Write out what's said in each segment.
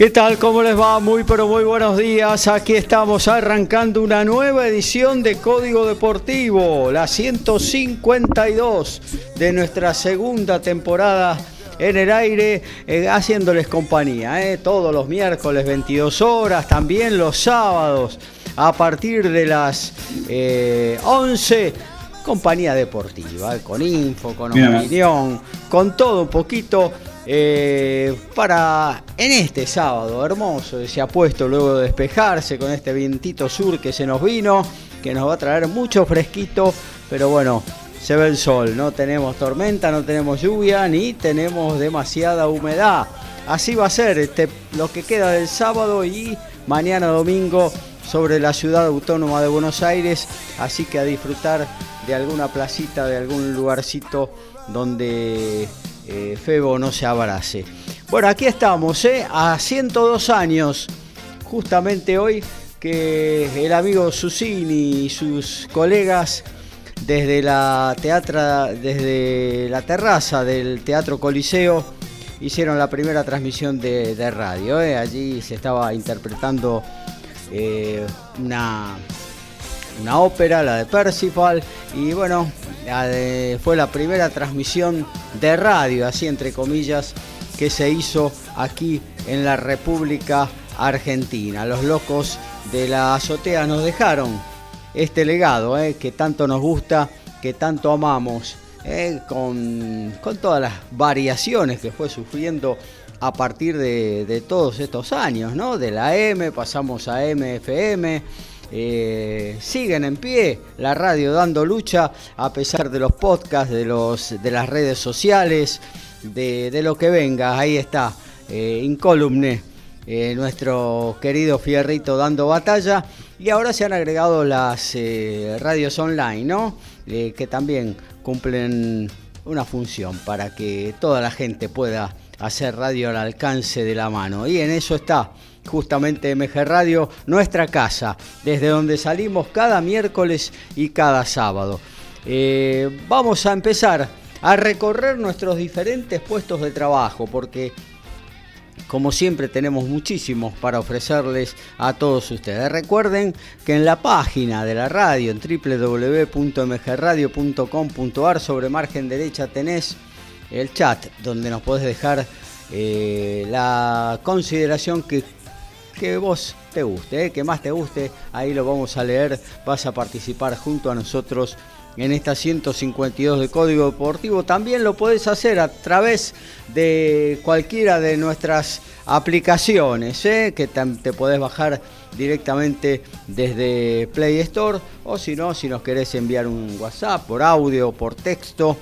¿Qué tal? ¿Cómo les va? Muy pero muy buenos días. Aquí estamos arrancando una nueva edición de Código Deportivo, la 152 de nuestra segunda temporada en el aire, eh, haciéndoles compañía. Eh, todos los miércoles 22 horas, también los sábados a partir de las 11 eh, compañía deportiva, con info, con opinión, con todo un poquito eh, para en este sábado hermoso, se ha puesto luego de despejarse con este vientito sur que se nos vino, que nos va a traer mucho fresquito, pero bueno, se ve el sol, no tenemos tormenta, no tenemos lluvia, ni tenemos demasiada humedad. Así va a ser este, lo que queda del sábado y mañana domingo sobre la ciudad autónoma de Buenos Aires, así que a disfrutar de alguna placita, de algún lugarcito donde eh, Febo no se abrace. Bueno, aquí estamos, ¿eh? a 102 años, justamente hoy que el amigo Susini y sus colegas desde la teatra, desde la terraza del Teatro Coliseo hicieron la primera transmisión de, radio. ¿eh? Allí se estaba interpretando eh, una una ópera, la de Percival, y bueno, fue la primera transmisión de radio, así entre comillas, que se hizo aquí en la República Argentina. Los locos de la azotea nos dejaron este legado eh, que tanto nos gusta, que tanto amamos, eh, con, todas las variaciones que fue sufriendo a partir de, de, todos estos años, ¿no? De la M pasamos a MFM, eh, siguen en pie la radio dando lucha a pesar de los podcasts, de, los, de las redes sociales, de, lo que venga. Ahí está, eh, incólume, eh, nuestro querido Fierrito dando batalla. Y ahora se han agregado las radios online, ¿no? que también cumplen una función para que toda la gente pueda hacer radio al alcance de la mano. Y en eso está justamente MG Radio, nuestra casa, desde donde salimos cada miércoles y cada sábado. Eh, vamos a empezar a recorrer nuestros diferentes puestos de trabajo, porque como siempre tenemos muchísimos para ofrecerles a todos ustedes. Recuerden que en la página de la radio, en www.mgradio.com.ar, sobre margen derecha tenés el chat, donde nos podés dejar eh, la consideración que que vos te guste, eh, que más te guste, ahí lo vamos a leer, vas a participar junto a nosotros en esta 152 de Código Deportivo. También lo podés hacer a través de cualquiera de nuestras aplicaciones, eh, que te podés bajar directamente desde Play Store o si no, si nos querés enviar un WhatsApp por audio, por texto.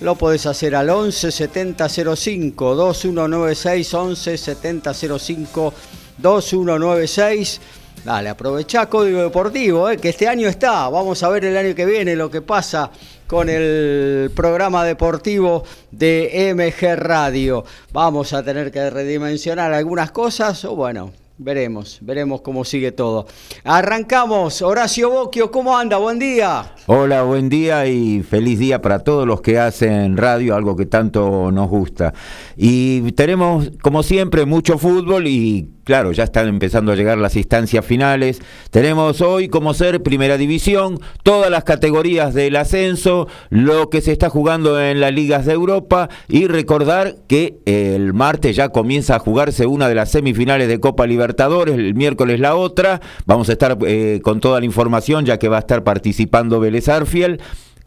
Lo podés hacer al 11 70 05 2196 11 70 05 2196. Dale, aprovechá Código Deportivo, eh, que este año está. Vamos a ver el año que viene lo que pasa con el programa deportivo de MG Radio. Vamos a tener que redimensionar algunas cosas, o bueno, Veremos, veremos cómo sigue todo. Arrancamos. Horacio Boquio, ¿cómo anda? Buen día. Hola, buen día y feliz día para todos los que hacen radio, algo que tanto nos gusta. Y tenemos, como siempre, mucho fútbol y claro, ya están empezando a llegar las instancias finales. Tenemos hoy como ser primera división, todas las categorías del ascenso, lo que se está jugando en las ligas de Europa y recordar que el martes ya comienza a jugarse una de las semifinales de Copa Libertadores, el miércoles la otra. Vamos a estar eh, con toda la información ya que va a estar participando Vélez Arfiel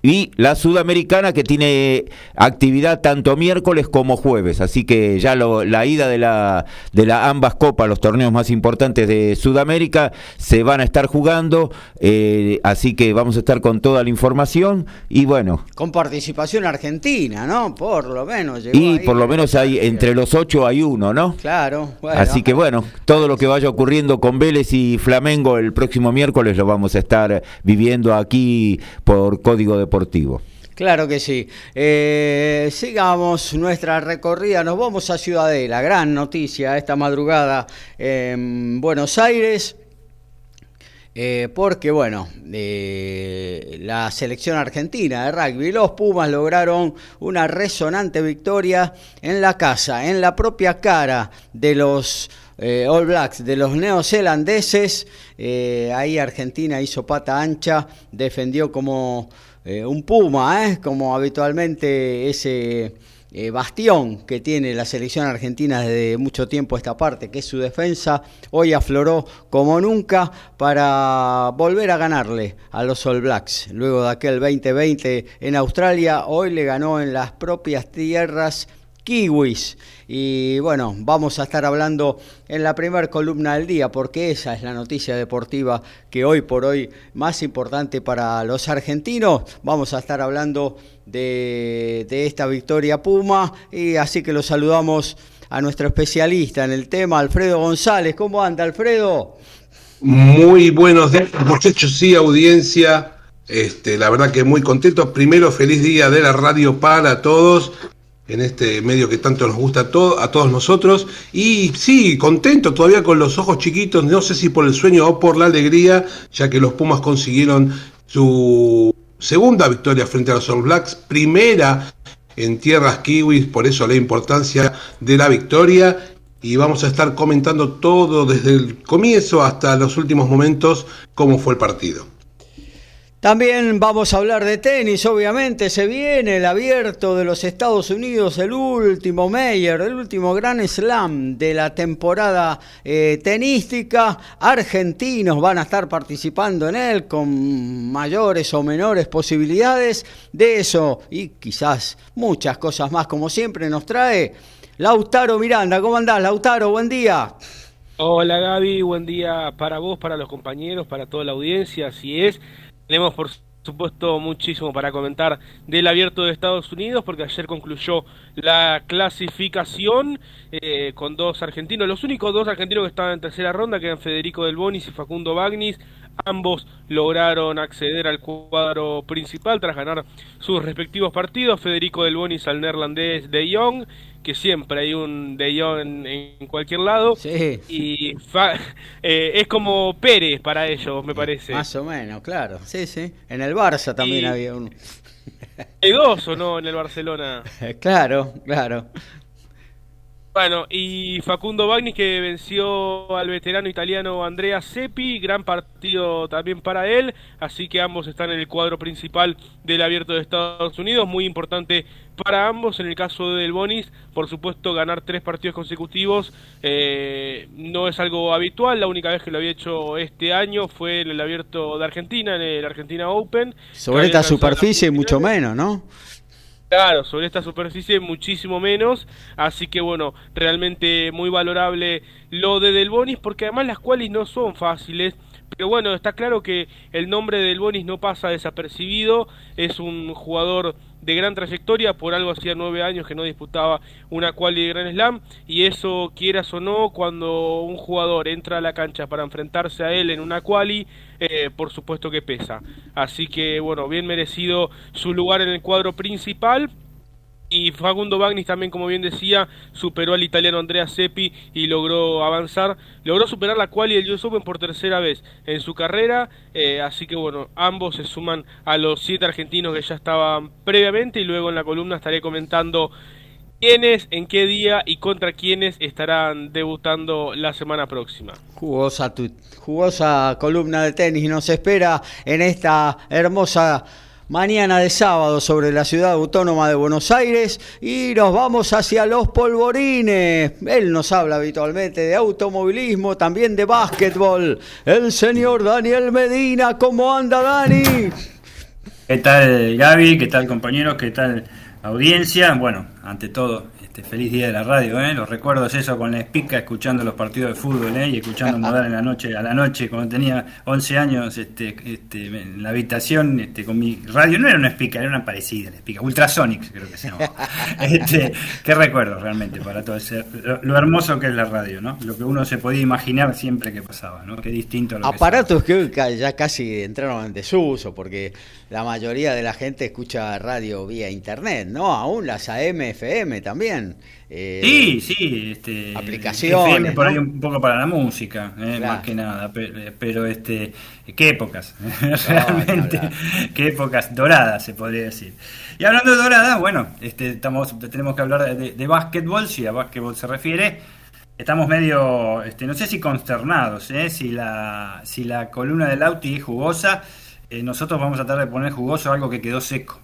y la sudamericana que tiene actividad tanto miércoles como jueves, así que ya la ida de la de la ambas copas, los torneos más importantes de Sudamérica, se van a estar jugando, eh, así que vamos a estar con toda la información y bueno. Con participación argentina, ¿no? Por lo menos. y por lo menos hay entre los ocho hay uno, ¿no? Claro. Así que bueno, todo lo que vaya ocurriendo con Vélez y Flamengo el próximo miércoles lo vamos a estar viviendo aquí por Código de Claro que sí. Eh, sigamos nuestra recorrida. Nos vamos a Ciudadela. Gran noticia esta madrugada en Buenos Aires. Eh, porque, bueno, eh, la selección argentina de rugby, los Pumas lograron una resonante victoria en la casa, en la propia cara de los All Blacks, de los neozelandeses. ahí Argentina hizo pata ancha, defendió como eh, un puma, ¿eh? como habitualmente ese eh, bastión que tiene la selección argentina desde mucho tiempo esta parte, que es su defensa, hoy afloró como nunca para volver a ganarle a los All Blacks. Luego de aquel 2020 en Australia, hoy le ganó en las propias tierras kiwis. Y bueno, vamos a estar hablando en la primera columna del día, porque esa es la noticia deportiva que hoy por hoy más importante para los argentinos. Vamos a estar hablando de, esta victoria Puma, y así que lo saludamos a nuestro especialista en el tema, Alfredo González. ¿Cómo anda, Alfredo? Muy buenos días, muchachos sí, audiencia. Este, la verdad que muy contento. Primero, feliz día de la radio para todos en este medio que tanto nos gusta a, todos nosotros. Y sí, contento todavía con los ojos chiquitos, no sé si por el sueño o por la alegría, ya que los Pumas consiguieron su segunda victoria frente a los All Blacks, primera en tierras kiwis, por eso la importancia de la victoria. Y vamos a estar comentando todo desde el comienzo hasta los últimos momentos, cómo fue el partido. También vamos a hablar de tenis, obviamente, se viene el abierto de los Estados Unidos, el último Mayer, el último Gran Slam de la temporada eh, tenística. Argentinos van a estar participando en él con mayores o menores posibilidades. De eso y quizás muchas cosas más, como siempre nos trae Lautaro Miranda. ¿Cómo andás, Lautaro? Buen día. Hola Gaby, buen día para vos, para los compañeros, para toda la audiencia, así es. Tenemos, por supuesto, muchísimo para comentar del abierto de Estados Unidos, porque ayer concluyó la clasificación eh, con dos argentinos, los únicos dos argentinos que estaban en tercera ronda, que eran Federico Del Bonis y Facundo Bagnis. Ambos lograron acceder al cuadro principal tras ganar sus respectivos partidos. Federico Del Bonis al neerlandés de Jong que siempre hay un De Jong en, cualquier lado. Sí. Y eh, es como Pérez para ellos, me parece. Más o menos, claro. Sí, sí. En el Barça también había uno. Hay dos o no en el Barcelona. claro, claro. Bueno, y Facundo Bagni que venció al veterano italiano Andrea Seppi, gran partido también para él, así que ambos están en el cuadro principal del Abierto de Estados Unidos, muy importante para ambos, en el caso del Bonis, por supuesto ganar tres partidos consecutivos eh, no es algo habitual, la única vez que lo había hecho este año fue en el Abierto de Argentina, en el Argentina Open. Sobre esta superficie mucho menos, ¿no? Claro, sobre esta superficie muchísimo menos, así que bueno, realmente muy valorable lo de Del Bonis, porque además las cuales no son fáciles, pero bueno, está claro que el nombre del Bonis no pasa desapercibido, es un jugador de gran trayectoria, por algo hacía nueve años que no disputaba una quali de Grand Slam, y eso quieras o no, cuando un jugador entra a la cancha para enfrentarse a él en una quali, eh, por supuesto que pesa. Así que bueno, bien merecido su lugar en el cuadro principal, y Facundo Bagnis también, como bien decía, superó al italiano Andrea Seppi y logró avanzar, logró superar la quali del US Open por tercera vez en su carrera, eh, así que bueno, ambos se suman a los siete argentinos que ya estaban previamente y luego en la columna estaré comentando quiénes, en qué día y contra quiénes estarán debutando la semana próxima. Jugosa, jugosa columna de tenis nos espera en esta hermosa mañana de sábado sobre la ciudad autónoma de Buenos Aires y nos vamos hacia los polvorines. Él nos habla habitualmente de automovilismo, también de básquetbol. El señor Daniel Medina, ¿cómo anda Dani? ¿Qué tal Gaby? ¿Qué tal compañeros? ¿Qué tal audiencia? Bueno, ante todo, este, feliz día de la radio, ¿eh? Los recuerdos eso con la espica, escuchando los partidos de fútbol, ¿eh? Y escuchando mudar en la noche, a la noche, cuando tenía 11 años, este, este, en la habitación, este, con mi radio, no era una espica, era una parecida, la espica, Ultrasonics creo que se llamaba. este, qué recuerdos realmente para todo ese, lo, hermoso que es la radio, ¿no? Lo que uno se podía imaginar siempre que pasaba, ¿no? Qué distinto a lo Aparatos que, que ya casi entraron en desuso, porque la mayoría de la gente escucha radio vía internet, ¿no? Aún las AM, FM también. Eh, sí, sí, este, aplicaciones. por ahí un poco para la música, eh, más que nada. Pero, este, qué épocas, realmente, qué épocas doradas se podría decir. Y hablando de doradas, bueno, este, estamos, tenemos que hablar de, de, básquetbol, si a básquetbol se refiere. Estamos medio, este, no sé si consternados, ¿eh? si, la, si la columna del Auti es jugosa eh, nosotros vamos a tratar de poner jugoso algo que quedó seco.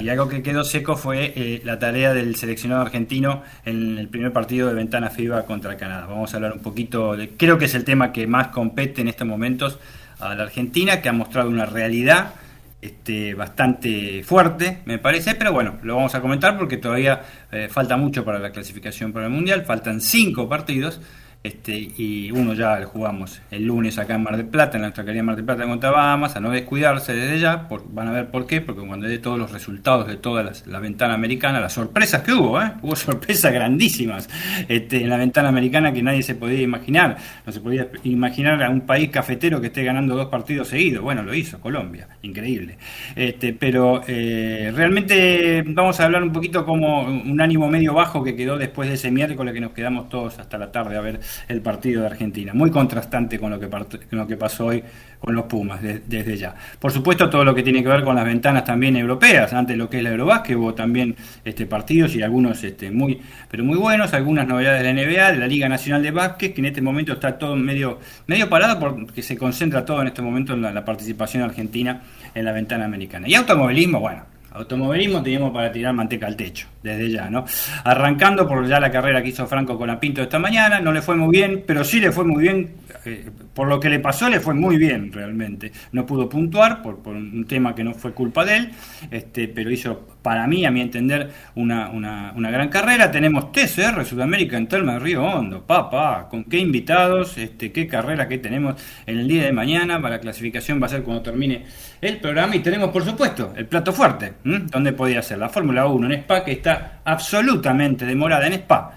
Y algo que quedó seco fue eh, la tarea del seleccionado argentino en el primer partido de ventana FIBA contra Canadá. Vamos a hablar un poquito de, creo que es el tema que más compete en estos momentos a la Argentina, que ha mostrado una realidad este, bastante fuerte, me parece, pero bueno, lo vamos a comentar porque todavía eh, falta mucho para la clasificación para el Mundial, faltan cinco partidos. Este, y uno ya lo jugamos el lunes acá en Mar del Plata, en nuestra querida Mar del Plata contra Bahamas, a no descuidarse desde ya, van a ver por qué, porque cuando dé todos los resultados de toda la ventana americana, las sorpresas que hubo, ¿eh? hubo sorpresas grandísimas este, en la ventana americana que nadie se podía imaginar, no se podía imaginar a un país cafetero que esté ganando dos partidos seguidos, bueno, lo hizo Colombia, increíble, este, pero eh, realmente vamos a hablar un poquito como un ánimo medio bajo que quedó después de ese miércoles que nos quedamos todos hasta la tarde a ver el partido de Argentina. Muy contrastante con lo que, con lo que pasó hoy con los Pumas desde ya. Por supuesto, todo lo que tiene que ver con las ventanas también europeas, antes lo que es la Eurobásquet, hubo también este, partidos y algunos este, muy, pero muy buenos, algunas novedades de la NBA, de la Liga Nacional de Básquet, que en este momento está todo medio, medio parado porque se concentra todo en este momento en la participación argentina en la ventana americana. Y automovilismo, bueno, automovilismo teníamos para tirar manteca al techo, desde ya, ¿no? Arrancando por ya la carrera que hizo Franco con la Pinto esta mañana, no le fue muy bien, pero sí le fue muy bien, eh, por lo que le pasó, le fue muy bien realmente. No pudo puntuar por, por un tema que no fue culpa de él, este, pero hizo para mí, a mi entender, una, una, una, gran carrera. Tenemos TCR Sudamérica en Telma de Río Hondo, papá, con qué invitados, este, qué carrera que tenemos en el día de mañana. Para la clasificación va a ser cuando termine el programa. Y tenemos, por supuesto, el plato fuerte, donde podía ser la Fórmula 1 en Spa, que está absolutamente demorada en Spa.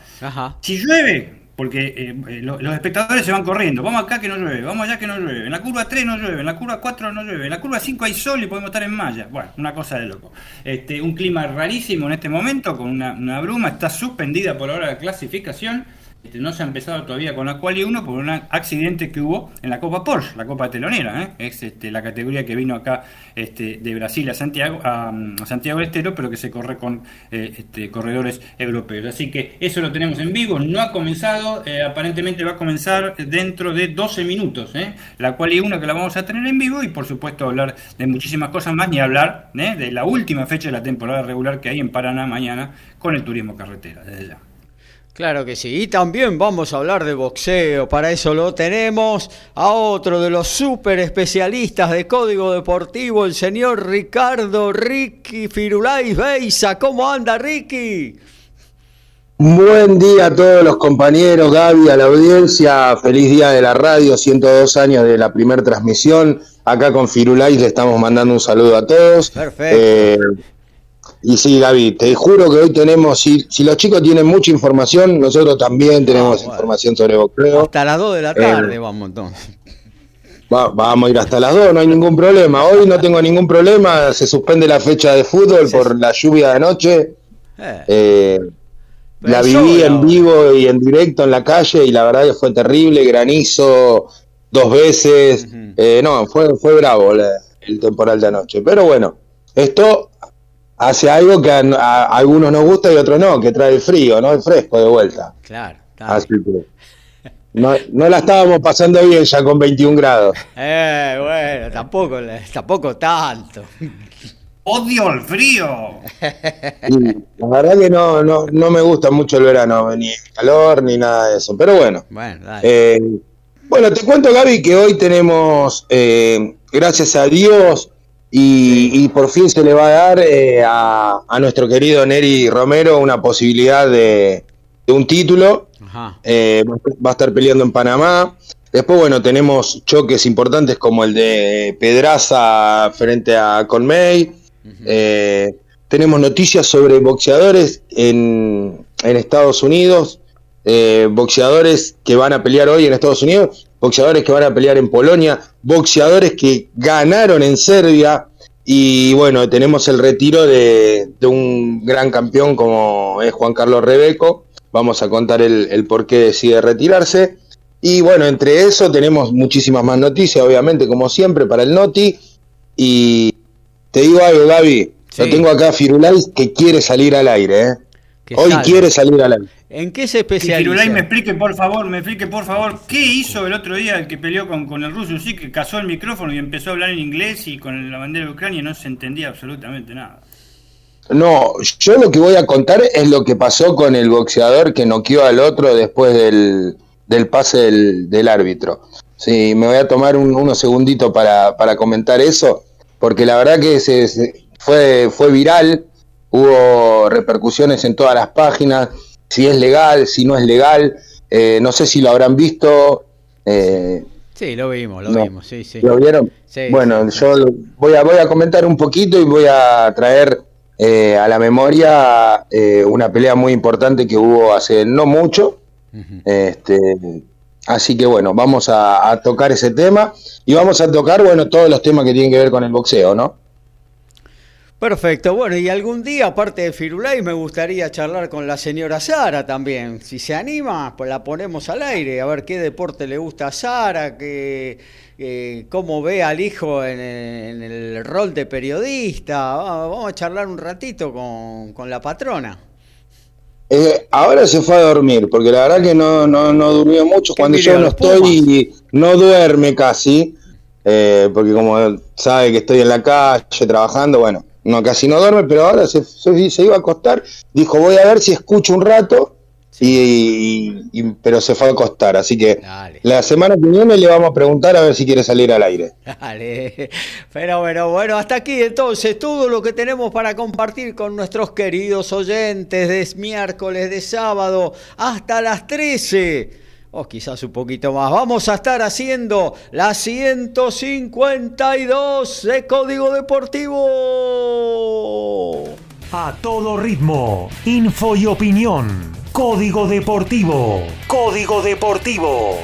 Si llueve, porque eh, eh, los espectadores se van corriendo. Vamos acá que no llueve, vamos allá que no llueve. En la curva 3 no llueve, en la curva 4 no llueve, en la curva 5 hay sol y podemos estar en malla. Bueno, una cosa de loco. Este, un clima rarísimo en este momento, con una, una bruma, está suspendida por ahora la clasificación. Este, no se ha empezado todavía con la Quali 1 por un accidente que hubo en la Copa Porsche, la Copa Telonera, ¿eh? es este, la categoría que vino acá este, de Brasil a Santiago, a, Santiago Estero, pero que se corre con eh, este, corredores europeos. Así que eso lo tenemos en vivo, no ha comenzado, eh, aparentemente va a comenzar dentro de 12 minutos, la Quali 1 que la vamos a tener en vivo y por supuesto hablar de muchísimas cosas más, ni hablar de la última fecha de la temporada regular que hay en Paraná mañana con el turismo carretera, desde ya. Claro que sí. Y también vamos a hablar de boxeo. Para eso lo tenemos a otro de los super especialistas de código deportivo, el señor Ricardo Ricky Firulais Beisa. ¿Cómo anda, Ricky? Buen día a todos los compañeros, Gaby, a la audiencia. Feliz día de la radio, 102 años de la primera transmisión. Acá con Firulais le estamos mandando un saludo a todos. Perfecto. Eh, y sí, Gaby, te juro que hoy tenemos, si, si los chicos tienen mucha información, nosotros también tenemos ah, información sobre boxeo. Hasta las 2 de la tarde eh, vamos entonces. vamos a ir hasta las 2, no hay ningún problema. Hoy no tengo ningún problema, se suspende la fecha de fútbol por la lluvia de anoche. Eh. Eh, la viví en vivo y en directo en la calle y la verdad que fue terrible, granizo dos veces. no, fue, fue bravo el temporal de anoche. Pero bueno, esto hace algo que a, algunos nos gusta y a otros no, que trae el frío, ¿no? El fresco de vuelta. Claro, Así que no, no, la estábamos pasando bien ya con 21 grados. Eh, bueno, tampoco, tampoco tanto. Odio el frío. la verdad que no, no, no me gusta mucho el verano, ni el calor, ni nada de eso. Pero bueno. Bueno, eh, bueno te cuento, Gaby, que hoy tenemos, eh, gracias a Dios, y, por fin se le va a dar eh, a, nuestro querido Neri Romero una posibilidad de, un título. Eh, va a estar peleando en Panamá. Después, bueno, tenemos choques importantes como el de Pedraza frente a Conmay. Eh, tenemos noticias sobre boxeadores en, en Estados Unidos, boxeadores que van a pelear hoy en Estados Unidos boxeadores que van a pelear en Polonia, boxeadores que ganaron en Serbia. Y bueno, tenemos el retiro de, un gran campeón como es Juan Carlos Rebeco. Vamos a contar el, por qué decide retirarse. Y bueno, entre eso tenemos muchísimas más noticias, obviamente, como siempre, para el Noti. Y te digo algo, Gaby. Lo tengo acá Firulais que quiere salir al aire. ¿eh? Hoy quiere salir al aire. ¿En qué se especializa? Que Firulay me explique, por favor, me explique, por favor, qué hizo el otro día el que peleó con, con el ruso, sí, que casó el micrófono y empezó a hablar en inglés y con la bandera de Ucrania no se entendía absolutamente nada. No, yo lo que voy a contar es lo que pasó con el boxeador que noqueó al otro después del, del pase del, del, árbitro. Sí, me voy a tomar un, unos segunditos para, para comentar eso, porque la verdad que se, fue, fue viral, hubo repercusiones en todas las páginas si es legal, si no es legal. Eh, no sé si lo habrán visto. Eh, sí, lo vimos, lo vimos, sí, sí. ¿Lo vieron? bueno, yo voy a, voy a comentar un poquito y voy a traer eh, a la memoria una pelea muy importante que hubo hace no mucho. este, así que bueno, vamos a, a tocar ese tema y vamos a tocar, bueno, todos los temas que tienen que ver con el boxeo, ¿no? Perfecto, bueno, y algún día, aparte de Firulay, me gustaría charlar con la señora Sara también. Si se anima, pues la ponemos al aire, a ver qué deporte le gusta a Sara, que, eh, cómo ve al hijo en, el rol de periodista. Vamos a charlar un ratito con, la patrona. Eh, ahora se fue a dormir, porque la verdad que no, no, no durmió mucho. Cuando yo no estoy, no duerme casi, eh, porque como sabe que estoy en la calle trabajando, bueno no casi no duerme, pero ahora se, se, iba a acostar, dijo voy a ver si escucho un rato, y, pero se fue a acostar, así que la semana que viene le vamos a preguntar a ver si quiere salir al aire. Dale, pero bueno, bueno, hasta aquí entonces todo lo que tenemos para compartir con nuestros queridos oyentes de miércoles, de sábado, hasta las 13 o quizás un poquito más. Vamos a estar haciendo la 152 de Código Deportivo. A todo ritmo, info y opinión. Código Deportivo. Código Deportivo.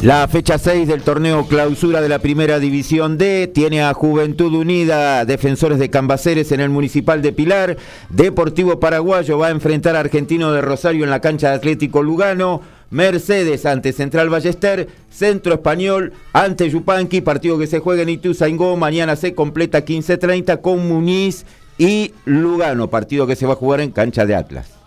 La fecha 6 del torneo clausura de la primera división D tiene a Juventud Unida, defensores de Cambaceres en el Municipal de Pilar. Deportivo Paraguayo va a enfrentar a Argentino de Rosario en la cancha de Atlético Lugano. Mercedes ante Central Ballester, Centro Español ante Yupanqui, partido que se juega en Ituzaingó, mañana se completa 15.30 con Muniz y Lugano, partido que se va a jugar en cancha de Atlas.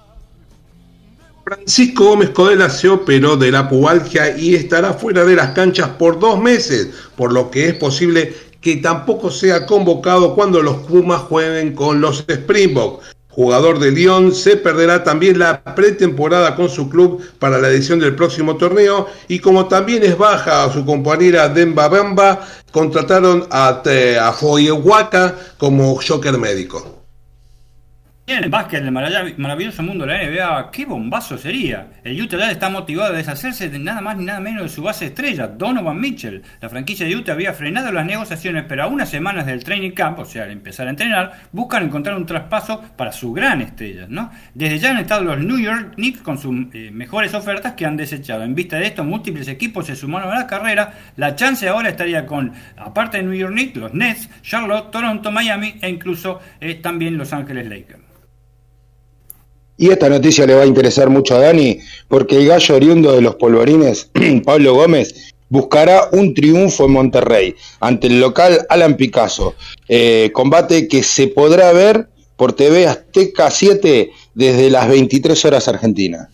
Francisco Gómez Codela se operó de la pubalgia y estará fuera de las canchas por dos meses, por lo que es posible que tampoco sea convocado cuando los Pumas jueguen con los Springboks. Jugador de Lyon se perderá también la pretemporada con su club para la edición del próximo torneo y como también es baja a su compañera Demba Bamba, contrataron a, a como joker médico en el básquet del maravilloso mundo de la NBA, qué bombazo sería. El Utah está motivado a deshacerse de nada más ni nada menos de su base estrella, Donovan Mitchell. La franquicia de Utah había frenado las negociaciones, pero a unas semanas del training camp, o sea, al empezar a entrenar, buscan encontrar un traspaso para su gran estrella. ¿no? Desde ya han estado los New York Knicks con sus eh, mejores ofertas que han desechado. En vista de esto, múltiples equipos se sumaron a la carrera. La chance ahora estaría con, aparte de New York Knicks, los Nets, Charlotte, Toronto, Miami e incluso eh, también Los Ángeles Lakers. Y esta noticia le va a interesar mucho a Dani, porque el gallo oriundo de los polvorines, Pablo Gómez, buscará un triunfo en Monterrey ante el local Alan Picasso. Eh, combate que se podrá ver por TV Azteca 7 desde las 23 horas argentinas.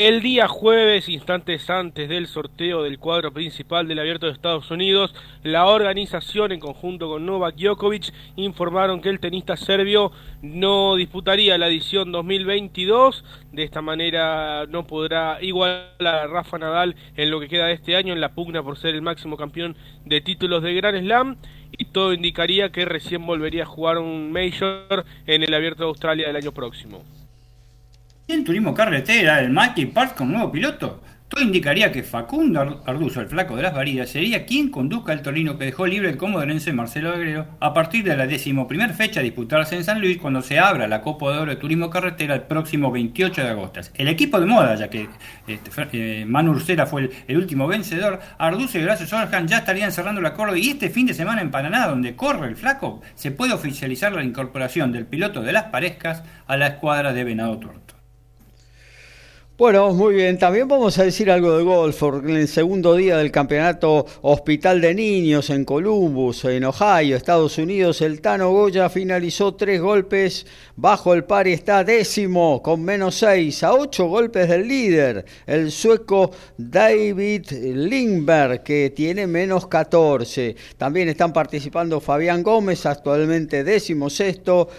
El día jueves, instantes antes del sorteo del cuadro principal del Abierto de Estados Unidos, la organización en conjunto con Novak Djokovic informaron que el tenista serbio no disputaría la edición 2022. De esta manera no podrá igualar a Rafa Nadal en lo que queda de este año en la pugna por ser el máximo campeón de títulos de Grand Slam. Y todo indicaría que recién volvería a jugar un Major en el Abierto de Australia del año próximo en turismo carretera, el Mackie Park con nuevo piloto. Todo indicaría que Facundo Arduzo, el flaco de las varillas, sería quien conduzca el torino que dejó libre el comodorense Marcelo Agrero a partir de la decimoprimera fecha a disputarse en San Luis cuando se abra la Copa de Oro de Turismo Carretera el próximo 28 de agosto. El equipo de moda, ya que este, eh, Manu Ursera fue el, último vencedor, Arduzo y Horacio Soljan ya estarían cerrando el acuerdo y este fin de semana en Paraná, donde corre el flaco, se puede oficializar la incorporación del piloto de las parejas a la escuadra de Venado Tuerto. Bueno, muy bien. También vamos a decir algo de golf. En el segundo día del campeonato Hospital de Niños en Columbus, en Ohio, Estados Unidos, el Tano Goya finalizó tres golpes bajo el par y está décimo con menos seis a ocho golpes del líder, el sueco David Lindberg, que tiene menos 14. También están participando Fabián Gómez, actualmente décimo sexto.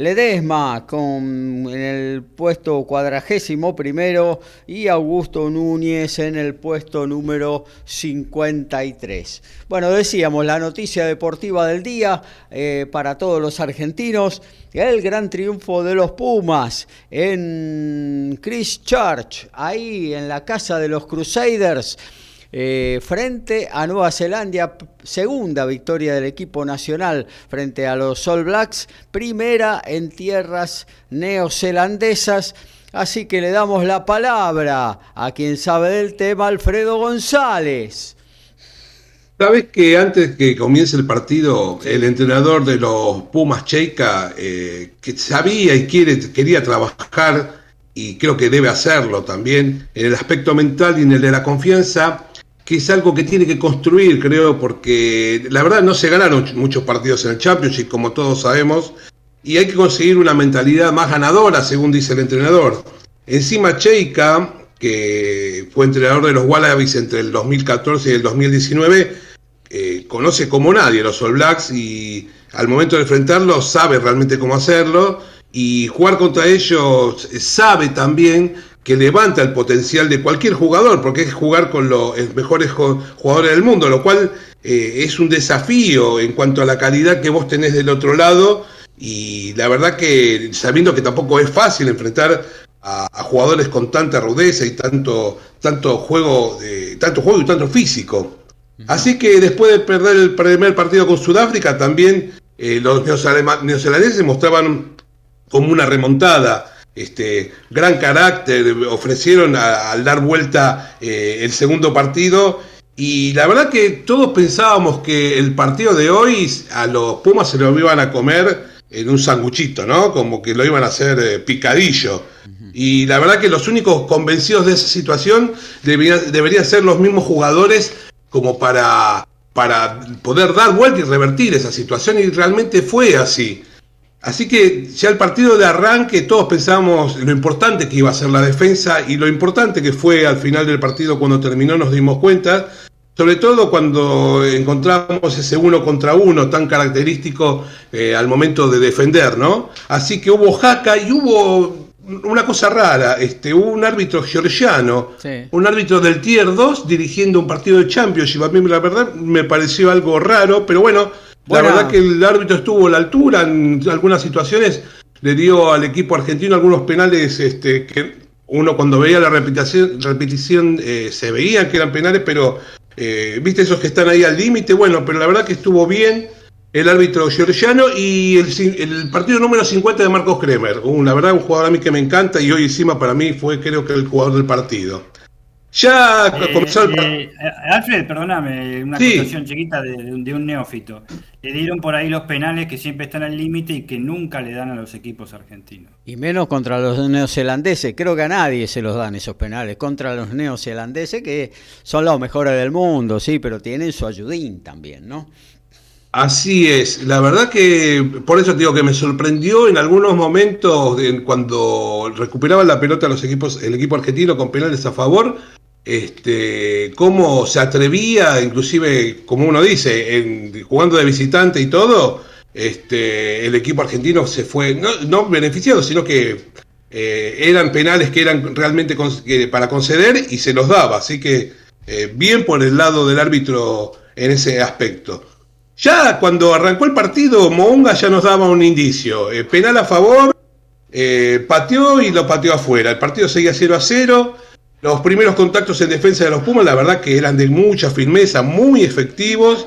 Ledesma con, en el puesto cuadragésimo primero y Augusto Núñez en el puesto número 53. Bueno, decíamos la noticia deportiva del día eh, para todos los argentinos, el gran triunfo de los Pumas en Christchurch, ahí en la casa de los Crusaders. Eh, frente a Nueva Zelanda, segunda victoria del equipo nacional frente a los All Blacks, primera en tierras neozelandesas. Así que le damos la palabra a quien sabe del tema, Alfredo González. Sabes que antes que comience el partido, el entrenador de los Pumas Cheika, eh, que sabía y quiere, quería trabajar, y creo que debe hacerlo también, en el aspecto mental y en el de la confianza, que es algo que tiene que construir, creo, porque la verdad no se ganaron muchos partidos en el Championship, como todos sabemos, y hay que conseguir una mentalidad más ganadora, según dice el entrenador. Encima Cheika, que fue entrenador de los Wallabies entre el 2014 y el 2019, eh, conoce como nadie los All Blacks y al momento de enfrentarlos sabe realmente cómo hacerlo y jugar contra ellos sabe también que levanta el potencial de cualquier jugador, porque es jugar con los mejores jugadores del mundo, lo cual eh, es un desafío en cuanto a la calidad que vos tenés del otro lado y la verdad que sabiendo que tampoco es fácil enfrentar a, jugadores con tanta rudeza y tanto, tanto juego, tanto juego y tanto físico. Así que después de perder el primer partido con Sudáfrica, también eh, los neozelandeses mostraban como una remontada este, gran carácter, ofrecieron al dar vuelta eh, el segundo partido. Y la verdad que todos pensábamos que el partido de hoy a los Pumas se lo iban a comer en un sanguchito, ¿no? Como que lo iban a hacer eh, picadillo. Y la verdad que los únicos convencidos de esa situación deberían, deberían ser los mismos jugadores como para, para poder dar vuelta y revertir esa situación. Y realmente fue así. Así que ya el partido de arranque todos pensábamos lo importante que iba a ser la defensa y lo importante que fue al final del partido cuando terminó nos dimos cuenta, sobre todo cuando encontramos ese uno contra uno tan característico eh, al momento de defender, ¿no? Así que hubo jaca y hubo una cosa rara, este, hubo un árbitro georgiano, un árbitro del Tier 2 dirigiendo un partido de Championship, a mí la verdad me pareció algo raro, pero bueno la verdad que el árbitro estuvo a la altura en algunas situaciones, le dio al equipo argentino algunos penales este, que uno cuando veía la repetición, repetición eh, se veía que eran penales, pero eh, viste esos que están ahí al límite, bueno, pero la verdad que estuvo bien el árbitro georgiano y el, partido número 50 de Marcos Kremer, la verdad un jugador a mí que me encanta y hoy encima para mí fue creo que el jugador del partido. Ya eh, comenzó el... Eh, Alfred, perdóname, una situación chiquita de, un neófito. Le dieron por ahí los penales que siempre están al límite y que nunca le dan a los equipos argentinos. Y menos contra los neozelandeses. Creo que a nadie se los dan esos penales. Contra los neozelandeses que son los mejores del mundo, sí, pero tienen su ayudín también, ¿no? Así es, la verdad que por eso digo que me sorprendió en algunos momentos cuando recuperaban la pelota los equipos, el equipo argentino con penales a favor, este, cómo se atrevía, inclusive como uno dice, en, jugando de visitante y todo, este, el equipo argentino se fue, no, beneficiado, sino que eh, eran penales que eran realmente para conceder y se los daba, así que eh, bien por el lado del árbitro en ese aspecto. Ya cuando arrancó el partido, Moonga ya nos daba un indicio. Eh, penal a favor, pateó y lo pateó afuera. El partido seguía 0 a 0. Los primeros contactos en defensa de los Pumas, la verdad que eran de mucha firmeza, muy efectivos.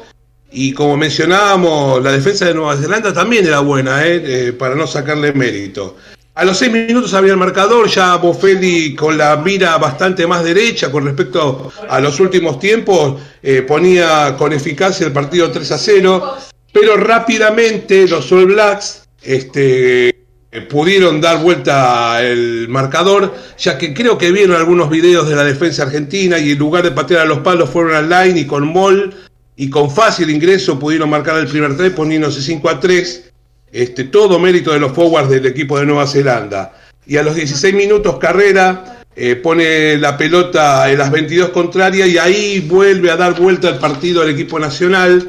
Y como mencionábamos, la defensa de Nueva Zelanda también era buena, eh, para no sacarle mérito. A los seis minutos había el marcador, ya Bofelli con la mira bastante más derecha con respecto a los últimos tiempos, eh, ponía con eficacia el partido 3 a 0, pero rápidamente los All Blacks este, pudieron dar vuelta el marcador, ya que creo que vieron algunos videos de la defensa argentina y en lugar de patear a los palos fueron al line y con Moll y con fácil ingreso pudieron marcar el primer 3 poniéndose 5 a 3 este, todo mérito de los forwards del equipo de Nueva Zelanda. Y a los 16 minutos Carrera eh, pone la pelota en las 22 contrarias y ahí vuelve a dar vuelta el partido al equipo nacional.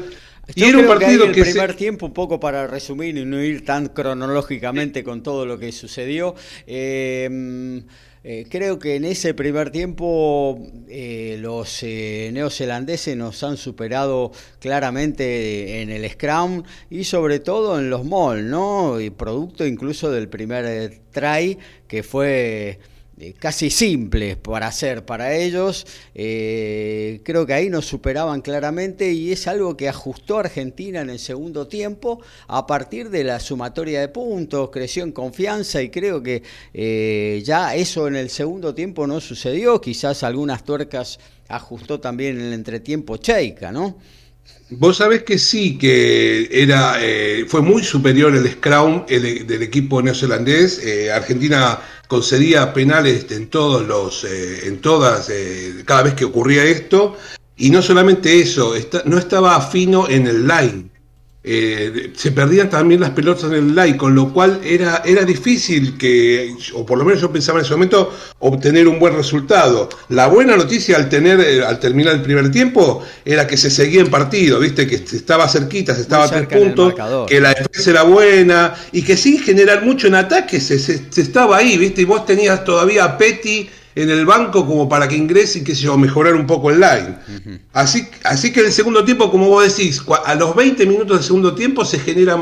Y era un partido que, el primer tiempo, un poco para resumir y no ir tan cronológicamente con todo lo que sucedió. Eh, eh, creo que en ese primer tiempo eh, los eh, neozelandeses nos han superado claramente en el Scrum y sobre todo en los malls, ¿no? Y producto incluso del primer try que fue eh, casi simples para hacer para ellos. Eh, creo que ahí nos superaban claramente y es algo que ajustó Argentina en el segundo tiempo a partir de la sumatoria de puntos, creció en confianza y creo que eh, ya eso en el segundo tiempo no sucedió. Quizás algunas tuercas ajustó también en el entretiempo Cheika, ¿no? Vos sabés que sí, que era fue muy superior el Scrum del equipo neozelandés. Argentina concedía penales en todos los, eh, en todas, eh, cada vez que ocurría esto, y no solamente eso, no estaba afino en el line. Eh, se perdían también las pelotas en el like, con lo cual era, era difícil que, o por lo menos yo pensaba en ese momento, obtener un buen resultado. La buena noticia al tener, eh, al terminar el primer tiempo, era que se seguía en partido, viste, que estaba cerquita, se estaba a tres puntos, que la defensa era buena, y que sin generar mucho en ataque se, se, estaba ahí, viste, y vos tenías todavía a Petty en el banco como para que ingrese y que se yo, mejorar un poco el line. así, así que en el segundo tiempo, como vos decís, a los 20 minutos del segundo tiempo se generan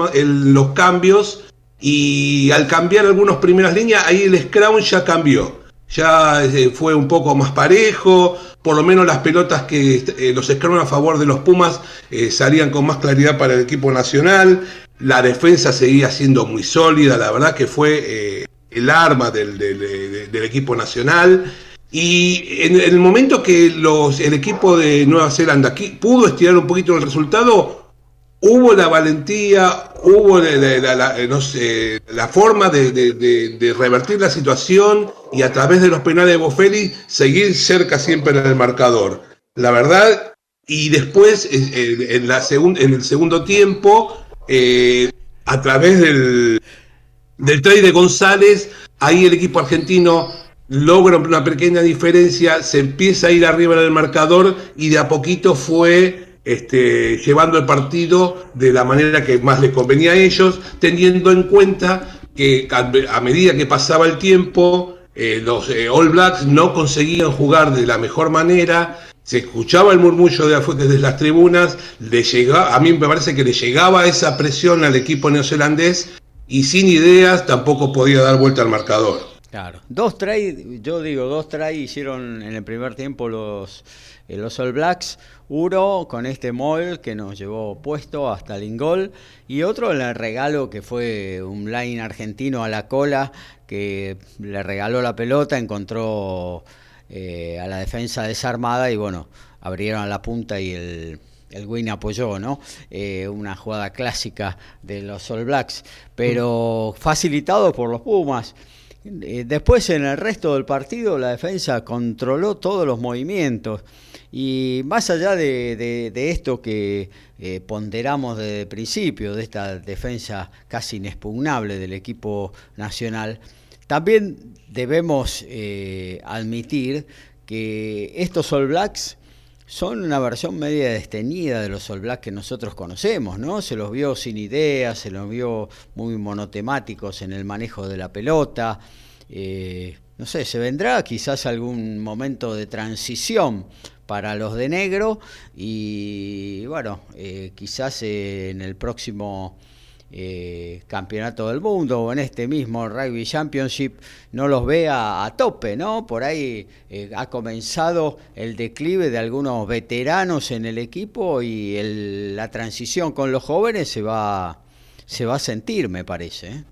los cambios y al cambiar algunas primeras líneas, ahí el Scrum ya cambió. Ya eh, fue un poco más parejo, por lo menos las pelotas que eh, los Scrum a favor de los Pumas eh, salían con más claridad para el equipo nacional. La defensa seguía siendo muy sólida, la verdad que fue el arma del, del, equipo nacional. Y en, el momento que los, el equipo de Nueva Zelanda pudo estirar un poquito el resultado, hubo la valentía, hubo la, no sé, la forma de, revertir la situación y a través de los penales de Bofelli seguir cerca siempre en el marcador. La verdad, y después en el segundo tiempo, eh, a través del, del trade de González, ahí el equipo argentino logra una pequeña diferencia, se empieza a ir arriba en el marcador y de a poquito fue este, llevando el partido de la manera que más les convenía a ellos, teniendo en cuenta que a medida que pasaba el tiempo, eh, los eh, All Blacks no conseguían jugar de la mejor manera, se escuchaba el murmullo de desde las tribunas, le llegaba, a mí me parece que le llegaba esa presión al equipo neozelandés y sin ideas tampoco podía dar vuelta al marcador. Claro, dos tries, yo digo, dos tries hicieron en el primer tiempo los, eh, los All Blacks, uno con este mall que nos llevó puesto hasta el ingol y otro en el regalo que fue un line argentino a la cola que le regaló la pelota, encontró eh, a la defensa desarmada y bueno, abrieron a la punta y el el Win apoyó, ¿no? Eh, una jugada clásica de los All Blacks, pero facilitado por los Pumas. Eh, después en el resto del partido la defensa controló todos los movimientos Y más allá de, esto que eh, ponderamos desde el principio, de esta defensa casi inexpugnable del equipo nacional, también debemos admitir que estos All Blacks son una versión media desteñida de los All Blacks que nosotros conocemos, ¿no? Se los vio sin ideas, se los vio muy monotemáticos en el manejo de la pelota. Eh, no sé, se vendrá quizás algún momento de transición para los de negro y bueno, eh, quizás en el próximo eh, campeonato del mundo o en este mismo Rugby Championship no los vea a tope, ¿no? Por ahí eh, ha comenzado el declive de algunos veteranos en el equipo y la transición con los jóvenes se va, se va a sentir, me parece.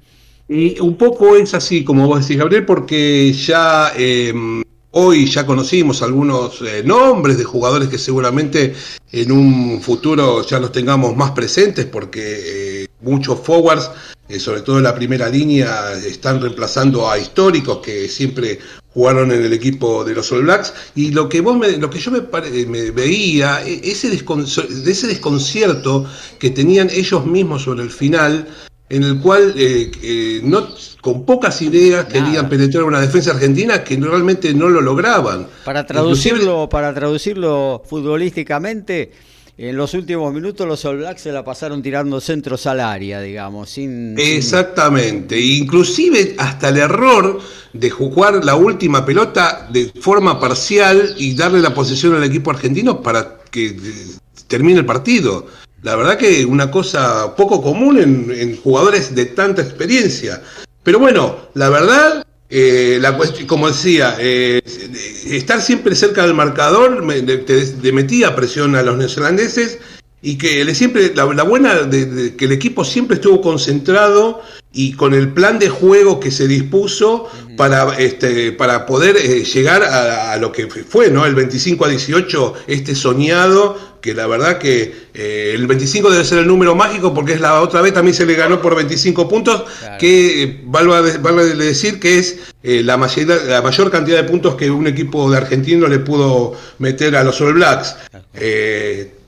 Y un poco es así, como vos decís, Gabriel, porque ya em, hoy ya conocimos algunos eh, nombres de jugadores que seguramente en un futuro ya los tengamos más presentes, porque eh, muchos forwards, eh, sobre todo en la primera línea, están reemplazando a históricos que siempre jugaron en el equipo de los All Blacks. Y lo que vos me, lo que yo me, me veía, e, ese, ese desconcierto que tenían ellos mismos sobre el final, en el cual eh, eh, no, con pocas ideas querían penetrar una defensa argentina que realmente no lo lograban. Para traducirlo, para traducirlo futbolísticamente, en los últimos minutos los All Blacks se la pasaron tirando centros al área, digamos. Sin, Exactamente, inclusive hasta el error de jugar la última pelota de forma parcial y darle la posesión al equipo argentino para que eh, termine el partido. La verdad que una cosa poco común en, jugadores de tanta experiencia. Pero bueno, la verdad, eh, la como decía, eh, estar siempre cerca del marcador me, de, metía presión a los neozelandeses y que le siempre la, buena de, que el equipo siempre estuvo concentrado y con el plan de juego que se dispuso para este para poder eh, llegar a, a, lo que fue no el 25 a 18 este soñado que la verdad que eh, el 25 debe ser el número mágico porque es la otra vez también se le ganó por 25 puntos, que eh, valga, decir que es eh, la, mayor, la mayor cantidad de puntos que un equipo de argentino le pudo meter a los All Blacks.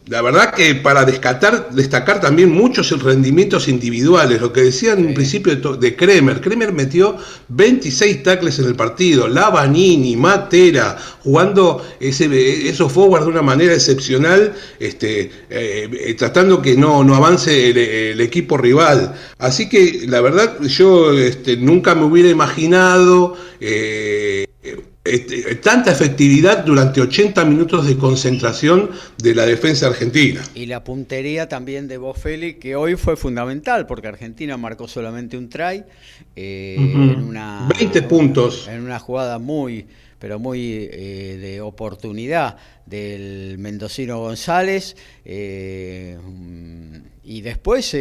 La verdad que para destacar, destacar también muchos rendimientos individuales, lo que decían en un principio de Kremer. Kremer metió 26 tackles en el partido, Lavanini, Matera, jugando ese, esos forwards de una manera excepcional, este, eh, tratando que no, no avance el, equipo rival. Así que la verdad yo este, nunca me hubiera imaginado... Eh, este, tanta efectividad durante 80 minutos de concentración de la defensa argentina. Y la puntería también de Bofelli, que hoy fue fundamental, porque Argentina marcó solamente un try. Eh, en una, 20 puntos. En una jugada muy, pero muy eh, de oportunidad del mendocino González. Eh, y después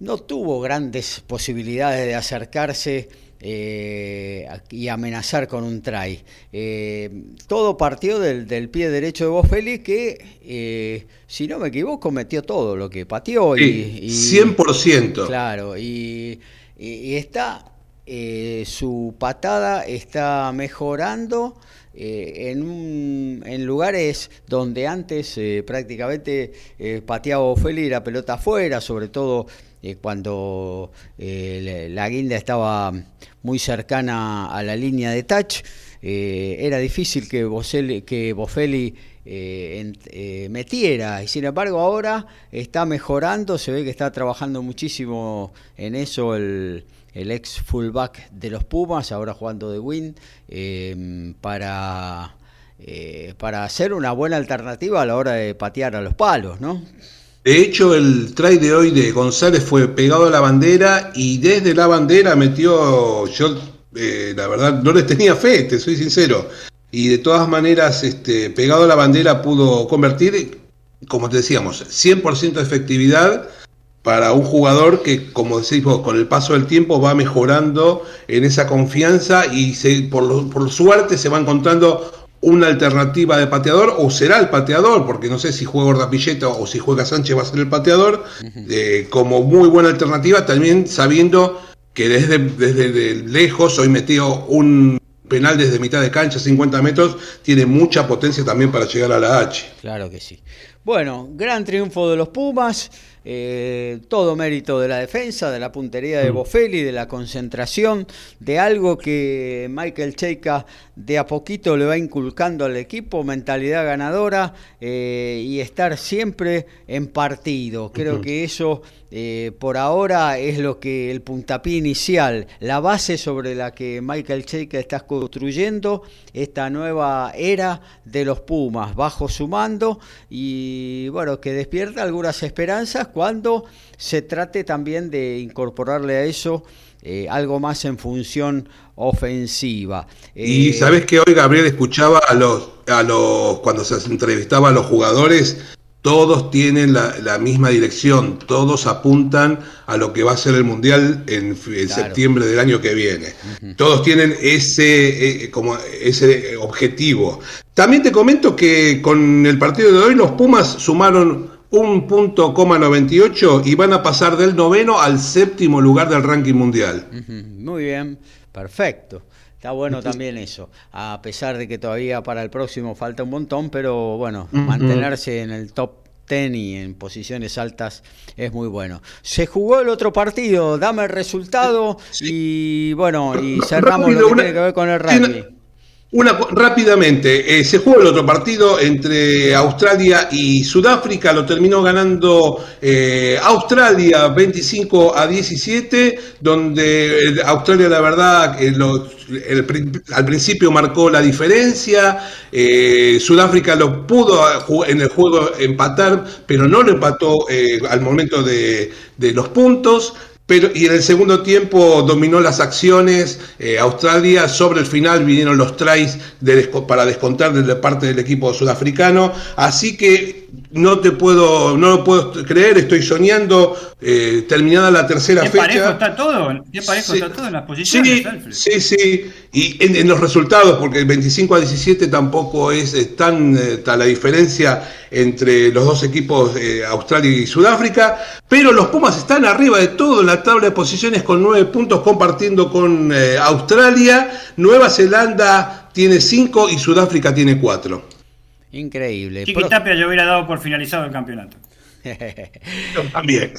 no tuvo grandes posibilidades de acercarse eh, y amenazar con un try. Eh, todo partió del, pie derecho de Bofelli que, eh, si no me equivoco, metió todo lo que pateó. y, 100%. Claro, y, está, su patada está mejorando. en, en, lugares donde antes prácticamente pateaba Bofelli la pelota afuera, sobre todo eh, cuando eh, la guinda estaba muy cercana a la línea de touch, eh, era difícil que, Boselli, que Bofelli metiera y sin embargo ahora está mejorando, se ve que está trabajando muchísimo en eso el, ex fullback de los Pumas, ahora jugando de win, para, para hacer una buena alternativa a la hora de patear a los palos, ¿no? De hecho, el try de hoy de González fue pegado a la bandera y desde la bandera metió, yo eh, la verdad no les tenía fe, te soy sincero. Y de todas maneras, este, pegado a la bandera pudo convertir, como te decíamos, 100% de efectividad para un jugador que, como decís vos, con el paso del tiempo va mejorando en esa confianza y se, por, por suerte se va encontrando una alternativa de pateador o será el pateador, porque no sé si juega Gordapilleta o si juega Sánchez va a ser el pateador, eh, como muy buena alternativa, también sabiendo que desde, desde lejos hoy metió un penal desde mitad de cancha, 50 metros, tiene mucha potencia también para llegar a la H. Claro que sí. Bueno, gran triunfo de los Pumas. Eh, todo mérito de la defensa, de la puntería de mm. Bofelli, de la concentración, de algo que Michael Cheika de a poquito le va inculcando al equipo, mentalidad ganadora eh, y estar siempre en partido. Creo que eso eh, por ahora es lo que el puntapié inicial, la base sobre la que Michael Cheika está construyendo esta nueva era de los Pumas, bajo su mando y bueno, que despierta algunas esperanzas cuando se trate también de incorporarle a eso eh, algo más en función ofensiva. y eh, sabes que hoy Gabriel escuchaba a los, a los, cuando se entrevistaba a los jugadores, todos tienen la, misma dirección, todos apuntan a lo que va a ser el Mundial en, septiembre del año que viene. Todos tienen ese, eh, como ese objetivo. También te comento que con el partido de hoy los Pumas sumaron un punto coma 98 y van a pasar del noveno al séptimo lugar del ranking mundial. Muy bien, perfecto. Está bueno también eso, a pesar de que todavía para el próximo falta un montón, pero bueno, mantenerse en el top 10 y en posiciones altas es muy bueno. Se jugó el otro partido, dame el resultado y bueno, y cerramos lo que tiene que ver con el rugby. Una, rápidamente, eh, se jugó el otro partido entre Australia y Sudáfrica, lo terminó ganando eh, Australia 25 a 17, donde eh, Australia la verdad al principio marcó la diferencia, Sudáfrica lo pudo en el juego empatar, pero no lo empató al momento de los puntos. Pero, y en el segundo tiempo dominó las acciones eh, Australia. Sobre el final vinieron los tries para descontar de parte del equipo sudafricano. Así que no te puedo, no lo puedo creer, estoy soñando, eh, terminada la tercera ¿Qué fecha. Parejo está todo, ¿Qué parejo está todo en las posiciones, sí, Sí, sí, y en, los resultados, porque el 25 a 17 tampoco es, tan eh, la diferencia entre los dos equipos, eh, Australia y Sudáfrica, pero los Pumas están arriba de todo en la tabla de posiciones con nueve puntos compartiendo con Australia, Nueva Zelanda tiene cinco y Sudáfrica tiene cuatro. Increíble. Chiquitapia yo hubiera dado por finalizado el campeonato. yo también.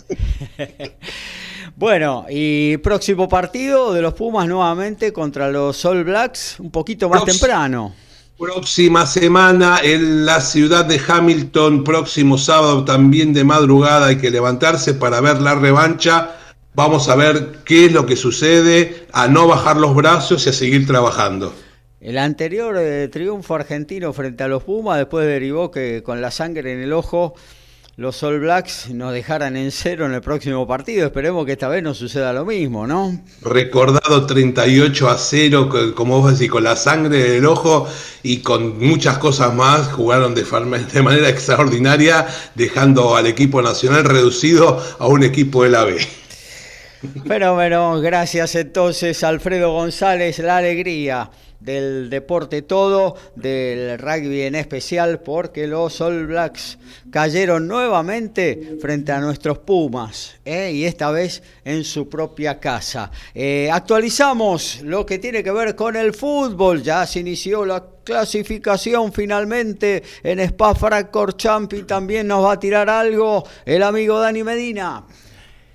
bueno, y próximo partido de los Pumas nuevamente contra los All Blacks, un poquito más temprano. Próxima semana en la ciudad de Hamilton, próximo sábado también de madrugada hay que levantarse para ver la revancha. Vamos a ver qué es lo que sucede, a no bajar los brazos y a seguir trabajando. El anterior eh, triunfo argentino frente a los Pumas después derivó que con la sangre en el ojo los All Blacks nos dejaran en cero en el próximo partido. Esperemos que esta vez no suceda lo mismo, ¿no? Recordado 38 a 0, como vos decís, con la sangre en el ojo y con muchas cosas más, jugaron de, de manera extraordinaria, dejando al equipo nacional reducido a un equipo de la B. Pero bueno, gracias entonces Alfredo González, la alegría del deporte todo, del rugby en especial, porque los All Blacks cayeron nuevamente frente a nuestros Pumas, ¿eh? y esta vez en su propia casa. Eh, actualizamos lo que tiene que ver con el fútbol, ya se inició la clasificación finalmente en Spa Francorchamps y también nos va a tirar algo el amigo Dani Medina.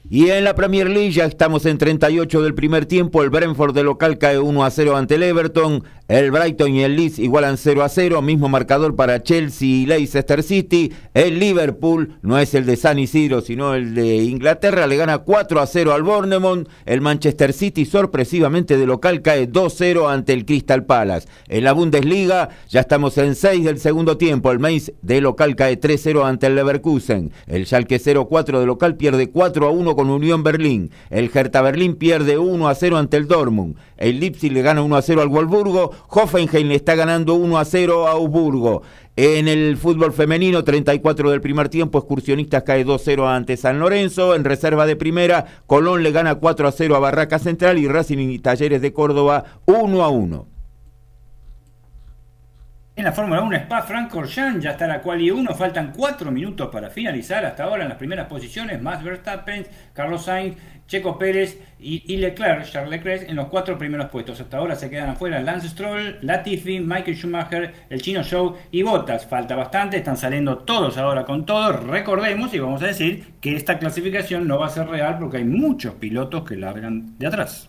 Y en la Premier League ya estamos en 38 del primer tiempo. El Brentford de local cae 1 a 0 ante el Everton. El Brighton y el Leeds igualan 0 a 0. Mismo marcador para Chelsea y Leicester City. El Liverpool no es el de San Isidro, sino el de Inglaterra. Le gana 4 a 0 al Bournemouth. El Manchester City sorpresivamente de local cae 2 a 0 ante el Crystal Palace. En la Bundesliga ya estamos en 6 del segundo tiempo. El Mainz de local cae 3 a 0 ante el Leverkusen. El Schalke 0 4 de local pierde 4 a 1 con Unión Berlín. El Hertha Berlín pierde 1 a 0 ante el Dortmund. El Leipzig le gana 1 a 0 al Wolfsburgo. Hoffenheim le está ganando 1 a 0 a Augsburgo. En el fútbol femenino, 34 del primer tiempo, Excursionistas cae 2-0 ante San Lorenzo. En reserva de primera, Colón le gana 4 a 0 a Barraca Central y Racing y Talleres de Córdoba 1 a 1. En la Fórmula 1 Spa Francorchamps ya está la quali 1, faltan 4 minutos para finalizar. Hasta ahora en las primeras posiciones, Max Verstappen, Carlos Sainz, Checo Pérez y, Leclerc, Charles Leclerc en los cuatro primeros puestos. Hasta ahora se quedan afuera Lance Stroll, Latifi, Michael Schumacher, el Chino Show y Bottas. Falta bastante, están saliendo todos ahora con todos. Recordemos y vamos a decir que esta clasificación no va a ser real porque hay muchos pilotos que largan de atrás.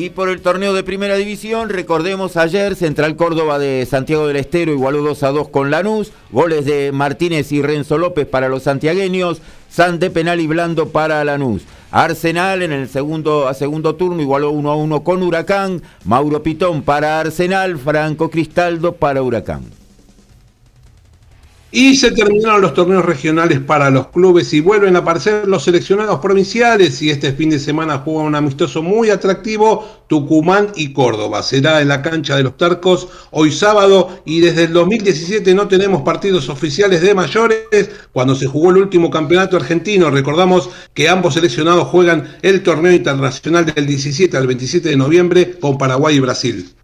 Y por el torneo de primera división, recordemos ayer Central Córdoba de Santiago del Estero igualó 2 a 2 con Lanús, goles de Martínez y Renzo López para los santiagueños, San de penal y blando para Lanús. Arsenal en el segundo a segundo turno igualó 1 a 1 con Huracán, Mauro Pitón para Arsenal, Franco Cristaldo para Huracán. Y se terminaron los torneos regionales para los clubes y vuelven a aparecer los seleccionados provinciales y este fin de semana juega un amistoso muy atractivo Tucumán y Córdoba. Será en la cancha de los Tarcos hoy sábado y desde el 2017 no tenemos partidos oficiales de mayores cuando se jugó el último campeonato argentino. Recordamos que ambos seleccionados juegan el torneo internacional del 17 al 27 de noviembre con Paraguay y Brasil.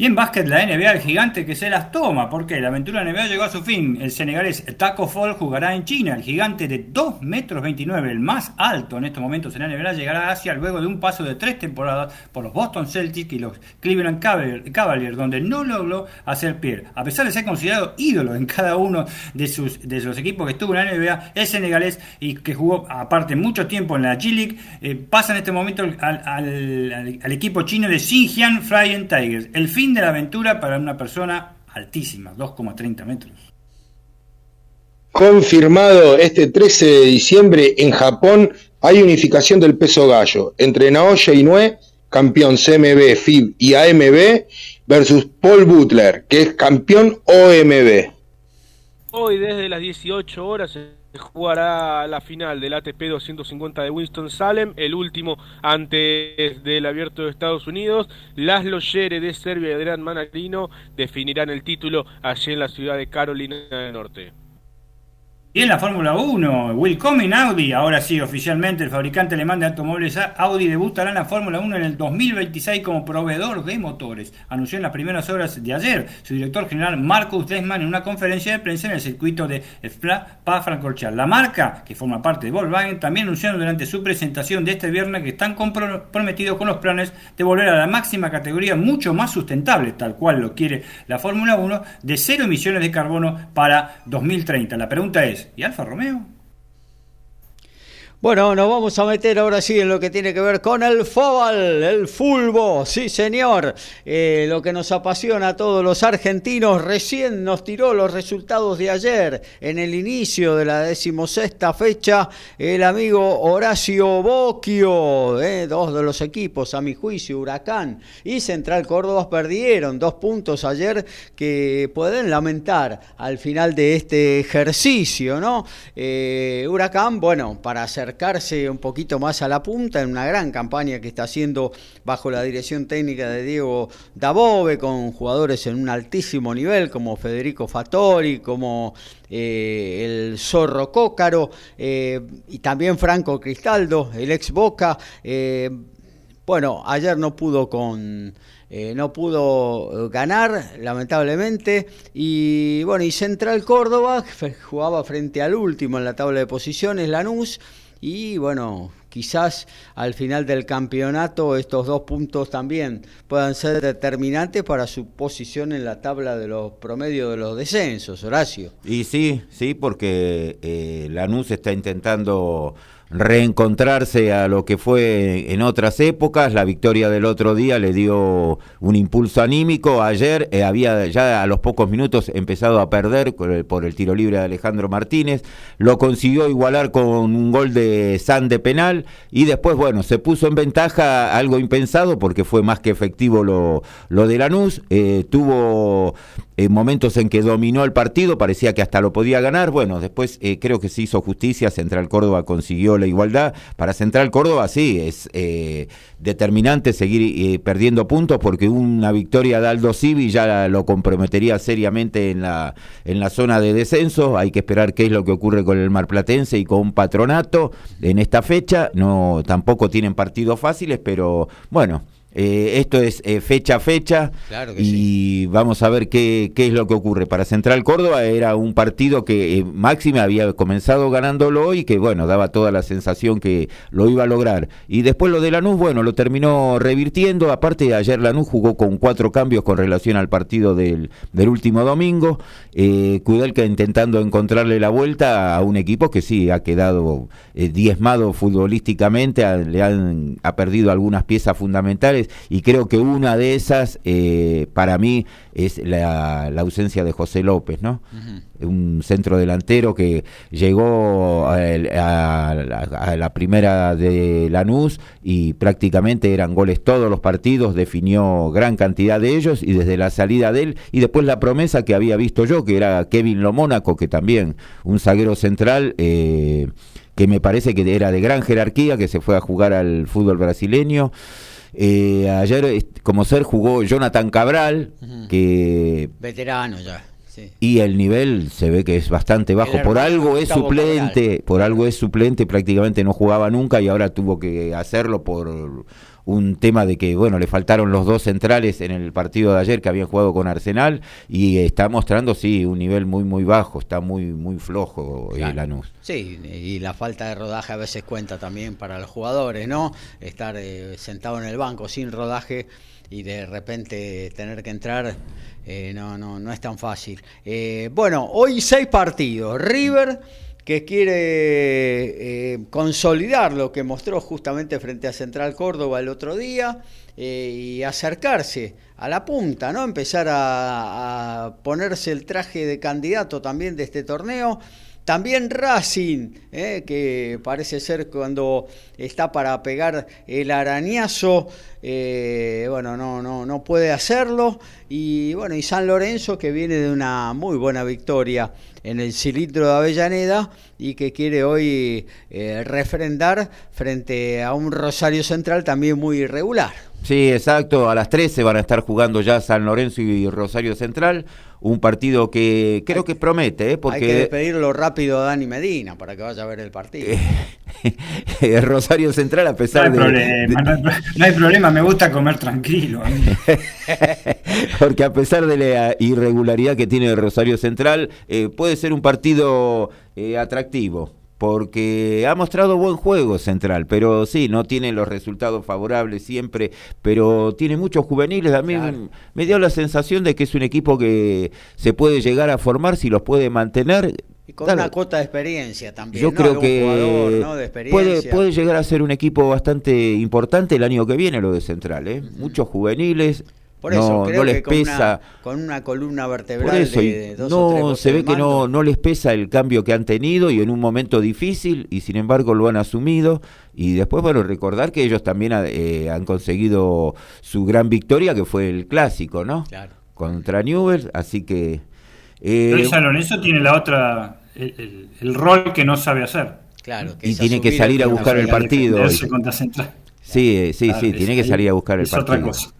Y en básquet la NBA, el gigante que se las toma, porque la aventura NBA llegó a su fin. El senegalés Taco Fall jugará en China. El gigante de 2 metros 29, el más alto en estos momentos en la NBA, llegará a Asia luego de un paso de tres temporadas por los Boston Celtics y los Cleveland Cavaliers, donde no logró hacer pie. A pesar de ser considerado ídolo en cada uno de sus, de sus equipos que estuvo en la NBA, el senegalés y que jugó aparte mucho tiempo en la G-League, eh, pasa en este momento al, al, equipo chino de Xinjiang Flying Tigers. El fin de la aventura para una persona altísima, 2,30 metros. Confirmado este 13 de diciembre en Japón hay unificación del peso gallo entre Naoya Inoue, campeón CMB, FIB y AMB, versus Paul Butler, que es campeón OMB. Hoy desde las 18 horas jugará la final del ATP 250 de Winston-Salem, el último antes del Abierto de Estados Unidos. Laszlo Yere de Serbia y Adrián Manarino definirán el título allí en la ciudad de Carolina del Norte. Y en la Fórmula 1, Willkommen Audi, ahora sí, oficialmente el fabricante alemán de automóviles Audi debutará en la Fórmula 1 en el 2026 como proveedor de motores. Anunció en las primeras horas de ayer su director general Marcus Desman en una conferencia de prensa en el circuito de Spa-Francorchamps. La marca, que forma parte de Volkswagen, también anunció durante su presentación de este viernes que están comprometidos con los planes de volver a la máxima categoría mucho más sustentable, tal cual lo quiere la Fórmula 1, de cero emisiones de carbono para 2030. La pregunta es, ¿y Alfa Romeo? Bueno, nos vamos a meter ahora sí en lo que tiene que ver con el fútbol, el fulbo, sí señor, eh, lo que nos apasiona a todos los argentinos. Recién nos tiró los resultados de ayer en el inicio de la decimosexta fecha el amigo Horacio Bocchio, eh, dos de los equipos a mi juicio, Huracán y Central Córdoba perdieron dos puntos ayer que pueden lamentar al final de este ejercicio, ¿no? Eh, Huracán, bueno, para hacer acercarse un poquito más a la punta en una gran campaña que está haciendo bajo la dirección técnica de Diego Dabove, con jugadores en un altísimo nivel como Federico Fattori, como eh, el Zorro Cócaro eh, y también Franco Cristaldo, el ex Boca. Eh, bueno, ayer no pudo con... no pudo ganar, lamentablemente. Y bueno, y Central Córdoba jugaba frente al último en la tabla de posiciones, Lanús, y bueno, quizás al final del campeonato estos dos puntos también puedan ser determinantes para su posición en la tabla de los promedios de los descensos, Horacio. Y sí, sí, porque eh, Lanús está intentando reencontrarse a lo que fue en otras épocas. La victoria del otro día le dio un impulso anímico. Ayer eh, había ya a los pocos minutos empezado a perder por el, tiro libre de Alejandro Martínez. Lo consiguió igualar con un gol de San de penal y después, bueno, se puso en ventaja algo impensado porque fue más que efectivo lo, lo de Lanús. Eh, tuvo momentos en que dominó el partido, parecía que hasta lo podía ganar. Bueno, después eh, creo que se hizo justicia, Central Córdoba consiguió la igualdad. Para Central Córdoba sí, es eh, determinante seguir perdiendo puntos porque una victoria de Aldo Civi ya lo comprometería seriamente en la, en la zona de descenso. Hay que esperar qué es lo que ocurre con el Marplatense y con Patronato en esta fecha. No, tampoco tienen partidos fáciles, pero bueno. Eh, esto es eh, fecha a fecha y vamos a ver qué, qué, es lo que ocurre. Para Central Córdoba era un partido que eh, Máxima había comenzado ganándolo y que bueno, daba toda la sensación que lo iba a lograr. Y después lo de Lanús, bueno, lo terminó revirtiendo. Aparte, ayer Lanús jugó con cuatro cambios con relación al partido del, del último domingo. Eh, Kudelka intentando encontrarle la vuelta a un equipo que sí ha quedado diezmado futbolísticamente, le han ha perdido algunas piezas fundamentales y creo que una de esas eh, para mí es la, ausencia de José López, ¿no? Un centro delantero que llegó a, la primera de Lanús y prácticamente eran goles todos los partidos, definió gran cantidad de ellos y desde la salida de él y después la promesa que había visto yo, que era Kevin Lomónaco, que también un zaguero central. Eh, que me parece que era de gran jerarquía, que se fue a jugar al fútbol brasileño. Eh, ayer, como ser, jugó Jonathan Cabral, que... Veterano ya. Y el nivel se ve que es bastante bajo. Por algo es suplente, por algo es suplente, prácticamente no jugaba nunca y ahora tuvo que hacerlo por un tema de que, bueno, le faltaron los dos centrales en el partido de ayer que habían jugado con Arsenal y está mostrando, sí, un nivel muy, muy bajo, está muy, muy flojo el Lanús. Sí, y la falta de rodaje a veces cuenta también para los jugadores, ¿no? Estar eh, sentado en el banco sin rodaje y de repente tener que entrar eh, no, no, no es tan fácil. Eh, bueno, hoy seis partidos. River que quiere eh, consolidar lo que mostró justamente frente a Central Córdoba el otro día eh, y acercarse a la punta, ¿no? Empezar a, ponerse el traje de candidato también de este torneo. También Racing, eh, que parece ser cuando está para pegar el arañazo, bueno, no, no, no puede hacerlo. Y bueno, y San Lorenzo que viene de una muy buena victoria en el cilindro de Avellaneda y que quiere hoy eh, refrendar frente a un Rosario Central también muy irregular. Sí, exacto. A las 13 van a estar jugando ya San Lorenzo y Rosario Central. Un partido que creo que promete, ¿eh? porque... Hay que despedirlo rápido a Dani Medina para que vaya a ver el partido. el Rosario Central, a pesar de, problema, No, hay, problema, me gusta comer tranquilo. porque a pesar de la irregularidad que tiene el Rosario Central, eh, puede ser un partido eh, atractivo porque ha mostrado buen juego Central, pero sí, no tiene los resultados favorables siempre, pero tiene muchos juveniles. A mí me dio la sensación de que es un equipo que se puede llegar a formar si los puede mantener. Y con una cuota de experiencia también. Yo creo que puede, puede llegar a ser un equipo bastante importante el año que viene lo de Central. ¿eh? Muchos juveniles, por eso, creo les que con pesa. Una, con una columna vertebral de, dos no, se ve que no, no les pesa el cambio que han tenido y en un momento difícil y sin embargo lo han asumido. Y después, bueno, recordar que ellos también eh, han conseguido su gran victoria, que fue el clásico, ¿no? Claro. Contra Newell, así que. Eh, Pero San Lorenzo tiene la otra, el, rol que no sabe hacer. Claro, y tiene que salir a buscar el partido. Sí, sí, sí, sí, tiene que salir a buscar el partido. Otra cosa.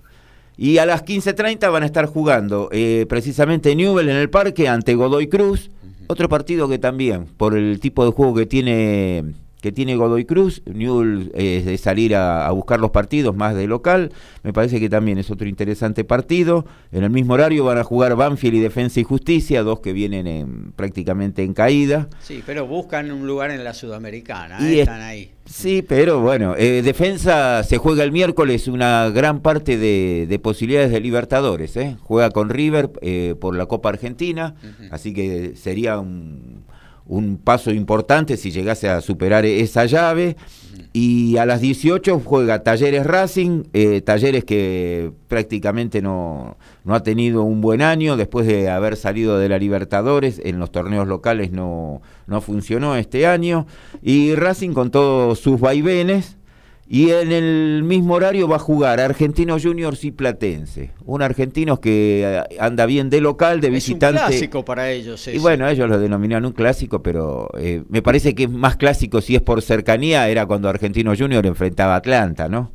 Y a las 15.30 van a estar jugando eh, precisamente Newell en el parque ante Godoy Cruz. Otro partido que también, por el tipo de juego que tiene que tiene Godoy Cruz, Newell es de salir a, buscar los partidos más de local, me parece que también es otro interesante partido. En el mismo horario van a jugar Banfield y Defensa y Justicia, dos que vienen prácticamente en caída. Sí, pero buscan un lugar en la Sudamericana, y ¿eh? están ahí. Sí, pero bueno, eh, Defensa se juega el miércoles una gran parte de, posibilidades de Libertadores, ¿eh? juega con River por la Copa Argentina, así que sería un un paso importante si llegase a superar esa llave. Y a las 18 juega Talleres Racing, eh, Talleres que prácticamente no, no, ha tenido un buen año. Después de haber salido de la Libertadores, en los torneos locales no, no funcionó este año, y Racing con todos sus vaivenes, Y en el mismo horario va a jugar Argentinos Juniors y Platense. Un argentino que eh, anda bien de local, de visitante. Es un clásico para ellos. Y bueno, ellos lo denominan un clásico, pero eh, me parece que es más clásico si es por cercanía, era cuando Argentinos Juniors enfrentaba a Atlanta, ¿no?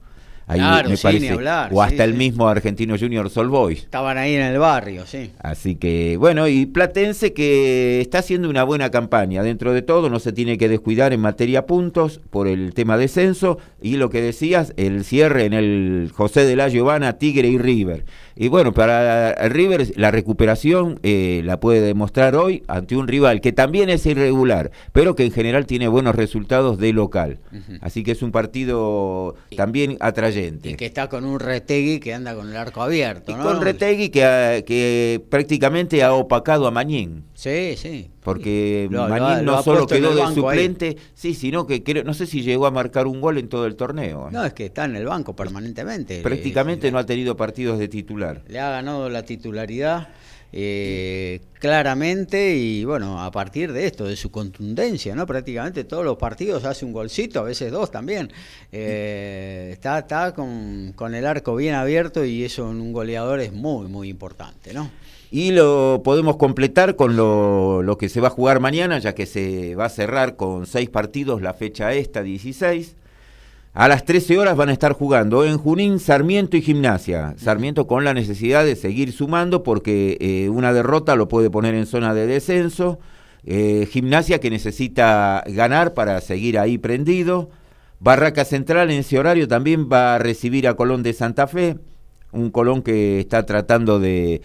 Claro, me parece, o hasta el mismo Argentino Junior Sol Boys. Estaban ahí en el barrio, sí. Así que, bueno, y Platense que está haciendo una buena campaña. Dentro de todo, no se tiene que descuidar en materia puntos por el tema descenso. Y lo que decías, el cierre en el José de la Giovanna, Tigre y River. Y bueno, para River la recuperación eh, la puede demostrar hoy ante un rival que también es irregular, pero que en general tiene buenos resultados de local. Así que es un partido también atrayente. Y que está con un Retegui que anda con el arco abierto. Y con Retegui que, que prácticamente ha opacado a Mañín. Sí, sí. Porque Mañín no solo quedó de suplente, sí, sino que no sé si llegó a marcar un gol en todo el torneo. No, es que está en el banco permanentemente. Prácticamente no ha tenido partidos de titular. Le ha ganado la titularidad eh, claramente y bueno, a partir de esto, de su contundencia, ¿no? Prácticamente todos los partidos hace un golcito, a veces dos también. Eh, está está con, con el arco bien abierto y eso en un goleador es muy, muy importante, ¿no? Y lo podemos completar con lo, que se va a jugar mañana, ya que se va a cerrar con seis partidos la fecha esta, 16. A las 13 horas van a estar jugando en Junín, Sarmiento y Gimnasia. Sarmiento con la necesidad de seguir sumando porque eh, una derrota lo puede poner en zona de descenso. Eh, gimnasia que necesita ganar para seguir ahí prendido. Barraca Central en ese horario también va a recibir a Colón de Santa Fe. Un Colón que está tratando de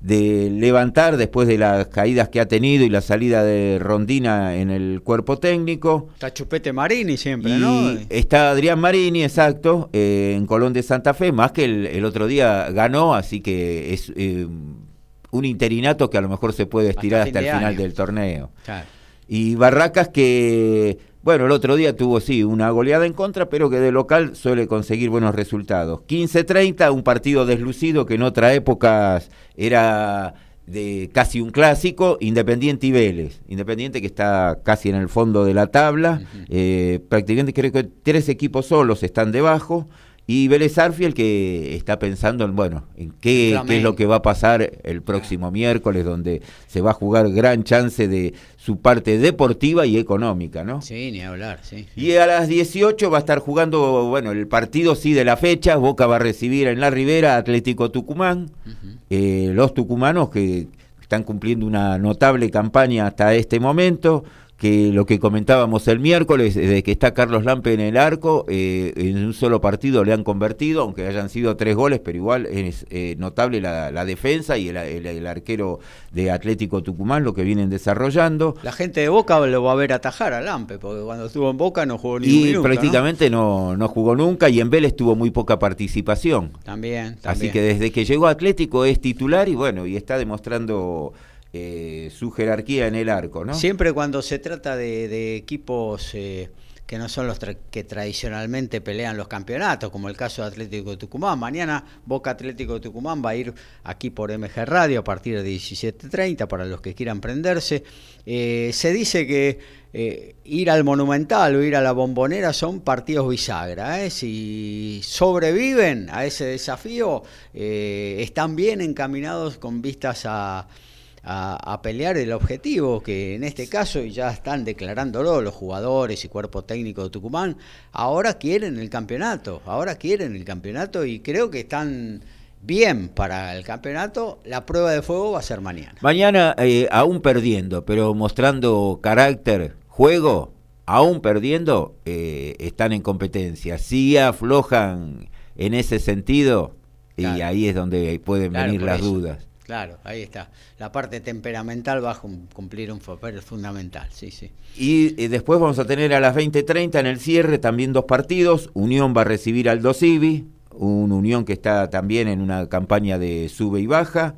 de levantar después de las caídas que ha tenido y la salida de Rondina en el cuerpo técnico. Está Chupete Marini siempre, y Está Adrián Marini, exacto, eh, en Colón de Santa Fe, más que el, otro día ganó, así que es eh, un interinato que a lo mejor se puede estirar hasta, el final del torneo. Y Barracas que bueno, el otro día tuvo, sí, una goleada en contra, pero que de local suele conseguir buenos resultados. 15-30, un partido deslucido que en otra época era de casi un clásico, Independiente y Vélez. Independiente que está casi en el fondo de la tabla, eh, prácticamente creo que tres equipos solos están debajo. Y Vélez Arfiel que está pensando en, bueno, en qué, qué, es lo que va a pasar el próximo miércoles, donde se va a jugar gran chance de su parte deportiva y económica, ¿no? Sí, ni hablar, sí. Y a las 18 va a estar jugando, bueno, el partido sí de la fecha, Boca va a recibir en la Ribera Atlético Tucumán, eh, los tucumanos que están cumpliendo una notable campaña hasta este momento, que lo que comentábamos el miércoles, de que está Carlos Lampe en el arco, eh, en un solo partido le han convertido, aunque hayan sido tres goles, pero igual es eh, notable la, defensa y el, arquero de Atlético Tucumán, lo que vienen desarrollando. La gente de Boca lo va a ver atajar a Lampe, porque cuando estuvo en Boca no jugó ni Y prácticamente ¿no? ¿no? jugó nunca y en Vélez tuvo muy poca participación. También, también. Así que desde que llegó a Atlético es titular y bueno, y está demostrando eh, su jerarquía en el arco, ¿no? Siempre cuando se trata de, equipos eh, que no son los que tradicionalmente pelean los campeonatos, como el caso de Atlético de Tucumán. Mañana Boca Atlético de Tucumán va a ir aquí por MG Radio a partir de 17.30 para los que quieran prenderse. Eh, se dice que ir al Monumental o ir a la Bombonera son partidos bisagra. Si sobreviven a ese desafío, están bien encaminados con vistas a a, pelear el objetivo, que en este caso, y ya están declarándolo los jugadores y cuerpo técnico de Tucumán, ahora quieren el campeonato, ahora quieren el campeonato y creo que están bien para el campeonato, la prueba de fuego va a ser mañana. Mañana eh, aún perdiendo, pero mostrando carácter, juego, aún perdiendo, eh, están en competencia. Si aflojan en ese sentido, y ahí es donde pueden venir las dudas. Claro, ahí está. La parte temperamental va a cumplir un papel fundamental, sí, sí. Y, después vamos a tener a las 20:30 en el cierre también dos partidos. Unión va a recibir al Dosivi, un Unión que está también en una campaña de sube y baja.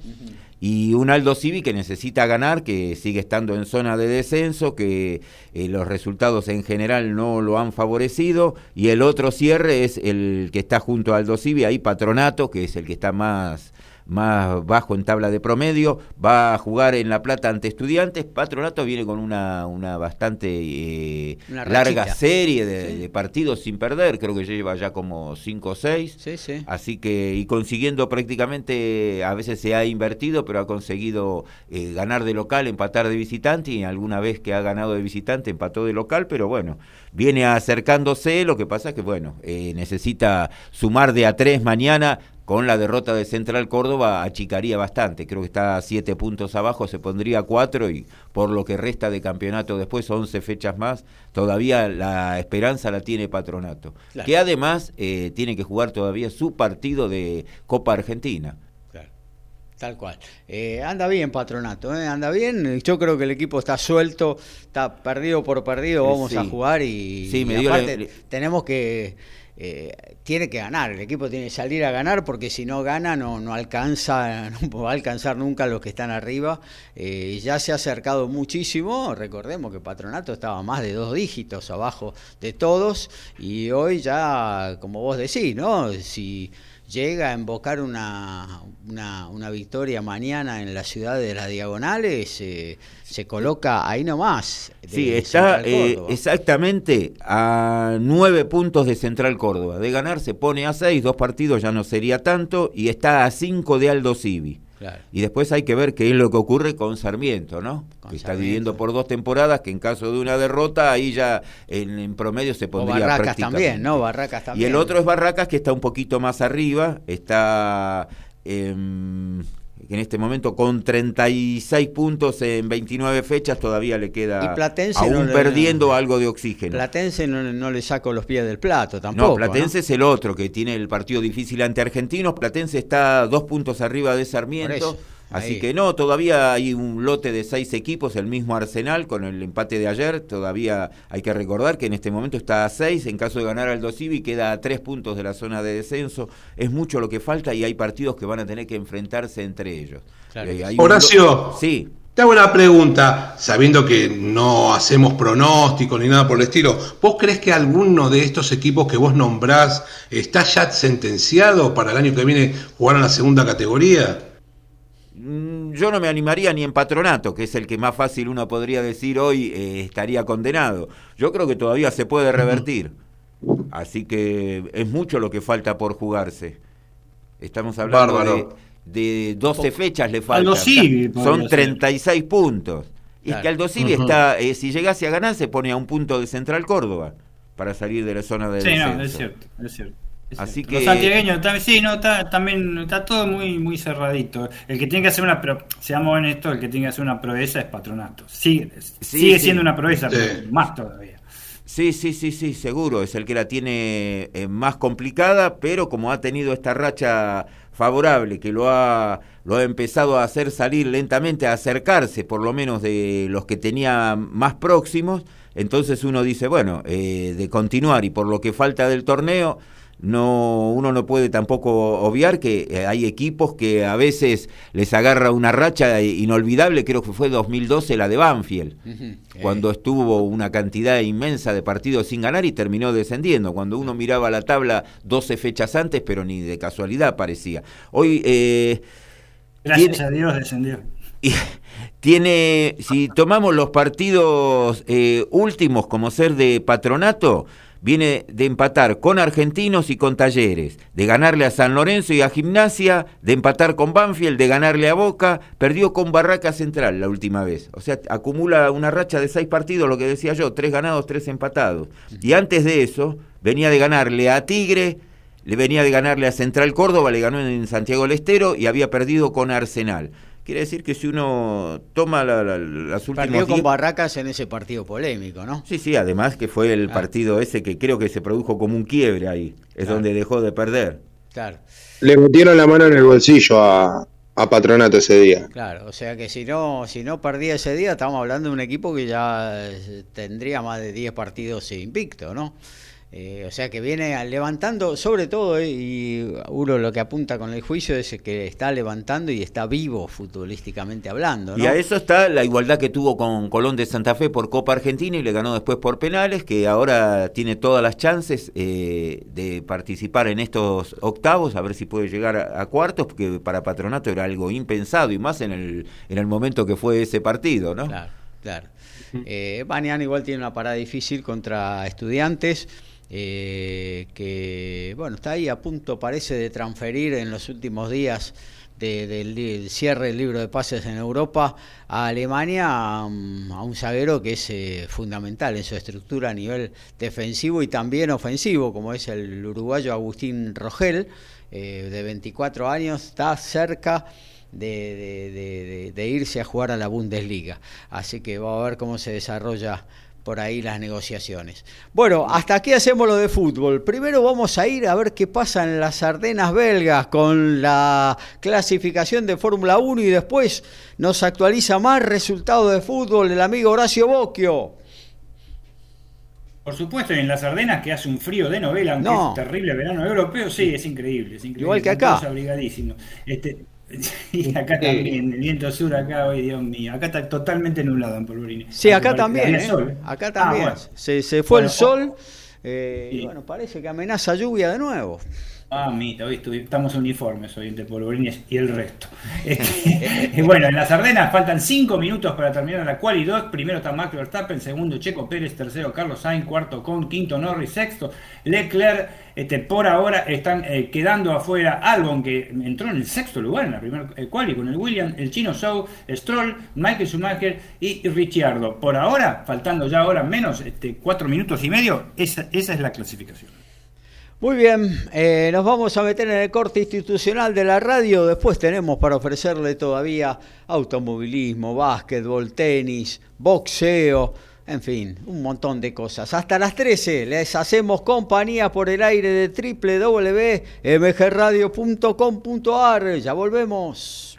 Y un Aldo Civi que necesita ganar, que sigue estando en zona de descenso, que eh, los resultados en general no lo han favorecido. Y el otro cierre es el que está junto a Aldo Civi, ahí Patronato, que es el que está más más bajo en tabla de promedio, va a jugar en La Plata ante estudiantes, Patronato viene con una, una bastante eh, larga serie de, partidos sin perder, creo que lleva ya como 5 o 6, así que y consiguiendo prácticamente, a veces se ha invertido, pero ha conseguido eh, ganar de local, empatar de visitante y alguna vez que ha ganado de visitante empató de local, pero bueno, viene acercándose, lo que pasa es que bueno, eh, necesita sumar de a tres mañana con la derrota de Central Córdoba achicaría bastante, creo que está a siete puntos abajo, se pondría cuatro y por lo que resta de campeonato después, once fechas más, todavía la esperanza la tiene Patronato, que además eh, tiene que jugar todavía su partido de Copa Argentina. Tal cual. Eh, anda bien Patronato, ¿eh? anda bien. Yo creo que el equipo está suelto, está perdido por perdido, vamos a jugar y, sí, aparte tenemos que eh, tiene que ganar, el equipo tiene que salir a ganar porque si no gana no, no alcanza, no va a alcanzar nunca los que están arriba. Eh, ya se ha acercado muchísimo, recordemos que Patronato estaba más de dos dígitos abajo de todos y hoy ya, como vos decís, ¿no? Si llega a invocar una, una, victoria mañana en la ciudad de las Diagonales, eh, se coloca ahí nomás. Sí, está eh, exactamente a nueve puntos de Central Córdoba. De ganar se pone a seis, dos partidos ya no sería tanto, y está a cinco de Aldo Civi. Y después hay que ver qué es lo que ocurre con Sarmiento, ¿no? que está viviendo por dos temporadas, que en caso de una derrota, ahí ya en, promedio se pondría o Barracas también, ¿no? Barracas también. Y el otro es Barracas, que está un poquito más arriba, está... en en este momento con 36 puntos en 29 fechas todavía le queda aún perdiendo algo de oxígeno. Platense no, le saco los pies del plato tampoco. No, Platense es el otro que tiene el partido difícil ante Argentinos. Platense está dos puntos arriba de Sarmiento. Así que no, todavía hay un lote de seis equipos, el mismo Arsenal con el empate de ayer. Todavía hay que recordar que en este momento está a seis. En caso de ganar al Dosivi, queda a tres puntos de la zona de descenso. Es mucho lo que falta y hay partidos que van a tener que enfrentarse entre ellos. Eh, Horacio, sí. Te hago una pregunta, sabiendo que no hacemos pronóstico ni nada por el estilo. ¿Vos crees que alguno de estos equipos que vos nombrás está ya sentenciado para el año que viene jugar en la segunda categoría? Mm, yo no me animaría ni en patronato, que es el que más fácil uno podría decir hoy eh, estaría condenado. Yo creo que todavía se puede revertir. Así que es mucho lo que falta por jugarse. Estamos hablando de, 12 fechas le falta. Son 36 puntos. Y es que Aldo Civi está, eh, si llegase a ganar, se pone a un punto de Central Córdoba para salir de la zona de Sí, no, es cierto, es cierto. Así que... Los santiagueños también, sí, no, está, también está todo muy, muy cerradito. El que tiene que hacer una, pero seamos honestos, el que tiene que hacer una proeza es patronato. Sigue, sigue siendo una proeza, pero más todavía. Sí, sí, sí, sí, seguro. Es el que la tiene eh, más complicada, pero como ha tenido esta racha favorable, que lo ha, lo ha empezado a hacer salir lentamente, a acercarse por lo menos de los que tenía más próximos, entonces uno dice, bueno, eh, de continuar y por lo que falta del torneo no uno no puede tampoco obviar que eh, hay equipos que a veces les agarra una racha inolvidable, creo que fue 2012 la de Banfield, cuando estuvo una cantidad inmensa de partidos sin ganar y terminó descendiendo, cuando uno miraba la tabla 12 fechas antes, pero ni de casualidad parecía. Hoy... Eh, Gracias a Dios descendió. Y, tiene, si tomamos los partidos eh, últimos como ser de patronato, viene de empatar con Argentinos y con Talleres, de ganarle a San Lorenzo y a Gimnasia, de empatar con Banfield, de ganarle a Boca, perdió con Barraca Central la última vez. O sea, acumula una racha de seis partidos, lo que decía yo, tres ganados, tres empatados. Y antes de eso, venía de ganarle a Tigre, le venía de ganarle a Central Córdoba, le ganó en Santiago del Estero y había perdido con Arsenal. Quiere decir que si uno toma la, las últimas... Perdió con Barracas en ese partido polémico, ¿no? Sí, sí, además que fue el partido ese que creo que se produjo como un quiebre ahí, es donde dejó de perder. Claro. Le metieron la mano en el bolsillo a, Patronato ese día. Claro, o sea que si no, si no perdía ese día, estamos hablando de un equipo que ya tendría más de 10 partidos invicto, ¿no? Eh, o sea que viene levantando, sobre todo, eh, y uno lo que apunta con el juicio es que está levantando y está vivo futbolísticamente hablando. Y a eso está la igualdad que tuvo con Colón de Santa Fe por Copa Argentina y le ganó después por penales, que ahora tiene todas las chances eh, de participar en estos octavos, a ver si puede llegar a, cuartos, porque para Patronato era algo impensado y más en el, en el momento que fue ese partido, ¿no? Claro, claro. Eh, igual tiene una parada difícil contra estudiantes. Eh, que bueno, está ahí a punto, parece, de transferir en los últimos días del cierre del libro de pases en Europa a Alemania a, un zaguero que es eh, fundamental en su estructura a nivel defensivo y también ofensivo, como es el uruguayo Agustín Rogel, eh, de 24 años, está cerca. de, irse a jugar a la Bundesliga. Así que va a ver cómo se desarrolla por ahí las negociaciones. Bueno, hasta aquí hacemos lo de fútbol. Primero vamos a ir a ver qué pasa en las Ardenas belgas con la clasificación de Fórmula 1 y después nos actualiza más resultados de fútbol el amigo Horacio Bocchio. Por supuesto, en las Ardenas que hace un frío de novela, aunque es terrible verano europeo, sí, es increíble. Es increíble. Igual que acá. Este, y acá también, el viento sur acá hoy, Dios mío, acá está totalmente nublado en Polvorini. Sí, acá también, ¿eh? acá ah, también. se, se, fue el sol, eh, y bueno, parece que amenaza lluvia de nuevo. Ah, mita, hoy estamos uniformes hoy entre Polvorines y el resto. Este, bueno, en las Ardenas faltan 5 minutos para terminar la cual y 2. Primero está Max Verstappen, segundo Checo Pérez, tercero Carlos Sainz, cuarto Con, quinto Norris, sexto Leclerc. Este, por ahora están eh, quedando afuera Albon, que entró en el sexto lugar en la primera eh, quali con el William, el Chino Show, Stroll, Michael Schumacher y Ricciardo. Por ahora, faltando ya ahora menos, este, 4 minutos y medio, esa es la clasificación. Muy bien, eh, nos vamos a meter en el corte institucional de la radio. Después tenemos para ofrecerle todavía automovilismo, básquetbol, tenis, boxeo, en fin, un montón de cosas. Hasta las 13 les hacemos compañía por el aire de www.mgradio.com.ar. Ya volvemos.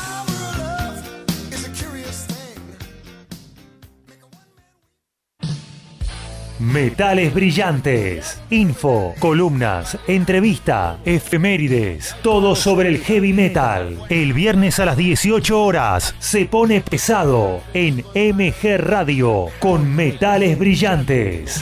Metales brillantes, info, columnas, entrevista, efemérides, todo sobre el heavy metal. El viernes a las 18 horas se pone pesado en MG Radio con Metales brillantes.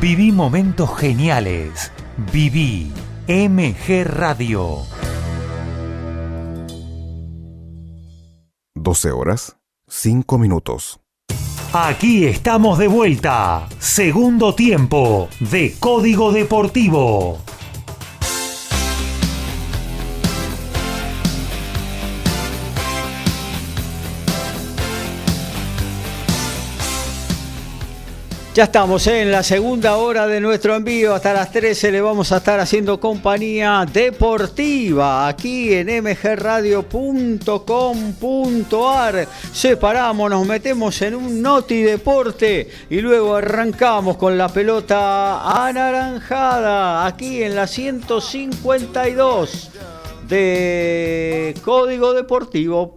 Viví momentos geniales. Viví MG Radio. 12 horas, 5 minutos. Aquí estamos de vuelta. Segundo tiempo de Código Deportivo. Ya estamos en la segunda hora de nuestro envío. Hasta las 13 le vamos a estar haciendo compañía deportiva aquí en mgradio.com.ar. Separamos, nos metemos en un noti deporte y luego arrancamos con la pelota anaranjada aquí en la 152 de Código Deportivo.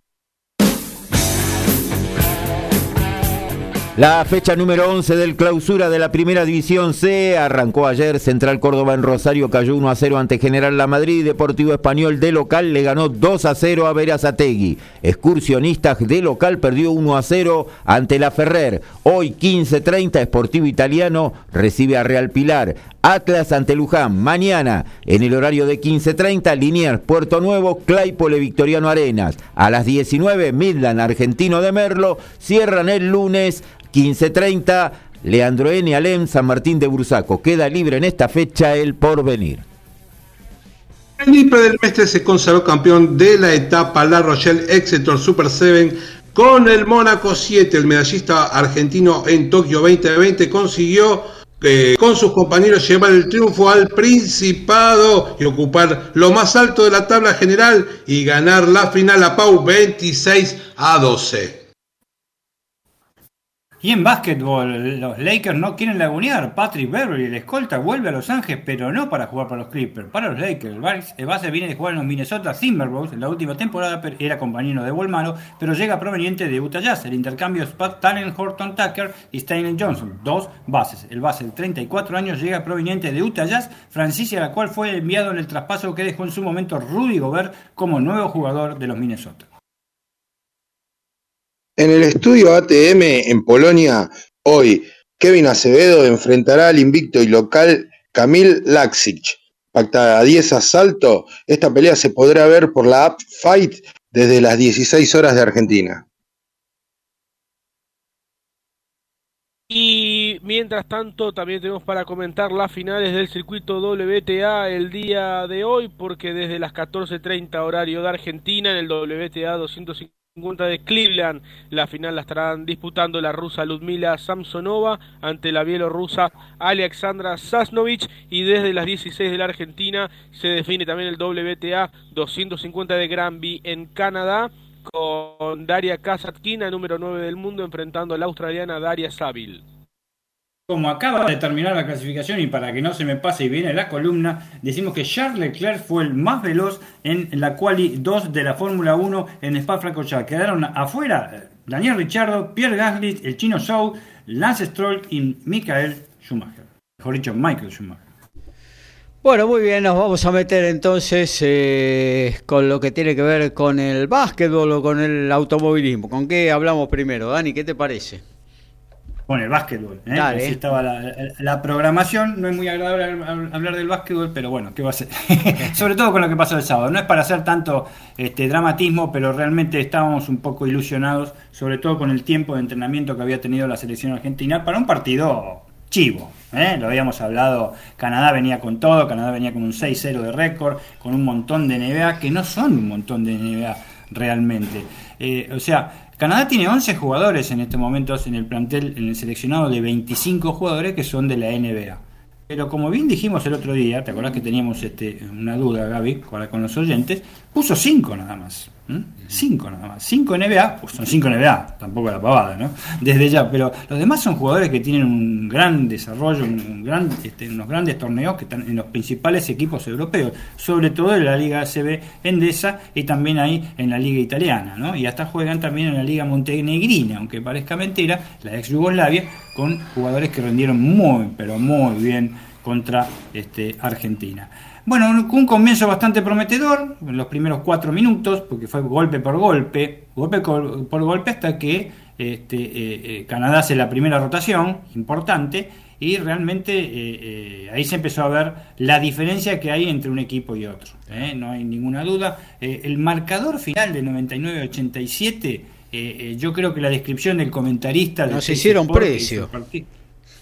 La fecha número 11 del clausura de la primera división C arrancó ayer. Central Córdoba en Rosario cayó 1 a 0 ante General La Madrid. Deportivo Español de local le ganó 2 a 0 a Verazategui. Excursionistas de local perdió 1 a 0 ante La Ferrer. Hoy 15.30 Sportivo Italiano recibe a Real Pilar. Atlas ante Luján. Mañana, en el horario de 15.30, Liniers, Puerto Nuevo, Claypole, Victoriano Arenas. A las 19, Midland, Argentino de Merlo. Cierran el lunes 15.30, Leandro N. Alem, San Martín de Bursaco. Queda libre en esta fecha el porvenir. El Nipe del Mestre se consagró campeón de la etapa La Rochelle Exeter Super 7 con el Mónaco 7. El medallista argentino en Tokio 2020 consiguió eh, con sus compañeros llevar el triunfo al Principado y ocupar lo más alto de la tabla general y ganar la final a Pau 26 a 12. Y en básquetbol, los Lakers no quieren lagunear. Patrick Beverly, el escolta, vuelve a Los Ángeles, pero no para jugar para los Clippers, para los Lakers. El base viene de jugar en los Minnesota Timberwolves. En la última temporada era compañero de Wolmaro, pero llega proveniente de Utah Jazz. El intercambio es Pat Talent, Horton Tucker y Steinen Johnson, dos bases. El base de 34 años llega proveniente de Utah Jazz, franquicia la cual fue enviado en el traspaso que dejó en su momento Rudy Gobert como nuevo jugador de los Minnesota. En el estudio ATM en Polonia, hoy, Kevin Acevedo enfrentará al invicto y local Kamil Laksic. Pactada a 10 asalto, esta pelea se podrá ver por la app Fight desde las 16 horas de Argentina. Y mientras tanto, también tenemos para comentar las finales del circuito WTA el día de hoy, porque desde las 14.30 horario de Argentina en el WTA 250 50 de Cleveland. La final la estarán disputando la rusa Ludmila Samsonova ante la bielorrusa Alexandra Sasnovich y desde las 16 de la Argentina se define también el WTA 250 de Granby en Canadá con Daria Kasatkina, número 9 del mundo, enfrentando a la australiana Daria Saville. Como acaba de terminar la clasificación y para que no se me pase y viene la columna, decimos que Charles Leclerc fue el más veloz en la quali 2 de la Fórmula 1 en Spa-Francorchamps. Quedaron afuera Daniel Ricciardo, Pierre Gasly, el chino Zhou, Lance Stroll y Michael Schumacher. Mejor dicho, Michael Schumacher. Bueno, muy bien, nos vamos a meter entonces eh, con lo que tiene que ver con el básquetbol o con el automovilismo. ¿Con qué hablamos primero, Dani? ¿Qué te parece? Con el básquetbol. ¿eh? Así estaba la, programación. No es muy agradable hablar del básquetbol, pero bueno, ¿qué va a ser? Sobre todo con lo que pasó el sábado. No es para hacer tanto este, dramatismo, pero realmente estábamos un poco ilusionados, sobre todo con el tiempo de entrenamiento que había tenido la selección argentina para un partido chivo. ¿eh? Lo habíamos hablado, Canadá venía con todo, Canadá venía con un 6-0 de récord, con un montón de NBA, que no son un montón de NBA realmente. Eh, o sea, Canadá tiene 11 jugadores en estos momentos en el plantel, en el seleccionado de 25 jugadores que son de la NBA. Pero como bien dijimos el otro día, ¿te acordás que teníamos este, una duda, Gaby, con los oyentes? Puso 5 nada más. 5 nada más. 5 NBA, pues son 5 NBA, tampoco la pavada, ¿no? Desde ya, pero los demás son jugadores que tienen un gran desarrollo, un gran, este, unos grandes torneos que están en los principales equipos europeos, sobre todo en la Liga ACB Endesa y también ahí en la Liga Italiana, ¿no? Y hasta juegan también en la Liga Montenegrina, aunque parezca mentira, la ex Yugoslavia, con jugadores que rendieron muy, pero muy bien contra este, Argentina. Bueno, un comienzo bastante prometedor en los primeros cuatro minutos, porque fue golpe por golpe, golpe por golpe hasta que este, eh, eh, Canadá hace la primera rotación importante y realmente eh, ahí se empezó a ver la diferencia que hay entre un equipo y otro. No hay ninguna duda. el marcador final de 99-87, yo creo que la descripción del comentarista... Nos hicieron precio.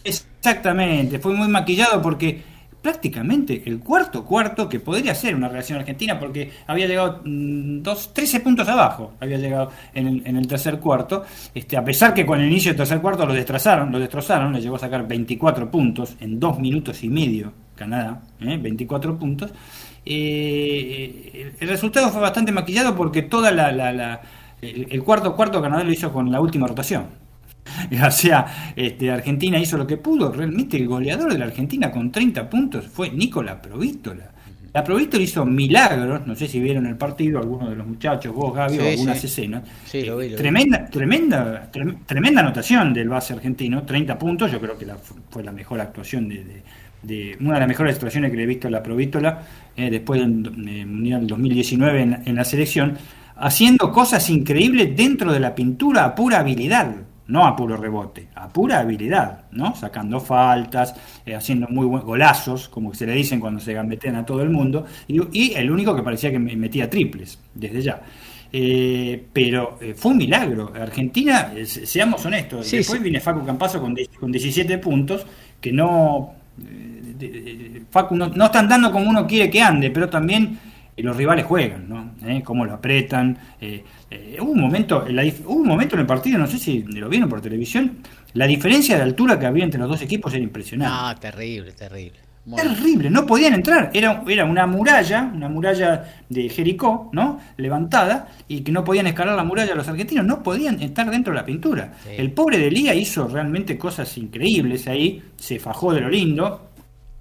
Exactamente, fue muy maquillado porque prácticamente el cuarto cuarto que podría ser una reacción argentina porque había llegado mm, dos, 13 puntos abajo, había llegado en el, en el, tercer cuarto, este, a pesar que con el inicio del tercer cuarto lo destrozaron, lo destrozaron, le llegó a sacar 24 puntos en dos minutos y medio Canadá, 24 ¿eh? puntos. Eh, el resultado fue bastante maquillado porque toda la, la, el, el cuarto cuarto Canadá lo hizo con la última rotación. o sea, este, Argentina hizo lo que pudo. Realmente el goleador de la Argentina con 30 puntos fue Nicola Provítola. La Provítola hizo milagros, no sé si vieron el partido, algunos de los muchachos, vos Gaby, o algunas escenas. Eh, tremenda, tremenda, tremenda anotación del base argentino, 30 puntos, yo creo que fue la mejor actuación de, una de las mejores actuaciones que le he visto a la Provítola eh, después del Mundial 2019 en, en la selección, haciendo cosas increíbles dentro de la pintura a pura habilidad no a puro rebote, a pura habilidad, ¿no? Sacando faltas, eh, haciendo muy buenos golazos, como se le dicen cuando se gambetean a todo el mundo, y, el único que parecía que metía triples, desde ya. Eh, pero eh, fue un milagro. Argentina, seamos honestos, después viene Facu Campazo con, con 17 puntos, que no, Facu no, no están dando como uno quiere que ande, pero también los rivales juegan, ¿no? ¿Eh? Cómo lo apretan. Eh, eh, hubo, un momento, hubo un momento en el partido, no sé si lo vieron por televisión, la diferencia de altura que había entre los dos equipos era impresionante. Ah, terrible, terrible. Terrible, no podían entrar. Era, era una muralla, una muralla de Jericó, ¿no? Levantada, y que no podían escalar la muralla los argentinos, no podían estar dentro de la pintura. El pobre de Lía hizo realmente cosas increíbles ahí, se fajó de lo lindo,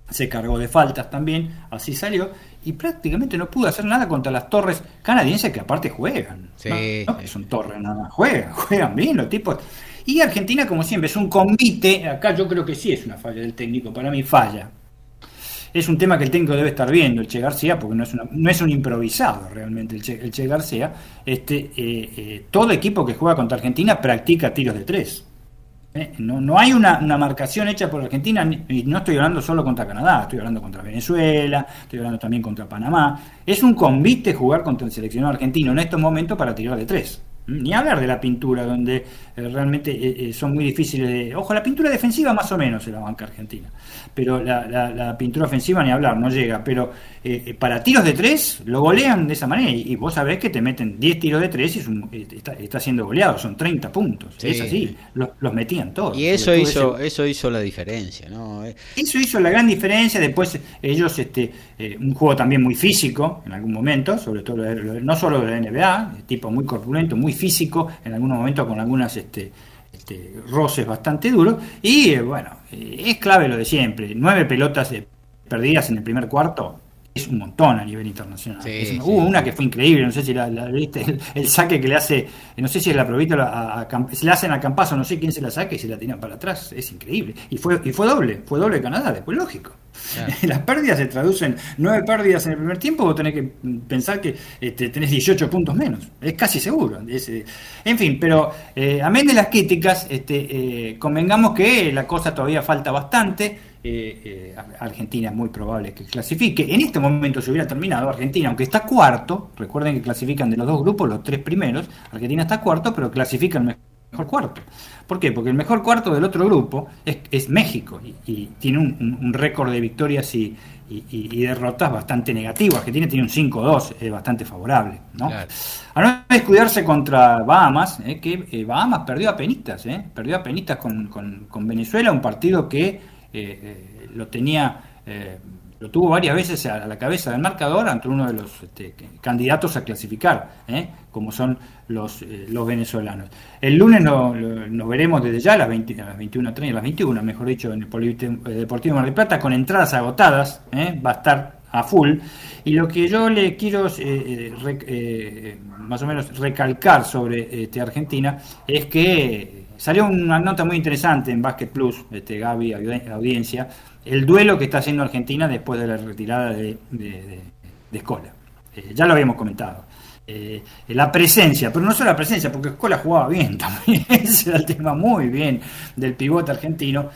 se cargó de faltas también, así salió, y prácticamente no pudo hacer nada contra las torres canadienses que aparte juegan. Sí. No, son torres nada juegan, juegan bien los tipos. Y Argentina, como siempre, es un convite. Acá yo creo que sí es una falla del técnico, para mí falla. Es un tema que el técnico debe estar viendo, el Che García, porque no es, no es un improvisado realmente el Che, el che García. Este, eh, eh, todo equipo que juega contra Argentina practica tiros de tres. ¿Eh? No, no hay una, marcación hecha por Argentina, y no estoy hablando solo contra Canadá, estoy hablando contra Venezuela, estoy hablando también contra Panamá. Es un convite jugar contra el seleccionado argentino en estos momentos para tirar de tres. Ni hablar de la pintura, donde realmente son muy difíciles de... Ojo, la pintura defensiva más o menos en la banca argentina, pero la, pintura ofensiva ni hablar, no llega, pero para tiros de tres lo golean de esa manera y, vos sabés que te meten 10 tiros de tres y está, siendo goleado, son 30 puntos, es así, los, metían todos. Y eso hizo, eso hizo la diferencia, ¿no? Eso hizo la gran diferencia, después ellos, este, un juego también muy físico en algún momento, sobre todo no solo de la NBA, tipo muy corpulento, muy físico, en algún momento con algunas este, este, roces bastante duros, y eh, bueno, eh, es clave lo de siempre, nueve pelotas perdidas en el primer cuarto, es un montón a nivel internacional. Hubo una que fue increíble, no sé si la, viste, el, saque que le hace, no sé si es la probita, a, se le hacen a Campazo, no sé quién se la saque y se la tiran para atrás, es increíble. Y fue, y fue doble, fue doble Canadá, después lógico. Las pérdidas se traducen, nueve pérdidas en el primer tiempo, vos tenés que pensar que este, tenés 18 puntos menos, es casi seguro. Eh, en fin, pero eh, amén de las críticas, este, eh, convengamos que la cosa todavía falta bastante. Argentina es muy probable que clasifique. En este momento se hubiera terminado Argentina, aunque está cuarto, recuerden que clasifican de los dos grupos, los tres primeros, Argentina está cuarto, pero clasifican mejor cuarto. ¿Por qué? Porque el mejor cuarto del otro grupo es, México y, tiene un, récord de victorias y, derrotas bastante negativo. Argentina tiene un 5-2, es bastante favorable. ¿no? A no descuidarse contra Bahamas, eh, que eh, Bahamas perdió a penitas, eh, perdió a penitas con, Venezuela, un partido que lo tenía lo tuvo varias veces a la cabeza del marcador ante uno de los este, candidatos a clasificar, ¿eh? como son los, eh, los venezolanos. El lunes nos veremos desde ya a las, 20, a las 21.30, a las 21, mejor dicho, en el Deportivo Mar del Plata, con entradas agotadas, ¿eh? va a estar a full. Y lo que yo le quiero más o menos recalcar sobre este, Argentina es que salió una nota muy interesante en Basket Plus, este, Gaby, audiencia, el duelo que está haciendo Argentina después de la retirada de, de, Escola. Eh, ya lo habíamos comentado. Eh, la presencia, pero no solo la presencia, porque Escola jugaba bien también, ese era el tema muy bien del pivote argentino.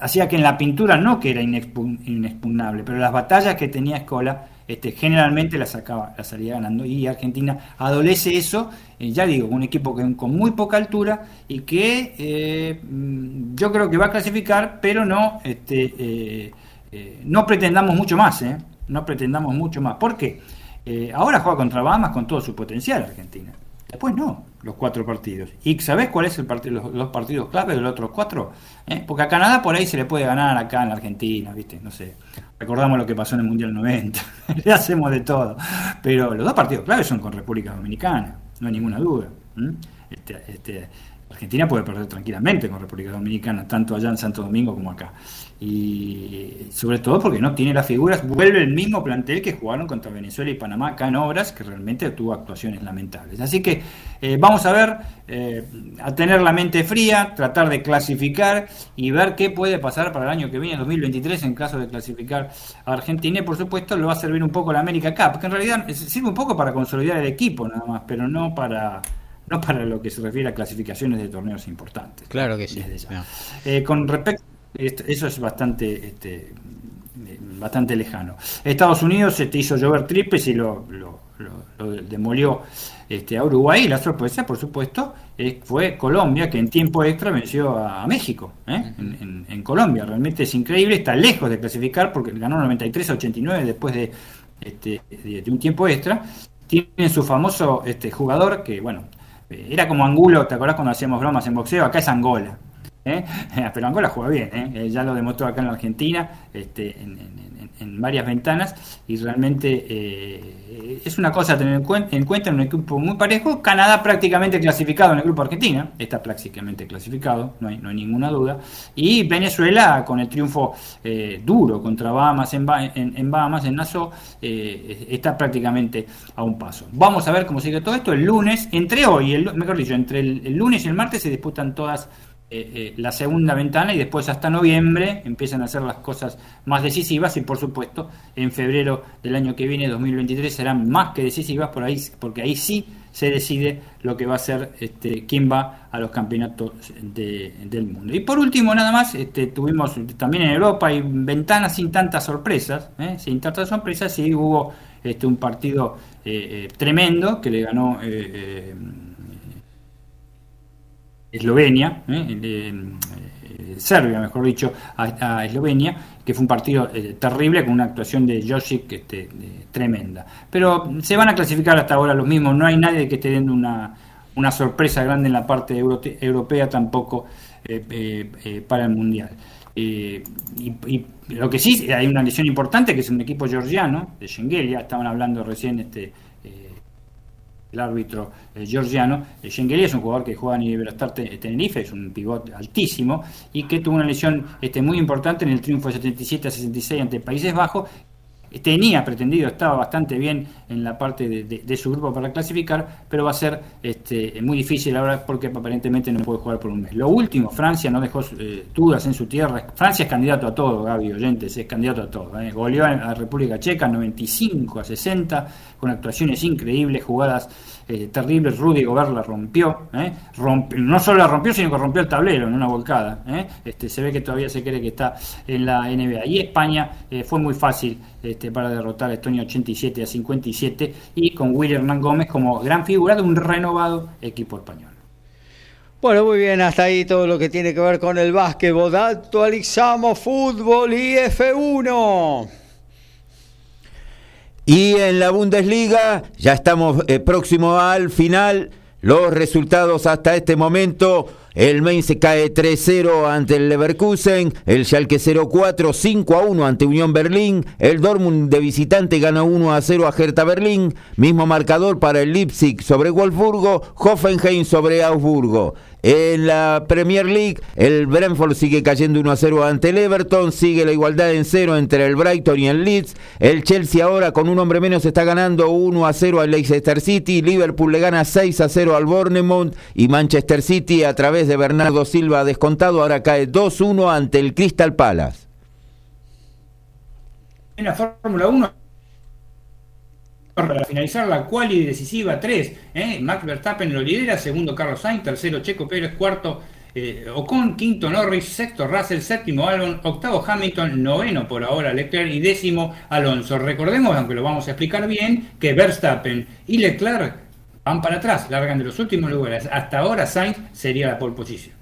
Hacía que en la pintura no que era inexpugnable, pero las batallas que tenía Escola este, generalmente la sacaba, la salía ganando y Argentina adolece eso, eh, ya digo, un equipo con muy poca altura y que eh, mm, yo creo que va a clasificar, pero no, este, eh, no pretendamos mucho más, no pretendamos mucho más. ¿Por qué? ahora juega contra Bahamas con todo su potencial Argentina. Después no, los cuatro partidos. ¿Y sabés cuál es el partido, los, partidos clave de los otros cuatro? Porque a Canadá por ahí se le puede ganar acá en la Argentina, ¿viste? No sé. Recordamos lo que pasó en el Mundial 90, le hacemos de todo. Pero los dos partidos claves son con República Dominicana, no hay ninguna duda. Este, este, Argentina puede perder tranquilamente con República Dominicana, tanto allá en Santo Domingo como acá. Y sobre todo porque no tiene las figuras, vuelve el mismo plantel que jugaron contra Venezuela y Panamá acá en obras, que realmente tuvo actuaciones lamentables. Así que eh, vamos a ver, eh, a tener la mente fría, tratar de clasificar y ver qué puede pasar para el año que viene, 2023, en caso de clasificar a Argentina. Y por supuesto, lo va a servir un poco la América Cup, que en realidad sirve un poco para consolidar el equipo nada más, pero no para no para lo que se refiere a clasificaciones de torneos importantes. Claro que sí. Eh, con respecto, eso es bastante, este, bastante lejano. Estados Unidos se te hizo llover triples y lo, demolió este, a Uruguay. Y la sorpresa, por supuesto, fue Colombia, que en tiempo extra venció a, México. ¿eh? En, Colombia, realmente es increíble. Está lejos de clasificar porque ganó 93 a 89 después de, este, de, un tiempo extra. Tiene su famoso este, jugador que, bueno, era como Angulo, ¿te acordás cuando hacíamos bromas en boxeo? Acá es Angola. ¿Eh? Pero Angola juega bien, ¿eh? ¿eh? ya lo demostró acá en la Argentina, este, en, varias ventanas, y realmente eh, es una cosa a tener en cuenta, en cuenta en un equipo muy parejo. Canadá prácticamente clasificado en el grupo Argentina, está prácticamente clasificado, no hay, ninguna duda. Y Venezuela con el triunfo duro contra Bahamas en, en, Bahamas, en Nassau, está prácticamente a un paso. Vamos a ver cómo sigue todo esto. El lunes, entre hoy, el, mejor dicho, entre el lunes y el martes se disputan todas eh, eh, la segunda ventana y después hasta noviembre empiezan a hacer las cosas más decisivas y por supuesto en febrero del año que viene, 2023, serán más que decisivas por ahí, porque ahí sí se decide lo que va a ser este, quién va a los campeonatos del mundo. Y por último, nada más, este, tuvimos también en Europa y ventanas sin tantas sorpresas, ¿eh? sin tantas sorpresas, sí hubo este, un partido Eslovenia, ¿eh? Serbia, mejor dicho, a, Eslovenia, que fue un partido terrible con una actuación de Josic este, tremenda. Pero se van a clasificar hasta ahora los mismos, no hay nadie que esté dando una, una sorpresa grande en la parte europea tampoco para el Mundial. y, lo que sí, hay una lesión importante que es un equipo georgiano, de Schengelia, estaban hablando recién este el árbitro eh, georgiano. Eh, es un jugador que juega en Iberostar Tenerife, es un pivote altísimo y que tuvo una lesión este, muy importante en el triunfo de 77 a 66 ante Países Bajos tenía pretendido, estaba bastante bien en la parte de, su grupo para clasificar, pero va a ser este, muy difícil ahora porque aparentemente no puede jugar por un mes. Lo último, Francia no dejó eh, dudas en su tierra. Francia es candidato a todo, Gaby Oyentes, es candidato a todo. Eh. Goleó a República Checa 95 a 60, con actuaciones increíbles, jugadas eh, terribles. Rudy Gobert la rompió, eh. no solo la rompió, sino que rompió el tablero en una volcada. Este, se ve que todavía se cree que está en la NBA. Y España fue muy fácil este, para derrotar a Estonia 87 a 57 y con William Hernán Gómez como gran figura de un renovado equipo español. Bueno, muy bien, hasta ahí todo lo que tiene que ver con el básquetbol. Actualizamos fútbol y F1. Y en la Bundesliga ya estamos eh, próximo al final. Los resultados hasta este momento. El Mainz se cae 3-0 ante el Leverkusen, el Schalke 0-4, 5-1 ante Unión Berlín, el Dortmund de visitante gana 1-0 a Hertha Berlín, mismo marcador para el Leipzig sobre Wolfsburgo, Hoffenheim sobre Augsburgo. En la Premier League, el Brentford sigue cayendo 1 a 0 ante el Everton, sigue la igualdad en cero entre el Brighton y el Leeds. El Chelsea ahora con un hombre menos está ganando 1 a 0 al Leicester City, Liverpool le gana 6 a 0 al Bournemouth y Manchester City a través de Bernardo Silva descontado ahora cae 2-1 ante el Crystal Palace. En la Fórmula 1 para finalizar la quali decisiva 3. ¿eh? Max Verstappen lo lidera, segundo Carlos Sainz, tercero Checo Pérez, cuarto eh, Ocon, quinto Norris, sexto Russell, séptimo Albon, octavo Hamilton, noveno por ahora Leclerc y décimo Alonso. Recordemos, aunque lo vamos a explicar bien, que Verstappen y Leclerc van para atrás, largan de los últimos lugares. Hasta ahora Sainz sería la pole position.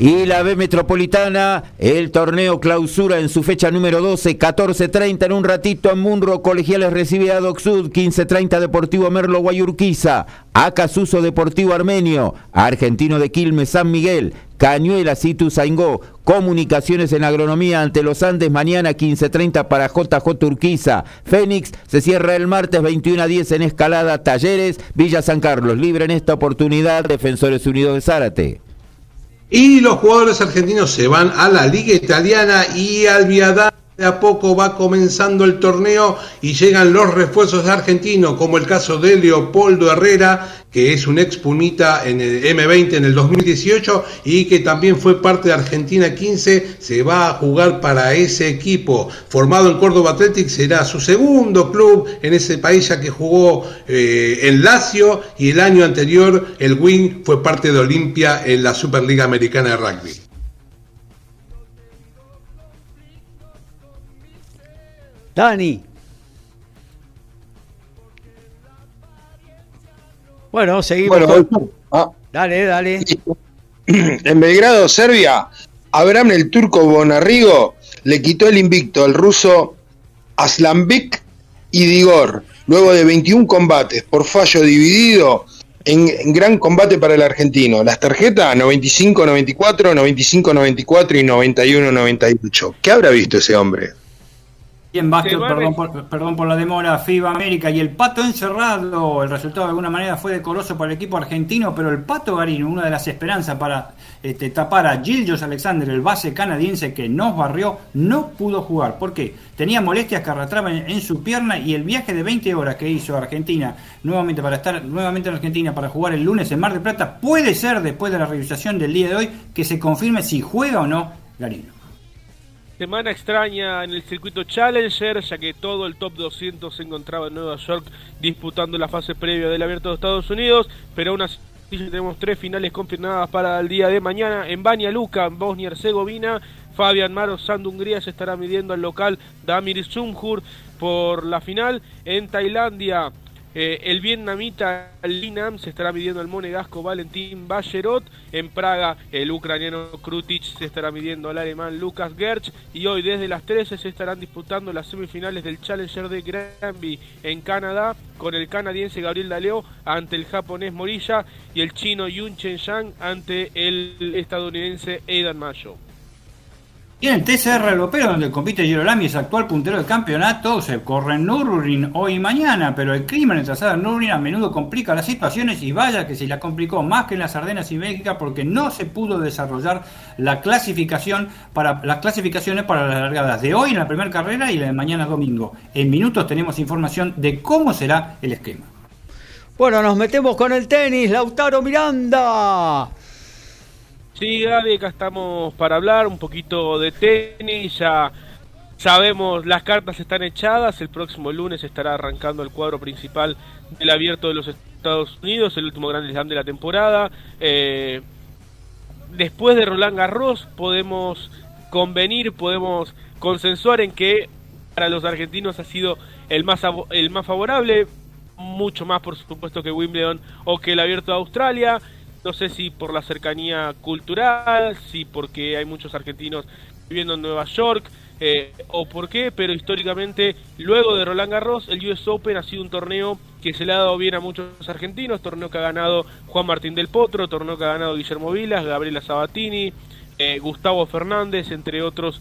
Y la B Metropolitana, el torneo clausura en su fecha número 12, 14.30 en un ratito en Munro, Colegiales recibe a Docsud, 15.30 Deportivo Merlo Guayurquiza, Acasuso Deportivo Armenio, Argentino de Quilmes San Miguel, Cañuela Situ Saingó, Comunicaciones en Agronomía ante los Andes mañana 15.30 para JJ Turquiza, Fénix se cierra el martes 21 a 10 en Escalada, Talleres, Villa San Carlos, libre en esta oportunidad, Defensores Unidos de Zárate. Y los jugadores argentinos se van a la Liga Italiana y al Viadán de a poco va comenzando el torneo y llegan los refuerzos argentinos, como el caso de Leopoldo Herrera, que es un ex Pumita en el M20 en el 2018 y que también fue parte de Argentina 15, se va a jugar para ese equipo. Formado en Córdoba Athletic, será su segundo club en ese país, ya que jugó eh, en Lazio y el año anterior el Wing fue parte de Olimpia en la Superliga Americana de Rugby. Dani. Bueno, seguimos. Ah. dale, dale. En Belgrado, Serbia, Abraham el turco Bonarrigo le quitó el invicto al ruso Aslanbek y Digor, luego de 21 combates por fallo dividido en, gran combate para el argentino. Las tarjetas 95-94, 95-94 y 91-98. ¿Qué habrá visto ese hombre? Bien, Básquet, perdón por, perdón por la demora, FIBA América y el Pato encerrado. El resultado de alguna manera fue decoroso para el equipo argentino, pero el Pato Garino, una de las esperanzas para este, tapar a Gilgios Alexander, el base canadiense que nos barrió, no pudo jugar. ¿Por qué? Tenía molestias que arrastraban en, su pierna y el viaje de 20 horas que hizo a Argentina, nuevamente para estar nuevamente en Argentina para jugar el lunes en Mar del Plata, puede ser después de la revisación del día de hoy que se confirme si juega o no Garino. Semana extraña en el circuito Challenger, ya que todo el top 200 se encontraba en Nueva York disputando la fase previa del Abierto de Estados Unidos, pero aún así tenemos tres finales confirmadas para el día de mañana. En Banja Luka, Bosnia Herzegovina, Fabian Maros Sand Hungría se estará midiendo al local Damir Sumhur por la final. En Tailandia, eh, el vietnamita Linam se estará midiendo al monegasco Valentín Ballerot. En Praga, el ucraniano Krutic se estará midiendo al alemán Lucas Gerch. Y hoy, desde las 13, se estarán disputando las semifinales del Challenger de Granby en Canadá, con el canadiense Gabriel Daleo ante el japonés Morilla y el chino Yun Chen Yang ante el estadounidense Aidan Mayo. Y en el TCR europeo, donde compite Girolami, es actual puntero del campeonato, se corre en Nürburgring hoy y mañana, pero el clima en el trazado de Nürburgring a menudo complica las situaciones y vaya que se la complicó más que en las Ardenas y Bélgica porque no se pudo desarrollar la clasificación para las clasificaciones para las largadas de hoy en la primera carrera y la de mañana domingo. En minutos tenemos información de cómo será el esquema. Bueno, nos metemos con el tenis, Lautaro Miranda. Sí, Gaby, acá estamos para hablar un poquito de tenis. Ya sabemos, las cartas están echadas. El próximo lunes estará arrancando el cuadro principal del Abierto de los Estados Unidos, el último Grand Slam de la temporada. Eh, después de Roland Garros, podemos convenir, podemos consensuar en que para los argentinos ha sido el más, el más favorable, mucho más por supuesto que Wimbledon o que el Abierto de Australia. No sé si por la cercanía cultural, si porque hay muchos argentinos viviendo en Nueva York, eh, o por qué, pero históricamente, luego de Roland Garros, el US Open ha sido un torneo que se le ha dado bien a muchos argentinos, torneo que ha ganado Juan Martín del Potro, torneo que ha ganado Guillermo Vilas, Gabriela Sabatini, eh, Gustavo Fernández, entre otros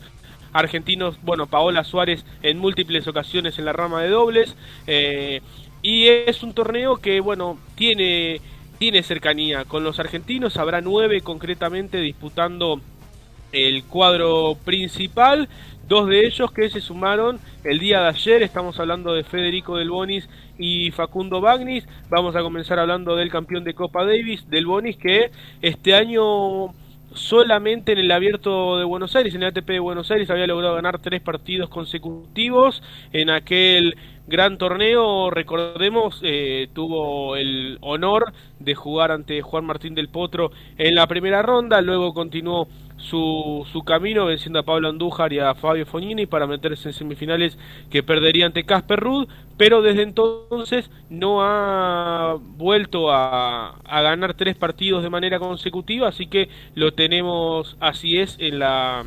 argentinos, bueno, Paola Suárez en múltiples ocasiones en la rama de dobles, eh, y es un torneo que, bueno, tiene tiene cercanía. Con los argentinos, habrá nueve concretamente disputando el cuadro principal, dos de ellos que se sumaron el día de ayer, estamos hablando de Federico Del Bonis y Facundo Bagnis, vamos a comenzar hablando del campeón de Copa Davis, Del Bonis, que este año solamente en el abierto de Buenos Aires, en el ATP de Buenos Aires, había logrado ganar tres partidos consecutivos. En aquel gran torneo, recordemos, eh, tuvo el honor de jugar ante Juan Martín del Potro en la primera ronda, luego continuó su, su camino venciendo a Pablo Andújar y a Fabio Fognini para meterse en semifinales que perdería ante Casper Ruud, pero desde entonces no ha vuelto a, a ganar tres partidos de manera consecutiva, así que lo tenemos así es en la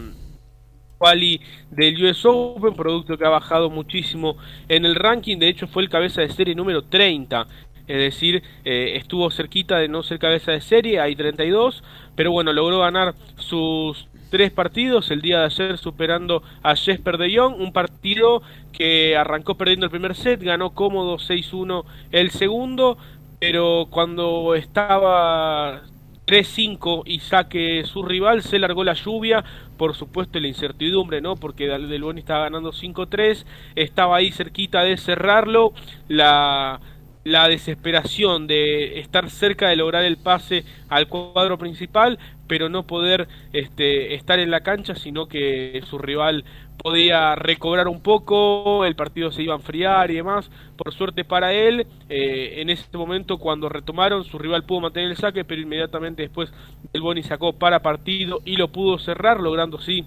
quali del US Open, producto que ha bajado muchísimo en el ranking, de hecho fue el cabeza de serie número 30 es decir, eh, estuvo cerquita de no ser cabeza de serie, hay 32, pero bueno, logró ganar sus tres partidos, el día de ayer superando a Jesper de Jong, un partido que arrancó perdiendo el primer set, ganó cómodo 6-1 el segundo, pero cuando estaba 3-5 y saque su rival, se largó la lluvia, por supuesto la incertidumbre, ¿no? Porque Del Boni estaba ganando 5-3, estaba ahí cerquita de cerrarlo, la la desesperación de estar cerca de lograr el pase al cuadro principal, pero no poder este, estar en la cancha, sino que su rival podía recobrar un poco, el partido se iba a enfriar y demás. Por suerte para él, eh, en ese momento cuando retomaron, su rival pudo mantener el saque, pero inmediatamente después el Boni sacó para partido y lo pudo cerrar, logrando así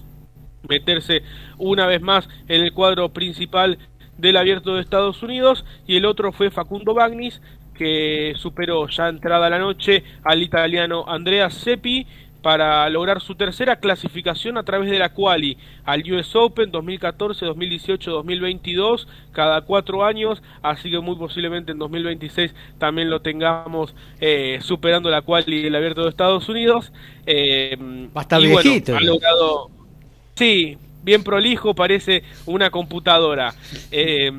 meterse una vez más en el cuadro principal del Abierto de Estados Unidos y el otro fue Facundo Bagnis que superó ya entrada la noche al italiano Andrea Seppi para lograr su tercera clasificación a través de la quali al US Open 2014, 2018, 2022, cada cuatro años, así que muy posiblemente en 2026 también lo tengamos eh, superando la quali del Abierto de Estados Unidos. Eh, viejito. ha logrado, sí, bien prolijo, parece una computadora. Eh,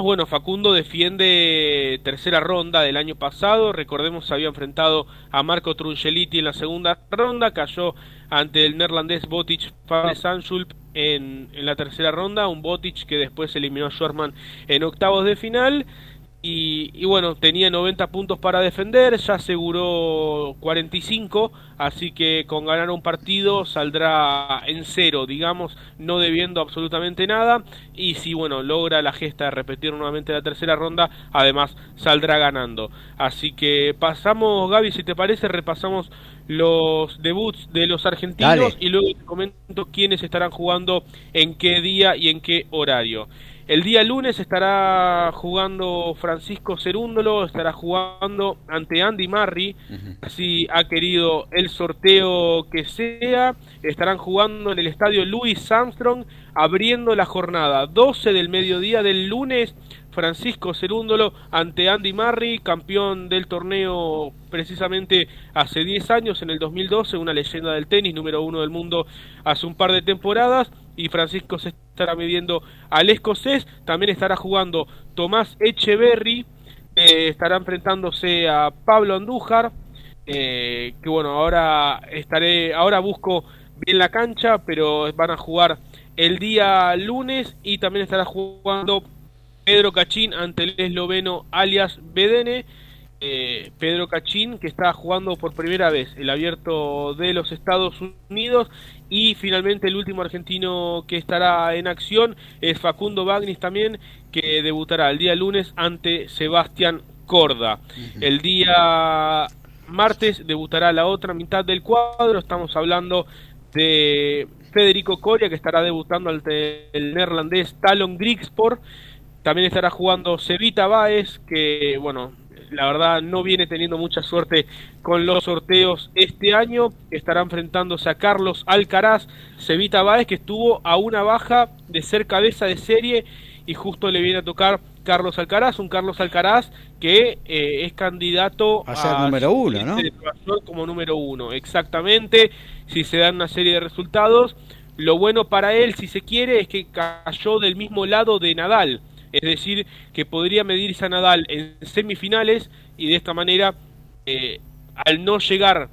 bueno, Facundo defiende tercera ronda del año pasado. Recordemos, se había enfrentado a Marco Trungeliti en la segunda ronda. Cayó ante el neerlandés Botic van Sanschulp en, en la tercera ronda. Un Botic que después eliminó a Schwarman en octavos de final. Y, bueno, tenía 90 puntos para defender, ya aseguró 45, así que con ganar un partido saldrá en cero, digamos, no debiendo absolutamente nada. Y si, bueno, logra la gesta de repetir nuevamente la tercera ronda, además saldrá ganando. Así que pasamos, Gaby, si te parece, repasamos los debuts de los argentinos y luego te comento quiénes estarán jugando en qué día y en qué horario. El día lunes estará jugando Francisco Cerúndolo, estará jugando ante Andy Marri, así ha querido el sorteo que sea. Estarán jugando en el estadio Louis Armstrong, abriendo la jornada 12 del mediodía del lunes. Francisco Cerúndolo ante Andy Marri, campeón del torneo precisamente hace 10 años, en el 2012, una leyenda del tenis, número uno del mundo hace un par de temporadas y Francisco se estará midiendo al escocés. También estará jugando Tomás Echeverry, eh, estará enfrentándose a Pablo Andújar. Eh, que bueno, ahora estaré, ahora busco bien la cancha, pero van a jugar el día lunes y también estará jugando Pedro Cachín ante el esloveno alias Bedene. Eh, Pedro Cachín, que está jugando por primera vez el abierto de los Estados Unidos. Y finalmente el último argentino que estará en acción es Facundo Bagnis también, que debutará el día lunes ante Sebastián Corda. El día martes debutará la otra mitad del cuadro. Estamos hablando de Federico Coria, que estará debutando ante el neerlandés Talon Grigsport. También estará jugando Cevita Baez, que bueno, la verdad no viene teniendo mucha suerte con los sorteos este año. Estará enfrentándose a Carlos Alcaraz, Cevita Báez, que estuvo a una baja de ser cabeza de serie y justo le viene a tocar Carlos Alcaraz, un Carlos Alcaraz que eh, es candidato a ser número uno, ¿no? Como número uno, exactamente. Si se dan una serie de resultados, lo bueno para él, si se quiere, es que cayó del mismo lado de Nadal es decir, que podría medirse a Nadal en semifinales y de esta manera, eh, al no llegar,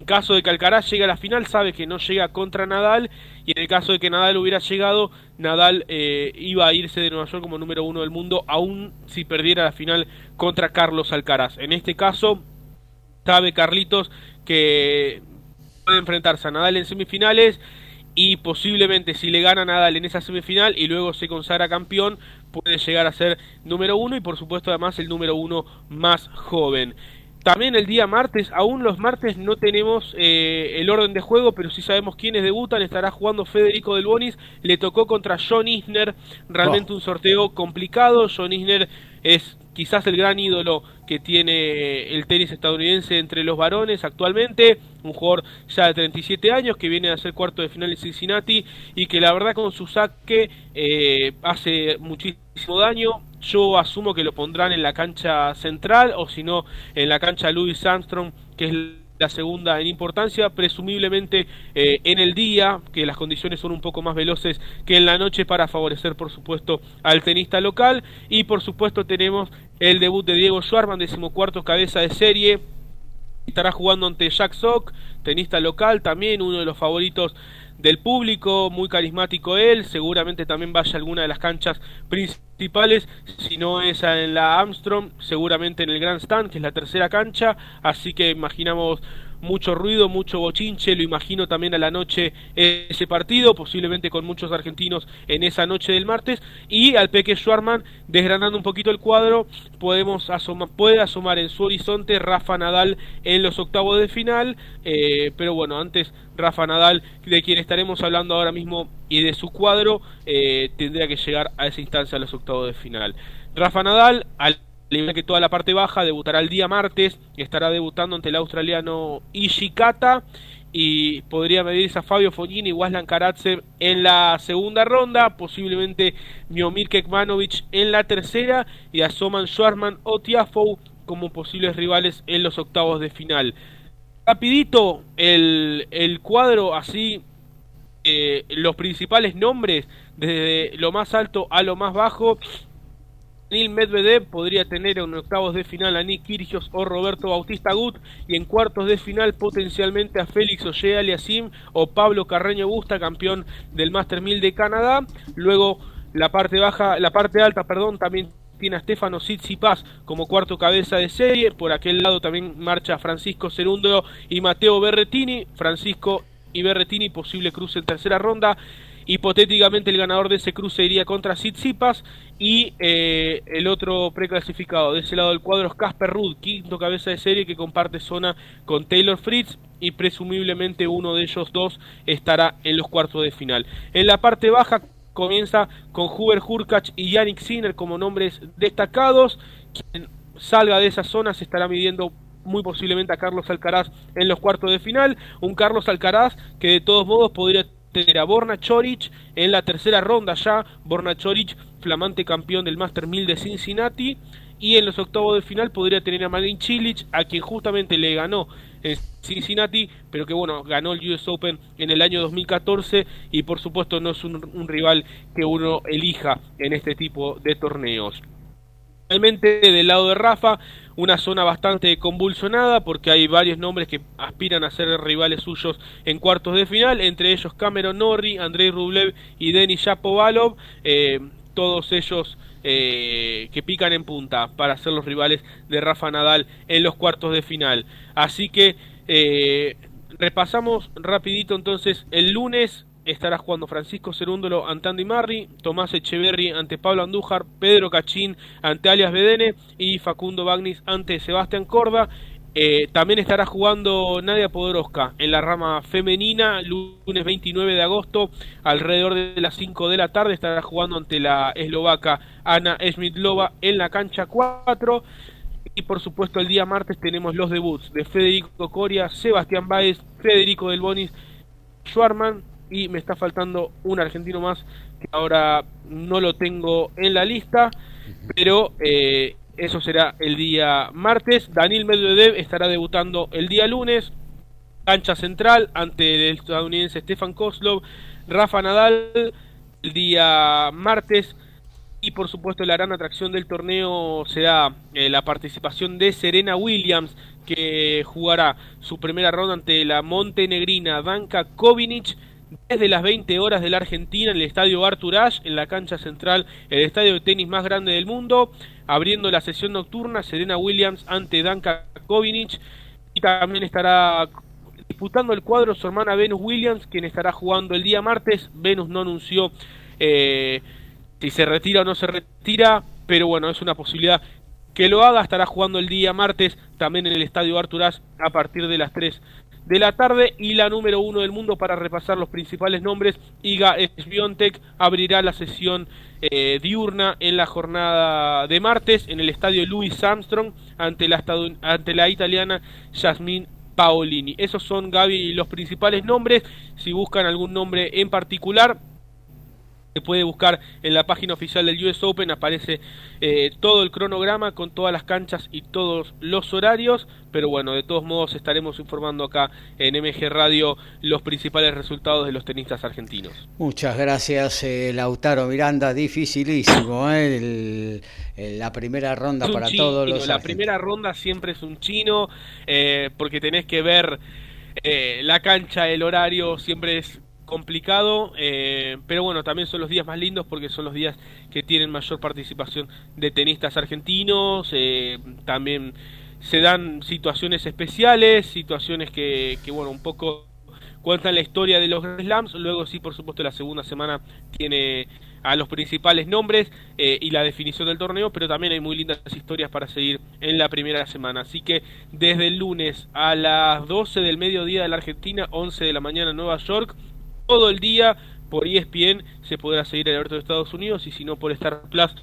en caso de que Alcaraz llegue a la final, sabe que no llega contra Nadal y en el caso de que Nadal hubiera llegado, Nadal eh, iba a irse de Nueva York como número uno del mundo, aun si perdiera la final contra Carlos Alcaraz. En este caso, sabe Carlitos que puede enfrentarse a Nadal en semifinales y posiblemente si le gana Nadal en esa semifinal y luego se consagra campeón, puede llegar a ser número uno y por supuesto además el número uno más joven. También el día martes, aún los martes no tenemos eh, el orden de juego, pero sí sabemos quiénes debutan. Estará jugando Federico Del Bonis, le tocó contra John Isner, realmente un sorteo complicado. John Isner es quizás el gran ídolo que tiene el tenis estadounidense entre los varones actualmente, un jugador ya de 37 años que viene a ser cuarto de final en Cincinnati y que la verdad con su saque eh, hace muchísimo daño. Yo asumo que lo pondrán en la cancha central o si no en la cancha Louis Armstrong, que es la segunda en importancia, presumiblemente eh, en el día, que las condiciones son un poco más veloces que en la noche para favorecer, por supuesto, al tenista local. Y por supuesto tenemos el debut de Diego Schwarman, decimocuarto cabeza de serie. Estará jugando ante Jack Sock, tenista local, también uno de los favoritos del público, muy carismático él, seguramente también vaya a alguna de las canchas principales, si no es en la Armstrong, seguramente en el Grand Stand, que es la tercera cancha, así que imaginamos mucho ruido, mucho bochinche, lo imagino también a la noche ese partido, posiblemente con muchos argentinos en esa noche del martes, y al Peque Schwarman, desgranando un poquito el cuadro, podemos asomar, puede asomar en su horizonte Rafa Nadal en los octavos de final, eh, pero bueno, antes Rafa Nadal, de quien estaremos hablando ahora mismo y de su cuadro, eh, tendría que llegar a esa instancia a los octavos de final. Rafa Nadal, al igual que toda la parte baja, debutará el día martes, estará debutando ante el australiano Ishikata y podría medirse a Fabio Fognini y Waslan Karatsev en la segunda ronda, posiblemente Miomir Kekmanovic en la tercera y a Soman Schwarman o Tiafoe como posibles rivales en los octavos de final. Rapidito el, el cuadro así, eh, los principales nombres desde lo más alto a lo más bajo Neil Medvedev podría tener en octavos de final a Nick Kyrgios o Roberto Bautista Gut y en cuartos de final potencialmente a Félix Oye Aliasim o Pablo Carreño Busta, campeón del Master 1000 de Canadá. Luego la parte baja, la parte alta, perdón, también tiene a Stefano Tsitsipas como cuarto cabeza de serie. Por aquel lado también marcha Francisco Cerúndolo y Mateo Berretini. Francisco y Berretini, posible cruce en tercera ronda. Hipotéticamente el ganador de ese cruce iría contra Tsitsipas y eh, el otro preclasificado de ese lado del cuadro es Casper Ruud, quinto cabeza de serie que comparte zona con Taylor Fritz y presumiblemente uno de ellos dos estará en los cuartos de final. En la parte baja comienza con Huber Hurkacz y Yannick Sinner como nombres destacados. Quien salga de esa zona se estará midiendo muy posiblemente a Carlos Alcaraz en los cuartos de final. Un Carlos Alcaraz que de todos modos podría tener a Borna Choric en la tercera ronda ya. Borna Choric, flamante campeón del Master 1000 de Cincinnati. Y en los octavos de final podría tener a Marin Cilic, a quien justamente le ganó en Cincinnati, pero que bueno, ganó el US Open en el año 2014 y por supuesto no es un rival que uno elija en este tipo de torneos. Realmente del lado de Rafa, una zona bastante convulsionada porque hay varios nombres que aspiran a ser rivales suyos en cuartos de final, entre ellos Cameron Norrie, Andrei Rublev y Denis Shapovalov, eh, todos ellos eh, que pican en punta para ser los rivales de Rafa Nadal en los cuartos de final. Así que eh, repasamos rapidito entonces el lunes estará jugando Francisco Cerúndolo ante Andy Marri, Tomás Echeverri ante Pablo Andújar, Pedro Cachín ante Alias Bedene y Facundo Bagnis ante Sebastián Corda. Eh, también estará jugando Nadia Podoroska en la rama femenina, lunes 29 de agosto, alrededor de las 5 de la tarde, estará jugando ante la eslovaca Ana Schmidlova en la cancha 4. Y por supuesto el día martes tenemos los debuts de Federico Coria, Sebastián Báez, Federico Del Bonis, Schwarman, y me está faltando un argentino más que ahora no lo tengo en la lista, pero eh, eso será el día martes. Daniel Medvedev estará debutando el día lunes, cancha central ante el estadounidense Stefan Kozlov, Rafa Nadal el día martes. Y por supuesto la gran atracción del torneo será eh, la participación de Serena Williams, que jugará su primera ronda ante la montenegrina Danka Kovinic desde las 20 horas de la Argentina en el estadio Artur en la cancha central, el estadio de tenis más grande del mundo, abriendo la sesión nocturna, Serena Williams ante Danka Kovinic, y también estará disputando el cuadro su hermana Venus Williams, quien estará jugando el día martes. Venus no anunció eh, si se retira o no se retira, pero bueno, es una posibilidad que lo haga. Estará jugando el día martes también en el estadio Artur Ashe a partir de las 3 de la tarde y la número uno del mundo para repasar los principales nombres. Iga Swiatek abrirá la sesión eh, diurna en la jornada de martes en el estadio Louis Armstrong ante la, ante la italiana Jasmine Paolini. Esos son, Gaby, los principales nombres. Si buscan algún nombre en particular, se puede buscar en la página oficial del US Open, aparece eh, todo el cronograma con todas las canchas y todos los horarios, pero bueno, de todos modos estaremos informando acá en MG Radio los principales resultados de los tenistas argentinos. Muchas gracias eh, Lautaro Miranda, dificilísimo eh, la primera ronda para todos los... La primera ronda siempre es un chino, porque tenés que ver... la cancha, el horario siempre es complicado, eh, pero bueno, también son los días más lindos porque son los días que tienen mayor participación de tenistas argentinos, eh, también se dan situaciones especiales, situaciones que, bueno, un poco cuentan la historia de los slams, luego sí, por supuesto, la segunda semana tiene a los principales nombres eh, y la definición del torneo, pero también hay muy lindas historias para seguir en la primera semana. Así que desde el lunes a las 12 del mediodía de la Argentina, 11 de la mañana en Nueva York, todo el día por ESPN se podrá seguir el abierto de Estados Unidos y si no por Star Plus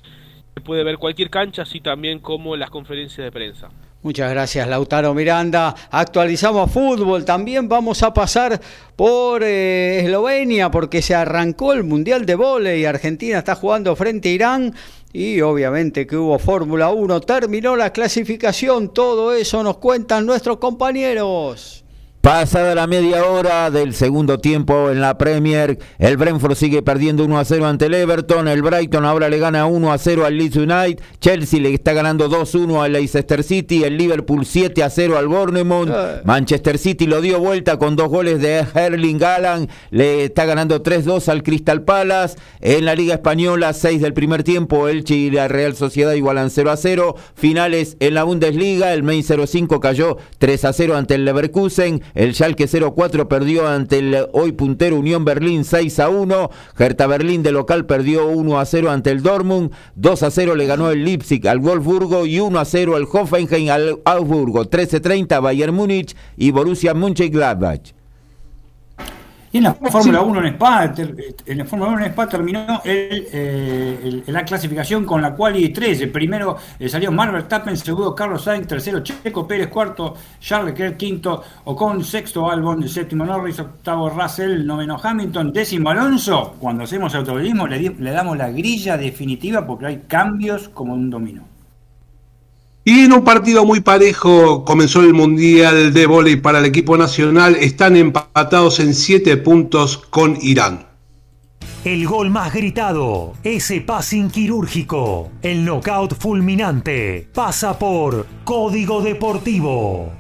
se puede ver cualquier cancha, así también como las conferencias de prensa. Muchas gracias Lautaro Miranda. Actualizamos fútbol. También vamos a pasar por eh, Eslovenia porque se arrancó el Mundial de Volei. Argentina está jugando frente a Irán y obviamente que hubo Fórmula 1. Terminó la clasificación. Todo eso nos cuentan nuestros compañeros. Pasada la media hora del segundo tiempo en la Premier, el Brentford sigue perdiendo 1 a 0 ante el Everton, el Brighton ahora le gana 1 a 0 al Leeds United, Chelsea le está ganando 2-1 al Leicester City, el Liverpool 7 a 0 al Bournemouth. Manchester City lo dio vuelta con dos goles de Erling Haaland, le está ganando 3-2 al Crystal Palace, en la Liga Española 6 del primer tiempo, Elche y la Real Sociedad igualan 0 a 0, finales en la Bundesliga, el Main 05 cayó 3 a 0 ante el Leverkusen, el Schalke 0-4 perdió ante el hoy puntero Unión Berlín 6 a 1. Hertha Berlín de local perdió 1 a 0 ante el Dortmund. 2 a 0 le ganó el Leipzig al Wolfsburgo y 1 a 0 el Hoffenheim al Augsburgo. 13-30 Bayern Múnich y Borussia Mönchengladbach. Y en la Fórmula 1 en Spa, en la Fórmula 1 en Spa terminó eh, la clasificación con la quali 3. El primero eh, salió Mark Verstappen, segundo Carlos Sainz, tercero Checo Pérez, cuarto Charles Leclerc, quinto Ocon, sexto Albon, séptimo Norris, octavo Russell, noveno Hamilton, décimo Alonso. Cuando hacemos automovilismo le, le damos la grilla definitiva porque hay cambios como un dominó. Y en un partido muy parejo comenzó el Mundial de Vóley para el equipo nacional. Están empatados en 7 puntos con Irán. El gol más gritado, ese passing quirúrgico, el knockout fulminante, pasa por Código Deportivo.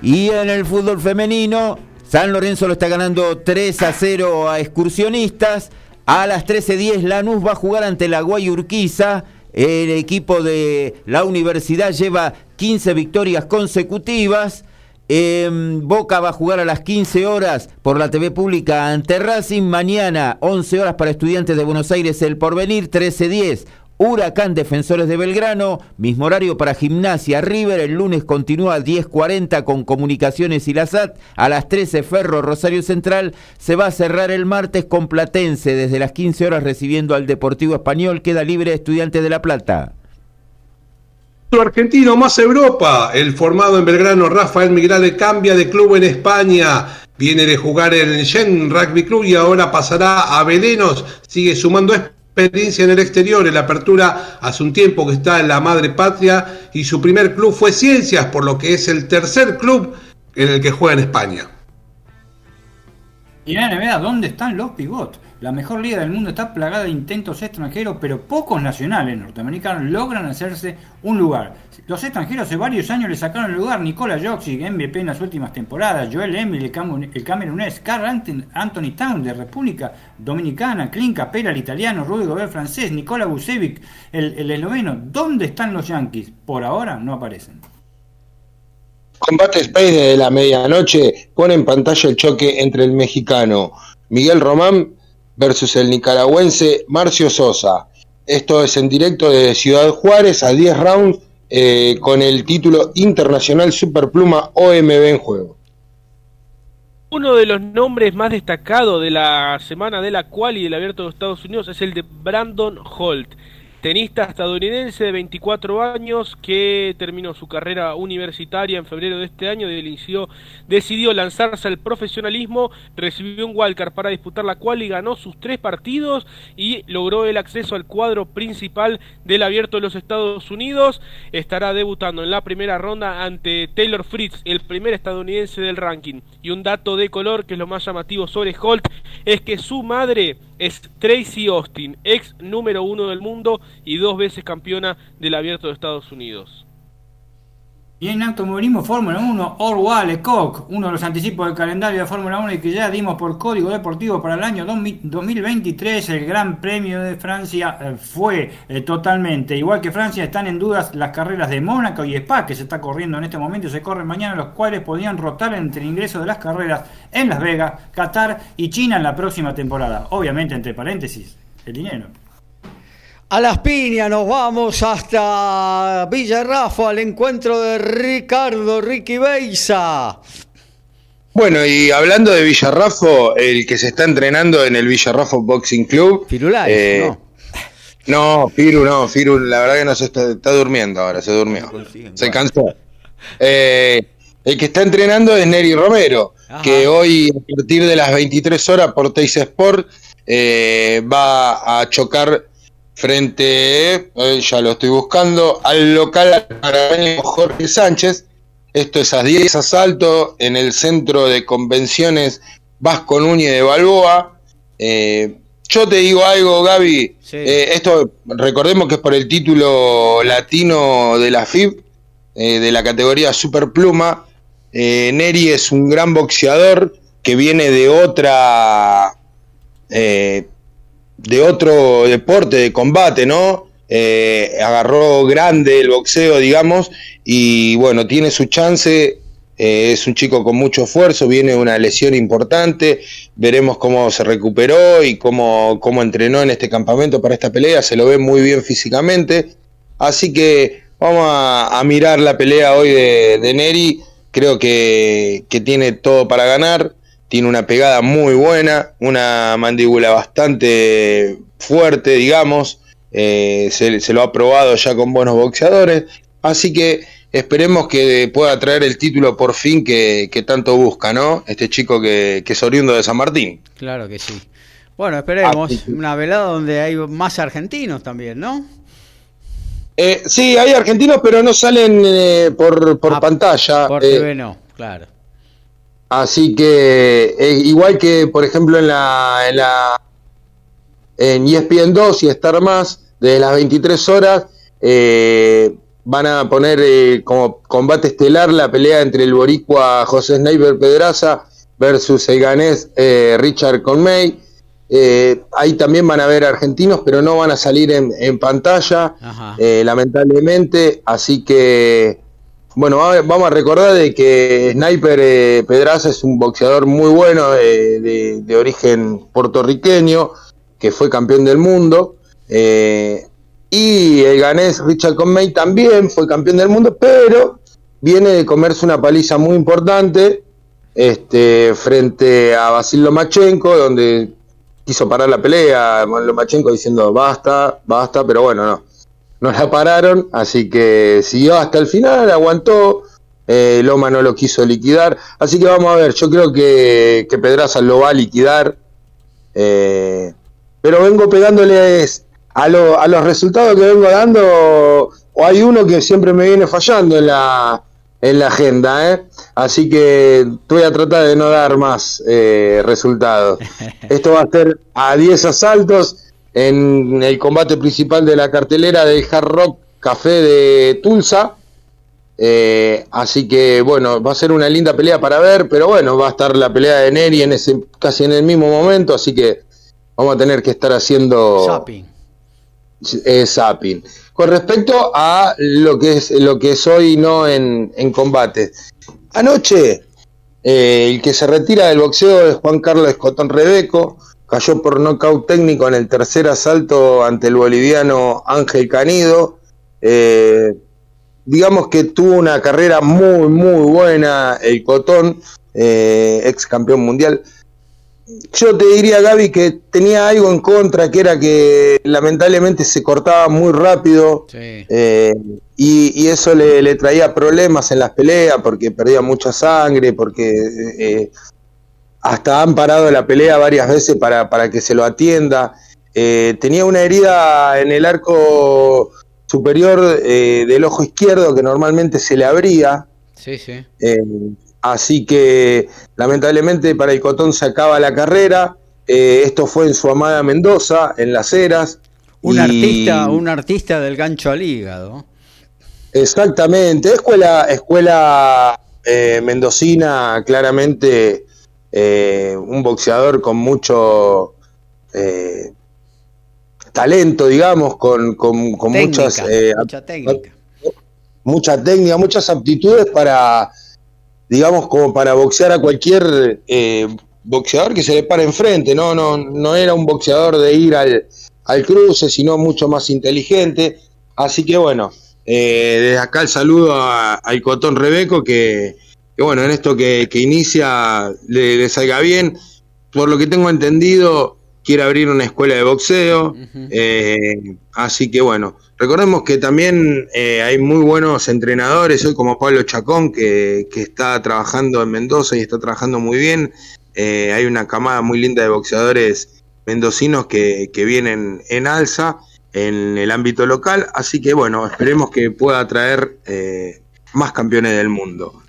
Y en el fútbol femenino, San Lorenzo lo está ganando 3 a 0 a excursionistas. A las 13.10 Lanús va a jugar ante la Guayurquiza. El equipo de la universidad lleva 15 victorias consecutivas. Boca va a jugar a las 15 horas por la TV pública ante Racing. Mañana 11 horas para estudiantes de Buenos Aires el porvenir. 13.10 Huracán Defensores de Belgrano, mismo horario para Gimnasia River, el lunes continúa a 10.40 con Comunicaciones y la SAT, a las 13 Ferro Rosario Central, se va a cerrar el martes con Platense desde las 15 horas recibiendo al Deportivo Español, queda libre Estudiante de La Plata. Argentino más Europa, el formado en Belgrano Rafael Migrale cambia de club en España, viene de jugar en el Gen Rugby Club y ahora pasará a Belenos, sigue sumando experiencia en el exterior. En la apertura hace un tiempo que está en la madre patria y su primer club fue Ciencias, por lo que es el tercer club en el que juega en España. Y ¿dónde están los pivots? La mejor liga del mundo está plagada de intentos extranjeros, pero pocos nacionales norteamericanos logran hacerse un lugar. Los extranjeros hace varios años le sacaron el lugar. Nicola Jokic, MVP en las últimas temporadas, Joel Embiid, el camerunés, Carl Anthony Town de República Dominicana, Clint Capela, el italiano, Rudy Gobert francés, Nicola Vucevic, el, el esloveno. ¿Dónde están los Yankees? Por ahora no aparecen. Combate Space de la medianoche pone en pantalla el choque entre el mexicano Miguel Román versus el nicaragüense Marcio Sosa. Esto es en directo de Ciudad Juárez a 10 rounds eh, con el título Internacional Superpluma OMB en juego. Uno de los nombres más destacados de la semana de la cual y del abierto de Estados Unidos es el de Brandon Holt tenista estadounidense de 24 años que terminó su carrera universitaria en febrero de este año, decidió, lanzarse al profesionalismo, recibió un wildcard para disputar la cual y ganó sus tres partidos y logró el acceso al cuadro principal del abierto de los Estados Unidos. Estará debutando en la primera ronda ante Taylor Fritz, el primer estadounidense del ranking. Y un dato de color que es lo más llamativo sobre Holt es que su madre es Tracy Austin, ex número uno del mundo y dos veces campeona del Abierto de Estados Unidos. Y en automovilismo Fórmula 1, Orwell Lecoq, uno de los anticipos del calendario de Fórmula 1 y que ya dimos por código deportivo para el año 2023, el Gran Premio de Francia eh, fue eh, totalmente, igual que Francia, están en dudas las carreras de Mónaco y Spa, que se está corriendo en este momento, se corren mañana, los cuales podrían rotar entre el ingreso de las carreras en Las Vegas, Qatar y China en la próxima temporada. Obviamente, entre paréntesis, el dinero. A las piñas nos vamos hasta Villarrafa al encuentro de Ricardo Ricky Beisa. Bueno, y hablando de Villarrafo, el que se está entrenando en el Villarrafo Boxing Club. Firulay, eh, ¿no? No, Firu no, Firu la verdad que no se está, está durmiendo ahora, se durmió. Se cansó. Eh, el que está entrenando es Neri Romero, que hoy a partir de las 23 horas por Teis Sport eh, va a chocar frente, eh, ya lo estoy buscando, al local Jorge Sánchez. Esto es a 10 asalto en el centro de convenciones Vasco Núñez de Balboa. Eh, yo te digo algo, Gaby. Eh, esto recordemos que es por el título latino de la FIB, de la categoría Superpluma. Neri es un gran boxeador que viene de otra de otro deporte de combate, ¿no? Eh, agarró grande el boxeo, digamos, y bueno, tiene su chance. Eh, es un chico con mucho esfuerzo, viene una lesión importante. Veremos cómo se recuperó y cómo, cómo entrenó en este campamento para esta pelea. Se lo ve muy bien físicamente. Así que vamos a, mirar la pelea hoy de, de Neri. Creo que, que tiene todo para ganar tiene una pegada muy buena, una mandíbula bastante fuerte, digamos, eh, se, lo ha probado ya con buenos boxeadores, así que esperemos que pueda traer el título por fin que, tanto busca, ¿no? Este chico que, es oriundo de San Martín. Claro que sí. Bueno, esperemos una velada donde hay más argentinos también, ¿no? Eh, sí, hay argentinos, pero no salen eh, por, por ah, pantalla. Por TV no, claro. Así que, eh, igual que, por ejemplo, en la, en la en ESPN 2 y Star Más, desde las 23 horas, eh, van a poner eh, como combate estelar la pelea entre el boricua José Sniper Pedraza versus el ganés Richard Conmay. ahí también van a ver argentinos, pero no van a salir en, en pantalla, lamentablemente. Así que bueno, vamos a recordar de que Sniper eh, Pedraza es un boxeador muy bueno eh, de, origen puertorriqueño, que fue campeón del mundo. Eh, y el ganés Richard Conway también fue campeón del mundo, pero viene de comerse una paliza muy importante este, frente a Basil Lomachenko, donde quiso parar la pelea, Lomachenko diciendo basta, basta, pero bueno, no no la pararon, así que siguió hasta el final, aguantó, eh, Loma no lo quiso liquidar, así que vamos a ver, yo creo que, que Pedraza lo va a liquidar, eh, pero vengo pegándole a, a los resultados que vengo dando, o hay uno que siempre me viene fallando en la, en la agenda, ¿eh? así que voy a tratar de no dar más eh, resultados. Esto va a ser a 10 asaltos en el combate principal de la cartelera del Hard Rock Café de Tulsa. Eh, así que bueno, va a ser una linda pelea para ver, pero bueno, va a estar la pelea de Neri en ese, casi en el mismo momento, así que vamos a tener que estar haciendo zapping. Eh, zapping. Con respecto a lo que es lo que es hoy no en, en combate. Anoche, eh, el que se retira del boxeo es Juan Carlos Escotón Rebeco, cayó por nocaut técnico en el tercer asalto ante el boliviano Ángel Canido. Eh, digamos que tuvo una carrera muy, muy buena el Cotón, eh, ex campeón mundial. Yo te diría, Gaby, que tenía algo en contra, que era que lamentablemente se cortaba muy rápido eh, y, eso le, le, traía problemas en las peleas porque perdía mucha sangre, porque hasta han parado la pelea varias veces para, para que se lo atienda. Eh, tenía una herida en el arco superior eh, del ojo izquierdo que normalmente se le abría. Sí, sí. Eh, así que lamentablemente para el Cotón se acaba la carrera. esto fue en su amada Mendoza, en Las Heras. Un artista, un artista del gancho al hígado. Exactamente, escuela, escuela mendocina claramente eh, un boxeador con mucho eh, talento, digamos, con, con, muchas, eh, mucha técnica. Mucha técnica, muchas aptitudes para, digamos, como para boxear a cualquier boxeador que se le pare enfrente, ¿no? No, no era un boxeador de ir al, al cruce, sino mucho más inteligente. Así que bueno, desde acá el saludo al Cotón Rebeco que, que bueno, en esto que, inicia le, salga bien. Por lo que tengo entendido, quiere abrir una escuela de boxeo. Eh, así que bueno, recordemos que también eh, hay muy buenos entrenadores, hoy como Pablo Chacón, que, está trabajando en Mendoza y está trabajando muy bien. Eh, hay una camada muy linda de boxeadores mendocinos que, que vienen en alza. en el ámbito local, así que bueno, esperemos que pueda traer eh, más campeones del mundo.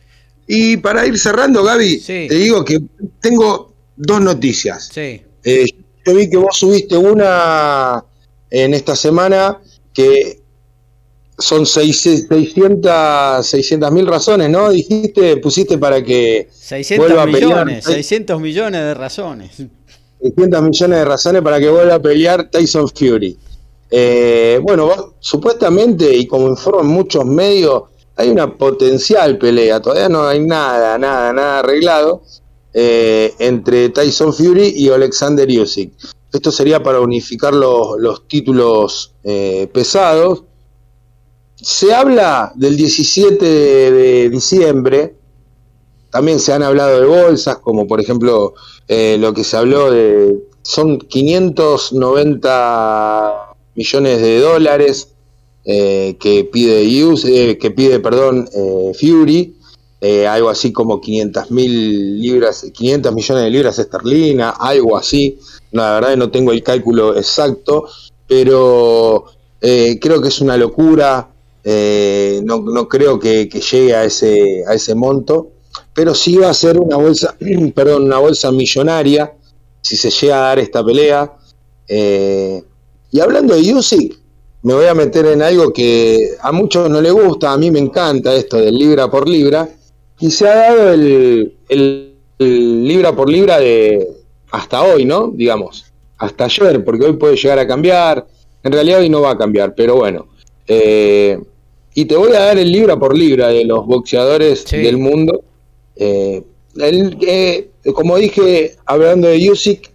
Y para ir cerrando, Gaby, te digo que tengo dos noticias. Sí. Eh, yo vi que vos subiste una en esta semana que son 600 mil razones, ¿no? Dijiste, pusiste para que 600 vuelva millones, a 600 millones de razones. 600 millones de razones para que vuelva a pelear Tyson Fury. Eh, bueno, supuestamente, y como informan muchos medios, hay una potencial pelea, todavía no hay nada, nada, nada arreglado eh, entre Tyson Fury y Alexander Usyk. Esto sería para unificar los, los títulos eh, pesados. Se habla del 17 de, diciembre, también se han hablado de bolsas, como por ejemplo lo que se habló de, son 590 millones de dólares eh, que pide eh, que pide perdón eh, Fury algo así como 500 mil libras 500 millones de libras esterlinas algo así. La verdad no tengo el cálculo exacto pero creo que es una locura no, creo que, llegue a ese a ese monto pero sí va a ser una bolsa perdón una bolsa millonaria si se llega a dar esta pelea. Y hablando de Usyk, me voy a meter en algo que a muchos no le gusta, a mí me encanta esto del libra por libra, y se ha dado el, libra por libra de hasta hoy, ¿no? Digamos, hasta ayer, porque hoy puede llegar a cambiar, en realidad hoy no va a cambiar, pero bueno. Eh, y te voy a dar el libra por libra de los boxeadores del mundo. Eh, eh, como dije, hablando de Usyk,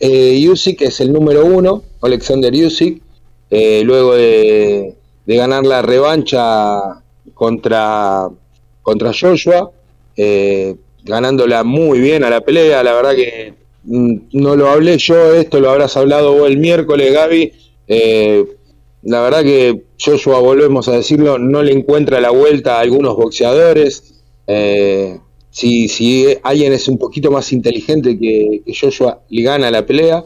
Usyk es el número uno, Alexander Usyk, eh, luego de, ganar la revancha contra, contra Joshua, eh, ganándola muy bien a la pelea, la verdad que mm, no lo hablé yo, esto lo habrás hablado vos el miércoles, Gaby. Eh, la verdad que Joshua, volvemos a decirlo, no le encuentra la vuelta a algunos boxeadores. si, si alguien es un poquito más inteligente que, que Joshua, le gana la pelea.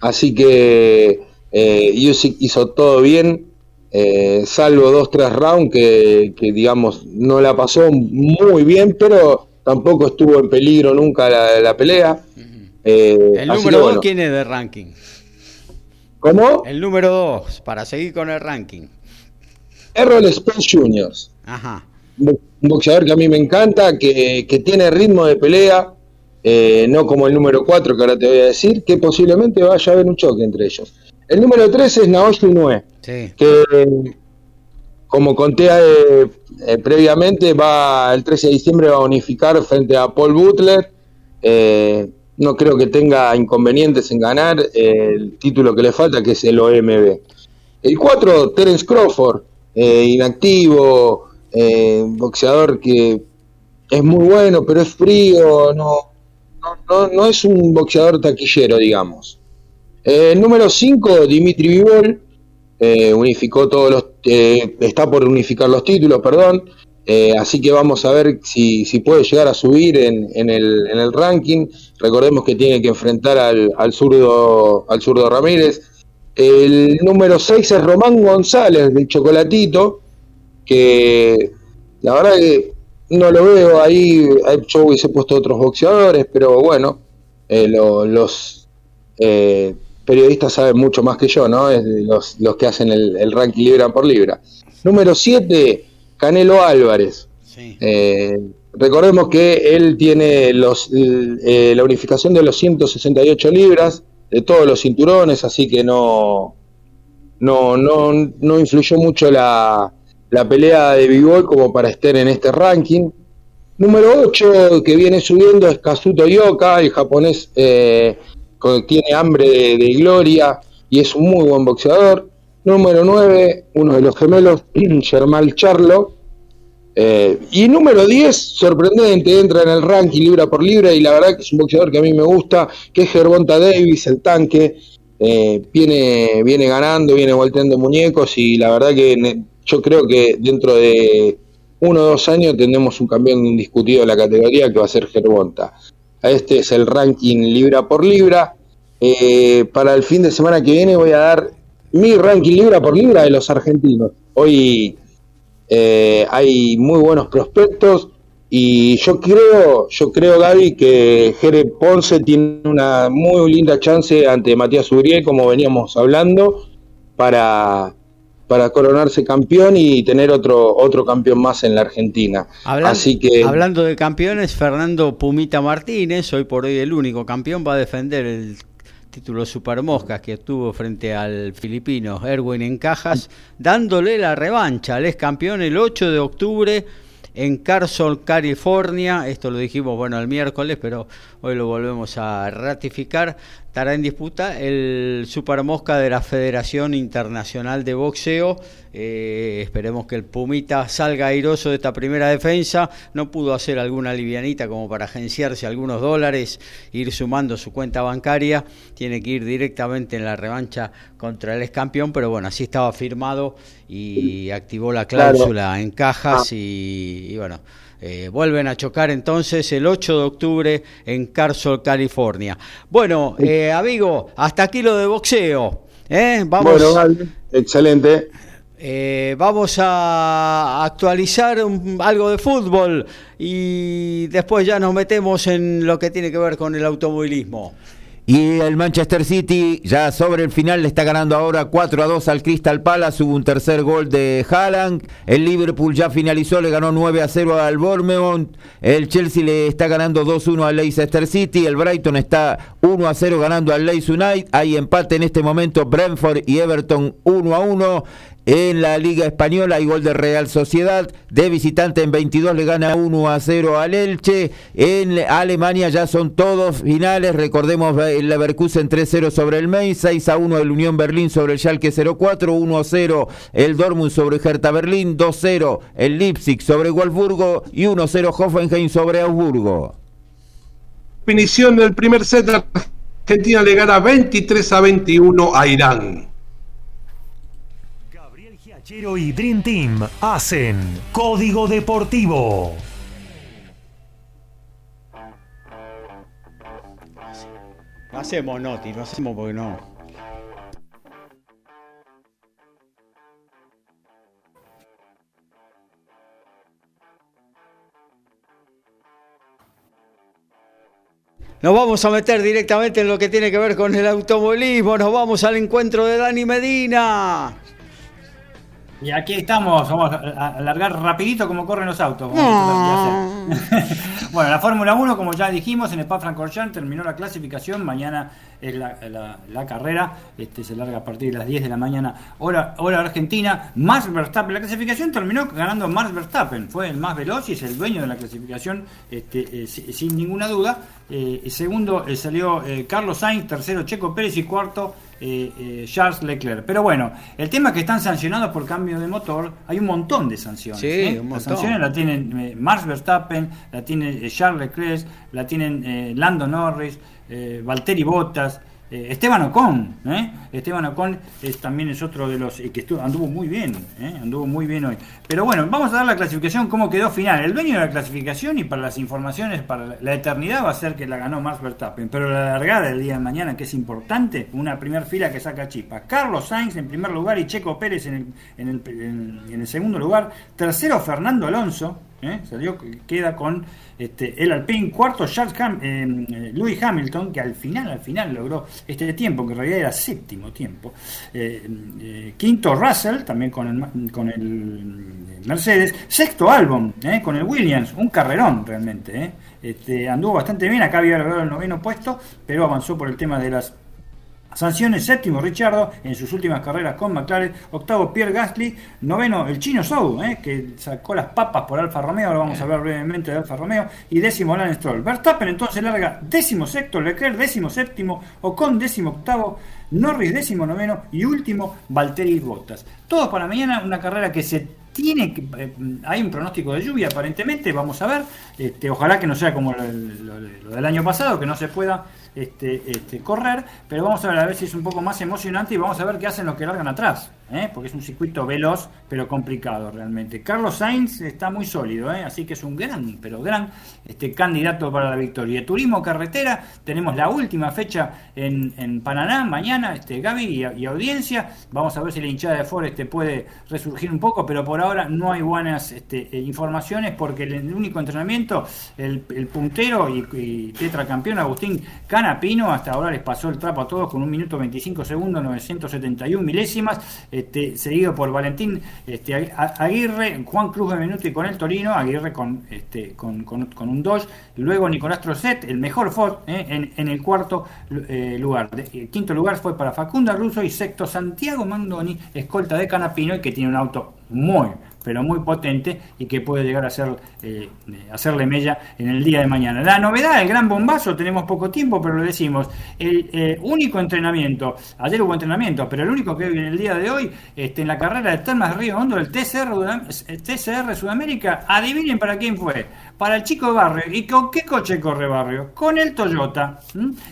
Así que eh, hizo todo bien, eh, salvo dos, tres rounds que, digamos, no la pasó muy bien, pero tampoco estuvo en peligro nunca la, pelea. Eh, el número dos, ¿quién es de ranking? ¿Cómo? El número dos, para seguir con el ranking. Errol Spence Jr. Ajá. Un boxeador que a mí me encanta, que, que tiene ritmo de pelea, eh, no como el número 4 que ahora te voy a decir, que posiblemente vaya a haber un choque entre ellos. El número 3 es Naoshi Inoue, que como conté eh, eh, previamente, va el 13 de diciembre va a unificar frente a Paul Butler. Eh, no creo que tenga inconvenientes en ganar el título que le falta, que es el OMB. El 4, Terence Crawford, inactivo, boxeador que es muy bueno, pero es frío, no, no, no es un boxeador taquillero, digamos. Eh, número 5, Dimitri Vivol, eh, unificó todos los, eh, está por unificar los títulos, perdón, así que vamos a ver si, si puede llegar a subir en, en, el, en, el, ranking. Recordemos que tiene que enfrentar al, al zurdo al zurdo Ramírez. El número 6 es Román González del Chocolatito, que la verdad que no lo veo ahí, yo hubiese puesto otros boxeadores, pero bueno, los periodistas saben mucho más que yo, ¿no? Es los, los que hacen el, ranking libra por libra. Número 7, Canelo Álvarez. Eh, recordemos que él tiene los, eh, la unificación de los 168 libras, de todos los cinturones, así que no, no, no, no influyó mucho la, la pelea de b como para estar en este ranking. Número 8 que viene subiendo es Kazuto Yoka, el japonés eh, tiene hambre de, gloria y es un muy buen boxeador. Número 9, uno de los gemelos, Germán Charlo. Eh, y número 10, sorprendente, entra en el ranking libra por libra y la verdad que es un boxeador que a mí me gusta, que es Gervonta Davis, el tanque. Eh, viene, viene ganando, viene volteando muñecos y la verdad que yo creo que dentro de uno o dos años tendremos un campeón indiscutido de la categoría que va a ser Gervonta. Este es el ranking libra por libra. Eh, para el fin de semana que viene voy a dar mi ranking libra por libra de los argentinos. Hoy eh, hay muy buenos prospectos y yo creo, yo creo Gaby que Jere Ponce tiene una muy linda chance ante Matías Uriel, como veníamos hablando, para, para coronarse campeón y tener otro otro campeón más en la Argentina. Así que hablando de campeones, Fernando Pumita Martínez, hoy por hoy el único campeón, va a defender el título Super Moscas que estuvo frente al filipino Erwin en Cajas, dándole la revancha al ex campeón el 8 de octubre en Carson, California. Esto lo dijimos, bueno, el miércoles, pero hoy lo volvemos a ratificar. Estará en disputa el Super Mosca de la Federación Internacional de Boxeo. Eh, esperemos que el Pumita salga airoso de esta primera defensa. No pudo hacer alguna livianita como para agenciarse algunos dólares, ir sumando su cuenta bancaria. Tiene que ir directamente en la revancha contra el ex campeón, pero bueno, así estaba firmado y activó la cláusula en cajas ah. y bueno eh, vuelven a chocar entonces el 8 de octubre en Carson, California. Bueno, eh, amigo, hasta aquí lo de boxeo. ¿eh? Vamos, bueno, excelente. vamos a actualizar algo de fútbol y después ya nos metemos en lo que tiene que ver con el automovilismo. Y el Manchester City ya sobre el final le está ganando ahora 4 a 2 al Crystal Palace. Hubo un tercer gol de Haaland. El Liverpool ya finalizó, le ganó 9 a 0 al Bournemouth. El Chelsea le está ganando 2-1 al Leicester City. El Brighton está 1 a 0 ganando al Leeds United. Hay empate en este momento Brentford y Everton 1 a 1. En la Liga Española hay gol de Real Sociedad. De visitante en 22 le gana 1 a 0 al Elche. En Alemania ya son todos finales. Recordemos el Leverkusen 3-0 sobre el Mainz, 6 a 1 el Unión Berlín sobre el Schalke 04, 1 a 0 el Dortmund sobre Hertha Berlín, 2-0 el Leipzig sobre Wolfsburgo y 1-0 Hoffenheim sobre Augsburgo. Definición del primer set, Argentina le gana 23 a 21 a Irán. Chero y Dream Team hacen Código Deportivo. No hacemos noti, no hacemos porque no. Nos vamos a meter directamente en lo que tiene que ver con el automovilismo. Nos vamos al encuentro de Dani Medina. Y aquí estamos, vamos a alargar rapidito como corren los autos. bueno, la Fórmula 1, como ya dijimos, en Spa-Francorchamps terminó la clasificación. Mañana es la, carrera, este se larga a partir de las 10 de la mañana, hora, hora argentina. Max Verstappen, la clasificación terminó ganando Max Verstappen, fue el más veloz y es el dueño de la clasificación, este, eh, sin ninguna duda. Eh, segundo eh, salió Carlos Sainz, tercero Checo Pérez y cuarto Charles Leclerc. Pero bueno, el tema es que están sancionados por cambio de motor, hay un montón de sanciones. Sí, Las sanciones la tienen Max Verstappen, la tiene Charles Leclerc, la tienen Lando Norris eh, Valtteri Bottas, eh, Esteban Ocon, ¿eh? Esteban Ocon es, también es otro de los que anduvo muy bien, ¿eh? anduvo muy bien hoy. Pero bueno, vamos a dar la clasificación, cómo quedó final. El dueño de la clasificación y para las informaciones, para la eternidad va a ser que la ganó Max Verstappen, pero la largada del día de mañana, que es importante, una primera fila que saca chispa. Carlos Sainz en primer lugar y Checo Pérez en el, en el, en el segundo lugar. Tercero Fernando Alonso, ¿eh? salió, queda con este, el Alpine, cuarto Charles Ham, eh, eh, Louis Hamilton, que al final, al final logró este tiempo, que en realidad era séptimo tiempo. quinto Russell, también con el, con el Mercedes. Sexto Albon, con el Williams, un carrerón realmente. Este, anduvo bastante bien, acá había logrado el noveno puesto, pero avanzó por el tema de las Sanciones séptimo Richardo en sus últimas carreras con McLaren, octavo Pierre Gasly, noveno el chino Zhou, eh, que sacó las papas por Alfa Romeo, lo vamos a hablar brevemente de Alfa Romeo, y décimo Lance Stroll. Verstappen entonces larga décimo sexto, Leclerc décimo séptimo, Ocon décimo octavo, Norris décimo noveno y último Valtteri Bottas. Todo para mañana, una carrera que se tiene que, eh, hay un pronóstico de lluvia aparentemente, vamos a ver, este, ojalá que no sea como lo, del año pasado, que no se pueda este, este, correr, pero vamos a ver a ver si es un poco más emocionante y vamos a ver qué hacen los que largan atrás. ¿Eh? porque es un circuito veloz, pero complicado realmente. Carlos Sainz está muy sólido, ¿eh? así que es un gran, pero gran este, candidato para la victoria. Turismo carretera, tenemos la última fecha en, en Paraná, mañana, este, Gaby y, audiencia. Vamos a ver si la hinchada de Ford este, puede resurgir un poco, pero por ahora no hay buenas este, eh, informaciones porque el, único entrenamiento, el, puntero y, y, tetracampeón Agustín Canapino, hasta ahora les pasó el trapo a todos con un minuto 25 segundos, 971 milésimas. Este, seguido por Valentín este, Aguirre, Juan Cruz Minuto con el Torino, Aguirre con, este, con, un 2, luego Nicolás Trocet, el mejor Ford eh, en, el cuarto eh, lugar. el quinto lugar fue para Facunda Russo y sexto Santiago Mandoni, escolta de Canapino y que tiene un auto muy, pero muy potente y que puede llegar a ser, eh, hacerle mella en el día de mañana. La novedad, el gran bombazo, tenemos poco tiempo, pero lo decimos, el eh, único entrenamiento, ayer hubo entrenamiento, pero el único que en el día de hoy, este, en la carrera de Termas Río Hondo, el TCR, TCR Sudamérica, adivinen para quién fue, para el chico Barrio. ¿Y con qué coche corre Barrio? Con el Toyota.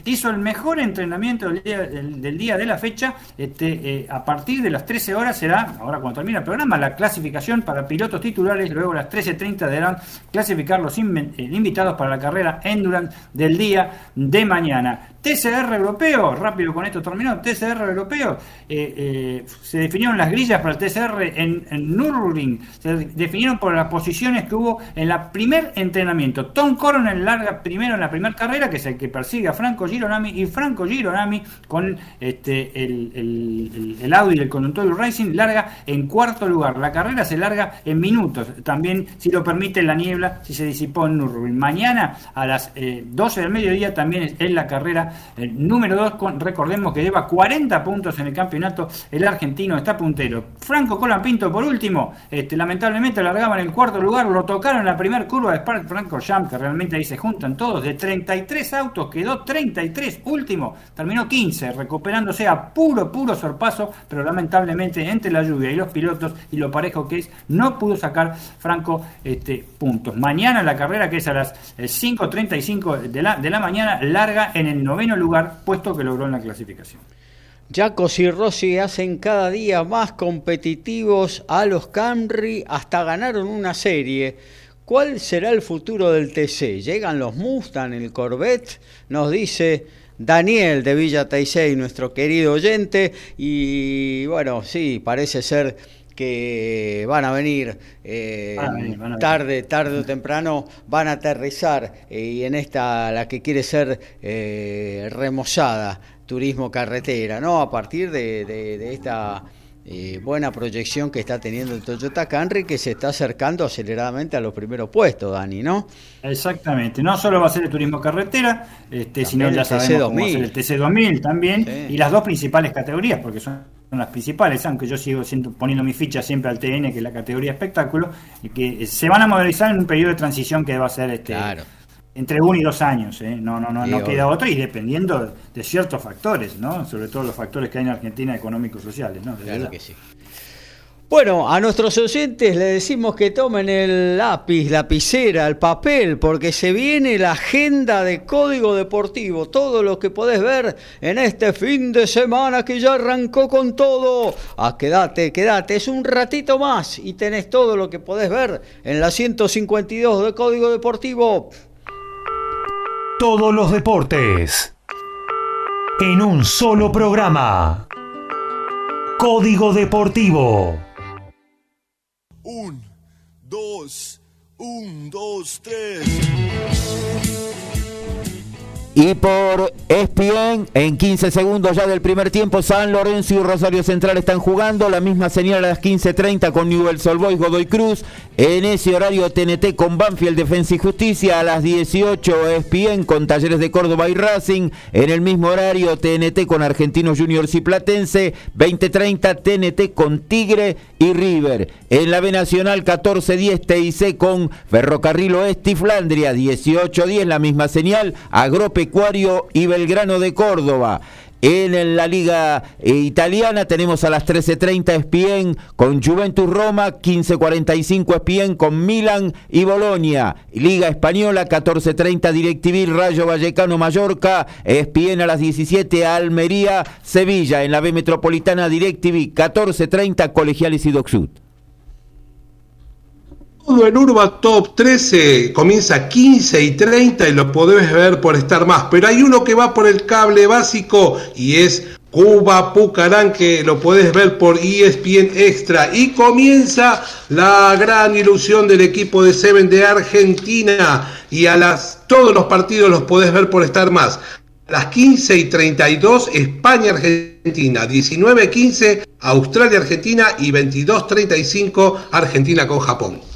Hizo el mejor entrenamiento del día, de la fecha. Este, eh, a partir de las 13 horas será, ahora cuando termina el programa, la clasificación para pilotos titulares. Luego a las 13.30 deberán clasificar los eh, invitados para la carrera Endurance del día de mañana. TCR europeo, rápido con esto terminó, TCR europeo, eh, eh, se definieron las grillas para el TCR en, en, Nürburgring, se definieron por las posiciones que hubo en la primer entrenamiento. Tom Coronel larga primero en la primera carrera, que es el que persigue a Franco Gironami, y Franco Gironami con este, el, el, el Audi del conductor Racing larga en cuarto lugar. La carrera se larga en minutos, también si lo permite la niebla, si se disipó en Nürburgring. Mañana a las 12 eh, del mediodía también es la carrera el número 2, recordemos que lleva 40 puntos en el campeonato, el argentino está puntero. Franco Colapinto, por último, este, lamentablemente largaba en el cuarto lugar, lo tocaron en la primera curva de Spark Franco Jam, que realmente ahí se juntan todos, de 33 autos quedó 33, último, terminó 15, recuperándose a puro, puro sorpaso, pero lamentablemente entre la lluvia y los pilotos y lo parejo que es, no pudo sacar Franco este, puntos. Mañana la carrera, que es a las 5.35 de la, de la mañana, larga en el 90 lugar, puesto que logró en la clasificación. Jacos y Rossi hacen cada día más competitivos a los Camry, hasta ganaron una serie. ¿Cuál será el futuro del TC? ¿Llegan los Mustang, el Corvette? Nos dice Daniel de Villa Taisei, nuestro querido oyente. Y bueno, sí, parece ser que van a venir, eh, tarde, tarde o temprano, van a aterrizar eh, y en esta, la que quiere ser eh, remozada, turismo carretera, ¿no? A partir de, esta buena proyección que está teniendo el Toyota Camry, que se está acercando aceleradamente a los primeros puestos, Dani, ¿no? Exactamente, no solo va a ser el turismo carretera, este, sino ya sabemos el TC2000 también, y las dos principales categorías, porque son las principales, aunque yo sigo siendo, poniendo mi ficha siempre al TN, que es la categoría espectáculo, y que se van a modelizar en un periodo de transición que va a ser este, entre uno y dos años, ¿eh? no, no, no, no queda otro, y dependiendo de ciertos factores, ¿no? sobre todo los factores que hay en Argentina económicos sociales. ¿no? claro que sí. Bueno, a nuestros oyentes le decimos que tomen el lápiz, lapicera, el papel, porque se viene la agenda de Código Deportivo, todo lo que podés ver en este fin de semana que ya arrancó con todo. Ah, quédate, quédate, es un ratito más y tenés todo lo que podés ver en la 152 de Código Deportivo. Todos los deportes en un solo programa. Código Deportivo. Un, dos, un, dos, tres. Y por ESPN, en 15 segundos ya del primer tiempo, San Lorenzo y Rosario Central están jugando. La misma señal a las 15.30 con Newell's Old Boys, Godoy Cruz. En ese horario TNT con Banfield Defensa y Justicia. A las 18 ESPN con Talleres de Córdoba y Racing. En el mismo horario TNT con Argentinos Juniors y Platense. 20.30 TNT con Tigre y River. En la B Nacional 14.10 TIC con Ferrocarril Oeste y Flandria. 18.10 la misma señal. Agrope Agropecuario y Belgrano de Córdoba. En la liga eh, italiana tenemos a las 13.30 Espien con Juventus Roma, 15.45 Espien con Milan y Bolonia. Liga española 14.30 Directivil Rayo Vallecano Mallorca, Espien a las 17 Almería, Sevilla en la B Metropolitana Directivil 14.30 Colegiales y Docsud. Todo en Urba Top 13 comienza 15 y 30 y lo podés ver por estar más. Pero hay uno que va por el cable básico y es Cuba Pucarán que lo podés ver por ESPN Extra. Y comienza la gran ilusión del equipo de Seven de Argentina. Y a las todos los partidos los podés ver por estar más. A las 15 y 32 España-Argentina, 19-15 Australia-Argentina y 22-35 Argentina con Japón.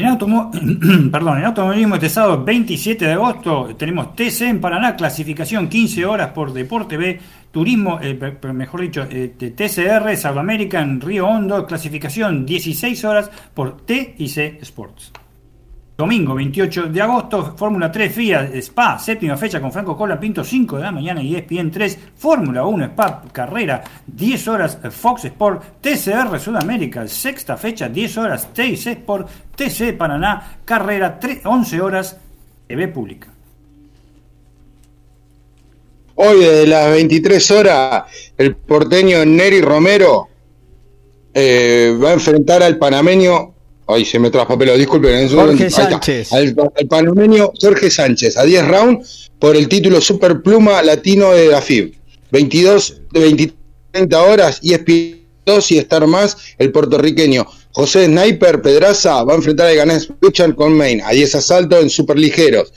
En, Perdón, en automovilismo este sábado 27 de agosto tenemos TC en Paraná, clasificación 15 horas por Deporte B, turismo, eh, mejor dicho, eh, TCR, Sudamérica en Río Hondo, clasificación 16 horas por TIC Sports. Domingo 28 de agosto, Fórmula 3 FIA Spa, séptima fecha con Franco Cola Pinto, 5 de la mañana y ESPN 3, Fórmula 1 Spa, carrera, 10 horas Fox Sport, TCR Sudamérica, sexta fecha, 10 horas TIC Sport, TC Paraná, carrera, 11 horas TV Pública. Hoy de las 23 horas, el porteño Neri Romero eh, va a enfrentar al panameño Ay, se me traspapeló, disculpen. Jorge Sánchez. Al, panameño Jorge Sánchez, a 10 rounds por el título Super Pluma Latino de la FIB. 22 de 20, 30 horas y es 2 y estar más el puertorriqueño. José Sniper Pedraza va a enfrentar a Ganes Luchan con Main a 10 asaltos en superligeros.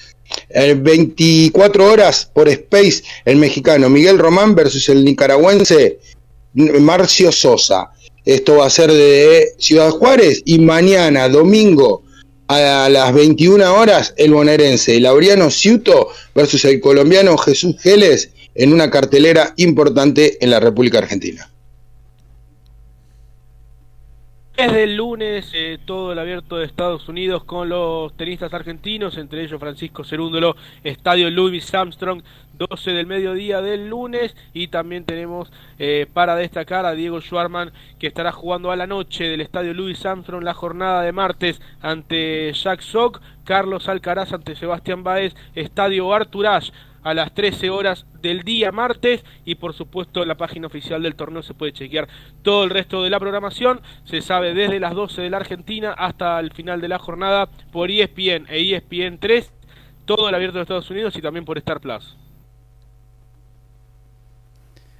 24 horas por Space el mexicano Miguel Román versus el nicaragüense Marcio Sosa. Esto va a ser de Ciudad Juárez y mañana, domingo, a las 21 horas, el bonaerense Laureano Ciuto versus el colombiano Jesús Geles en una cartelera importante en la República Argentina. Desde el lunes, eh, todo el abierto de Estados Unidos con los tenistas argentinos, entre ellos Francisco Cerúndolo, Estadio Louis Armstrong, 12 del mediodía del lunes y también tenemos eh, para destacar a Diego Schwarman que estará jugando a la noche del estadio Louis Armstrong la jornada de martes ante Jack Sock, Carlos Alcaraz ante Sebastián Baez, estadio Arturage a las 13 horas del día martes. Y por supuesto en la página oficial del torneo se puede chequear todo el resto de la programación, se sabe desde las 12 de la Argentina hasta el final de la jornada por ESPN e ESPN 3, todo el abierto de Estados Unidos y también por Star Plus.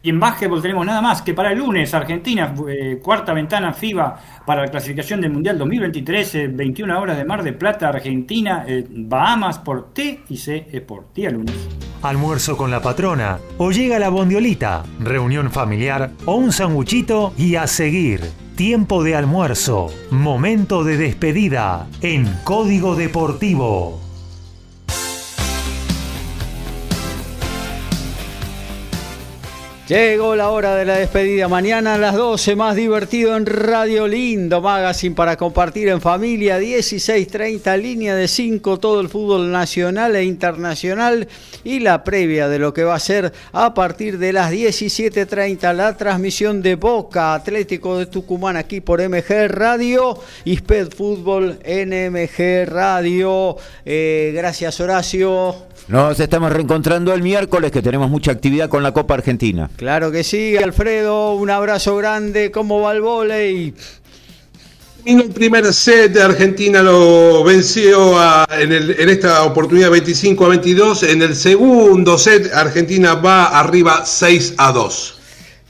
Y en básquetbol tenemos nada más que para el lunes, Argentina, eh, cuarta ventana FIBA para la clasificación del Mundial 2023, 21 eh, horas de Mar de Plata, Argentina, eh, Bahamas por T y C Sport. Día lunes. Almuerzo con la patrona, o llega la bondiolita, reunión familiar, o un sanguchito y a seguir. Tiempo de almuerzo, momento de despedida en Código Deportivo. Llegó la hora de la despedida. Mañana a las 12, más divertido en Radio Lindo Magazine para compartir en familia. 16:30, línea de 5, todo el fútbol nacional e internacional. Y la previa de lo que va a ser a partir de las 17:30, la transmisión de Boca Atlético de Tucumán aquí por MG Radio. y Sped Fútbol NMG Radio. Eh, gracias, Horacio. Nos estamos reencontrando el miércoles que tenemos mucha actividad con la Copa Argentina. Claro que sí, Alfredo, un abrazo grande. ¿Cómo va el volei? En el primer set de Argentina lo venció en, en, esta oportunidad 25 a 22. En el segundo set Argentina va arriba 6 a 2.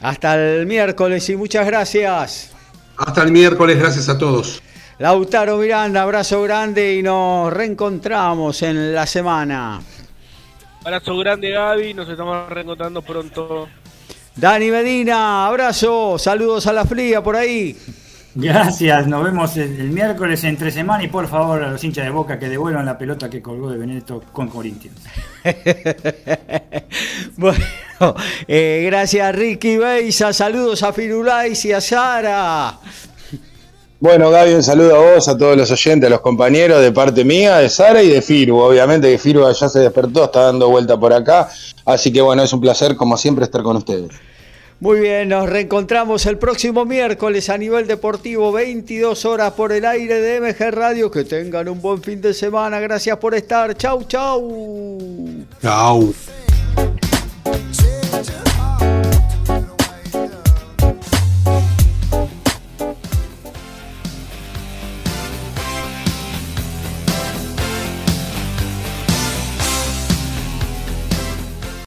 Hasta el miércoles y muchas gracias. Hasta el miércoles, gracias a todos. Lautaro Miranda, abrazo grande y nos reencontramos en la semana. Abrazo grande Gaby, nos estamos reencontrando pronto. Dani Medina, abrazo, saludos a la fría por ahí. Gracias, nos vemos el, miércoles entre semana y por favor a los hinchas de Boca que devuelvan la pelota que colgó de Benedetto con Corinthians. bueno, eh, gracias Ricky Beisa, saludos a Firulais y a Sara. Bueno, Gaby, un saludo a vos, a todos los oyentes, a los compañeros, de parte mía, de Sara y de Firu. Obviamente que Firu ya se despertó, está dando vuelta por acá. Así que bueno, es un placer, como siempre, estar con ustedes. Muy bien, nos reencontramos el próximo miércoles a nivel deportivo, 22 horas por el aire de MG Radio. Que tengan un buen fin de semana. Gracias por estar. Chau, chau. Chau.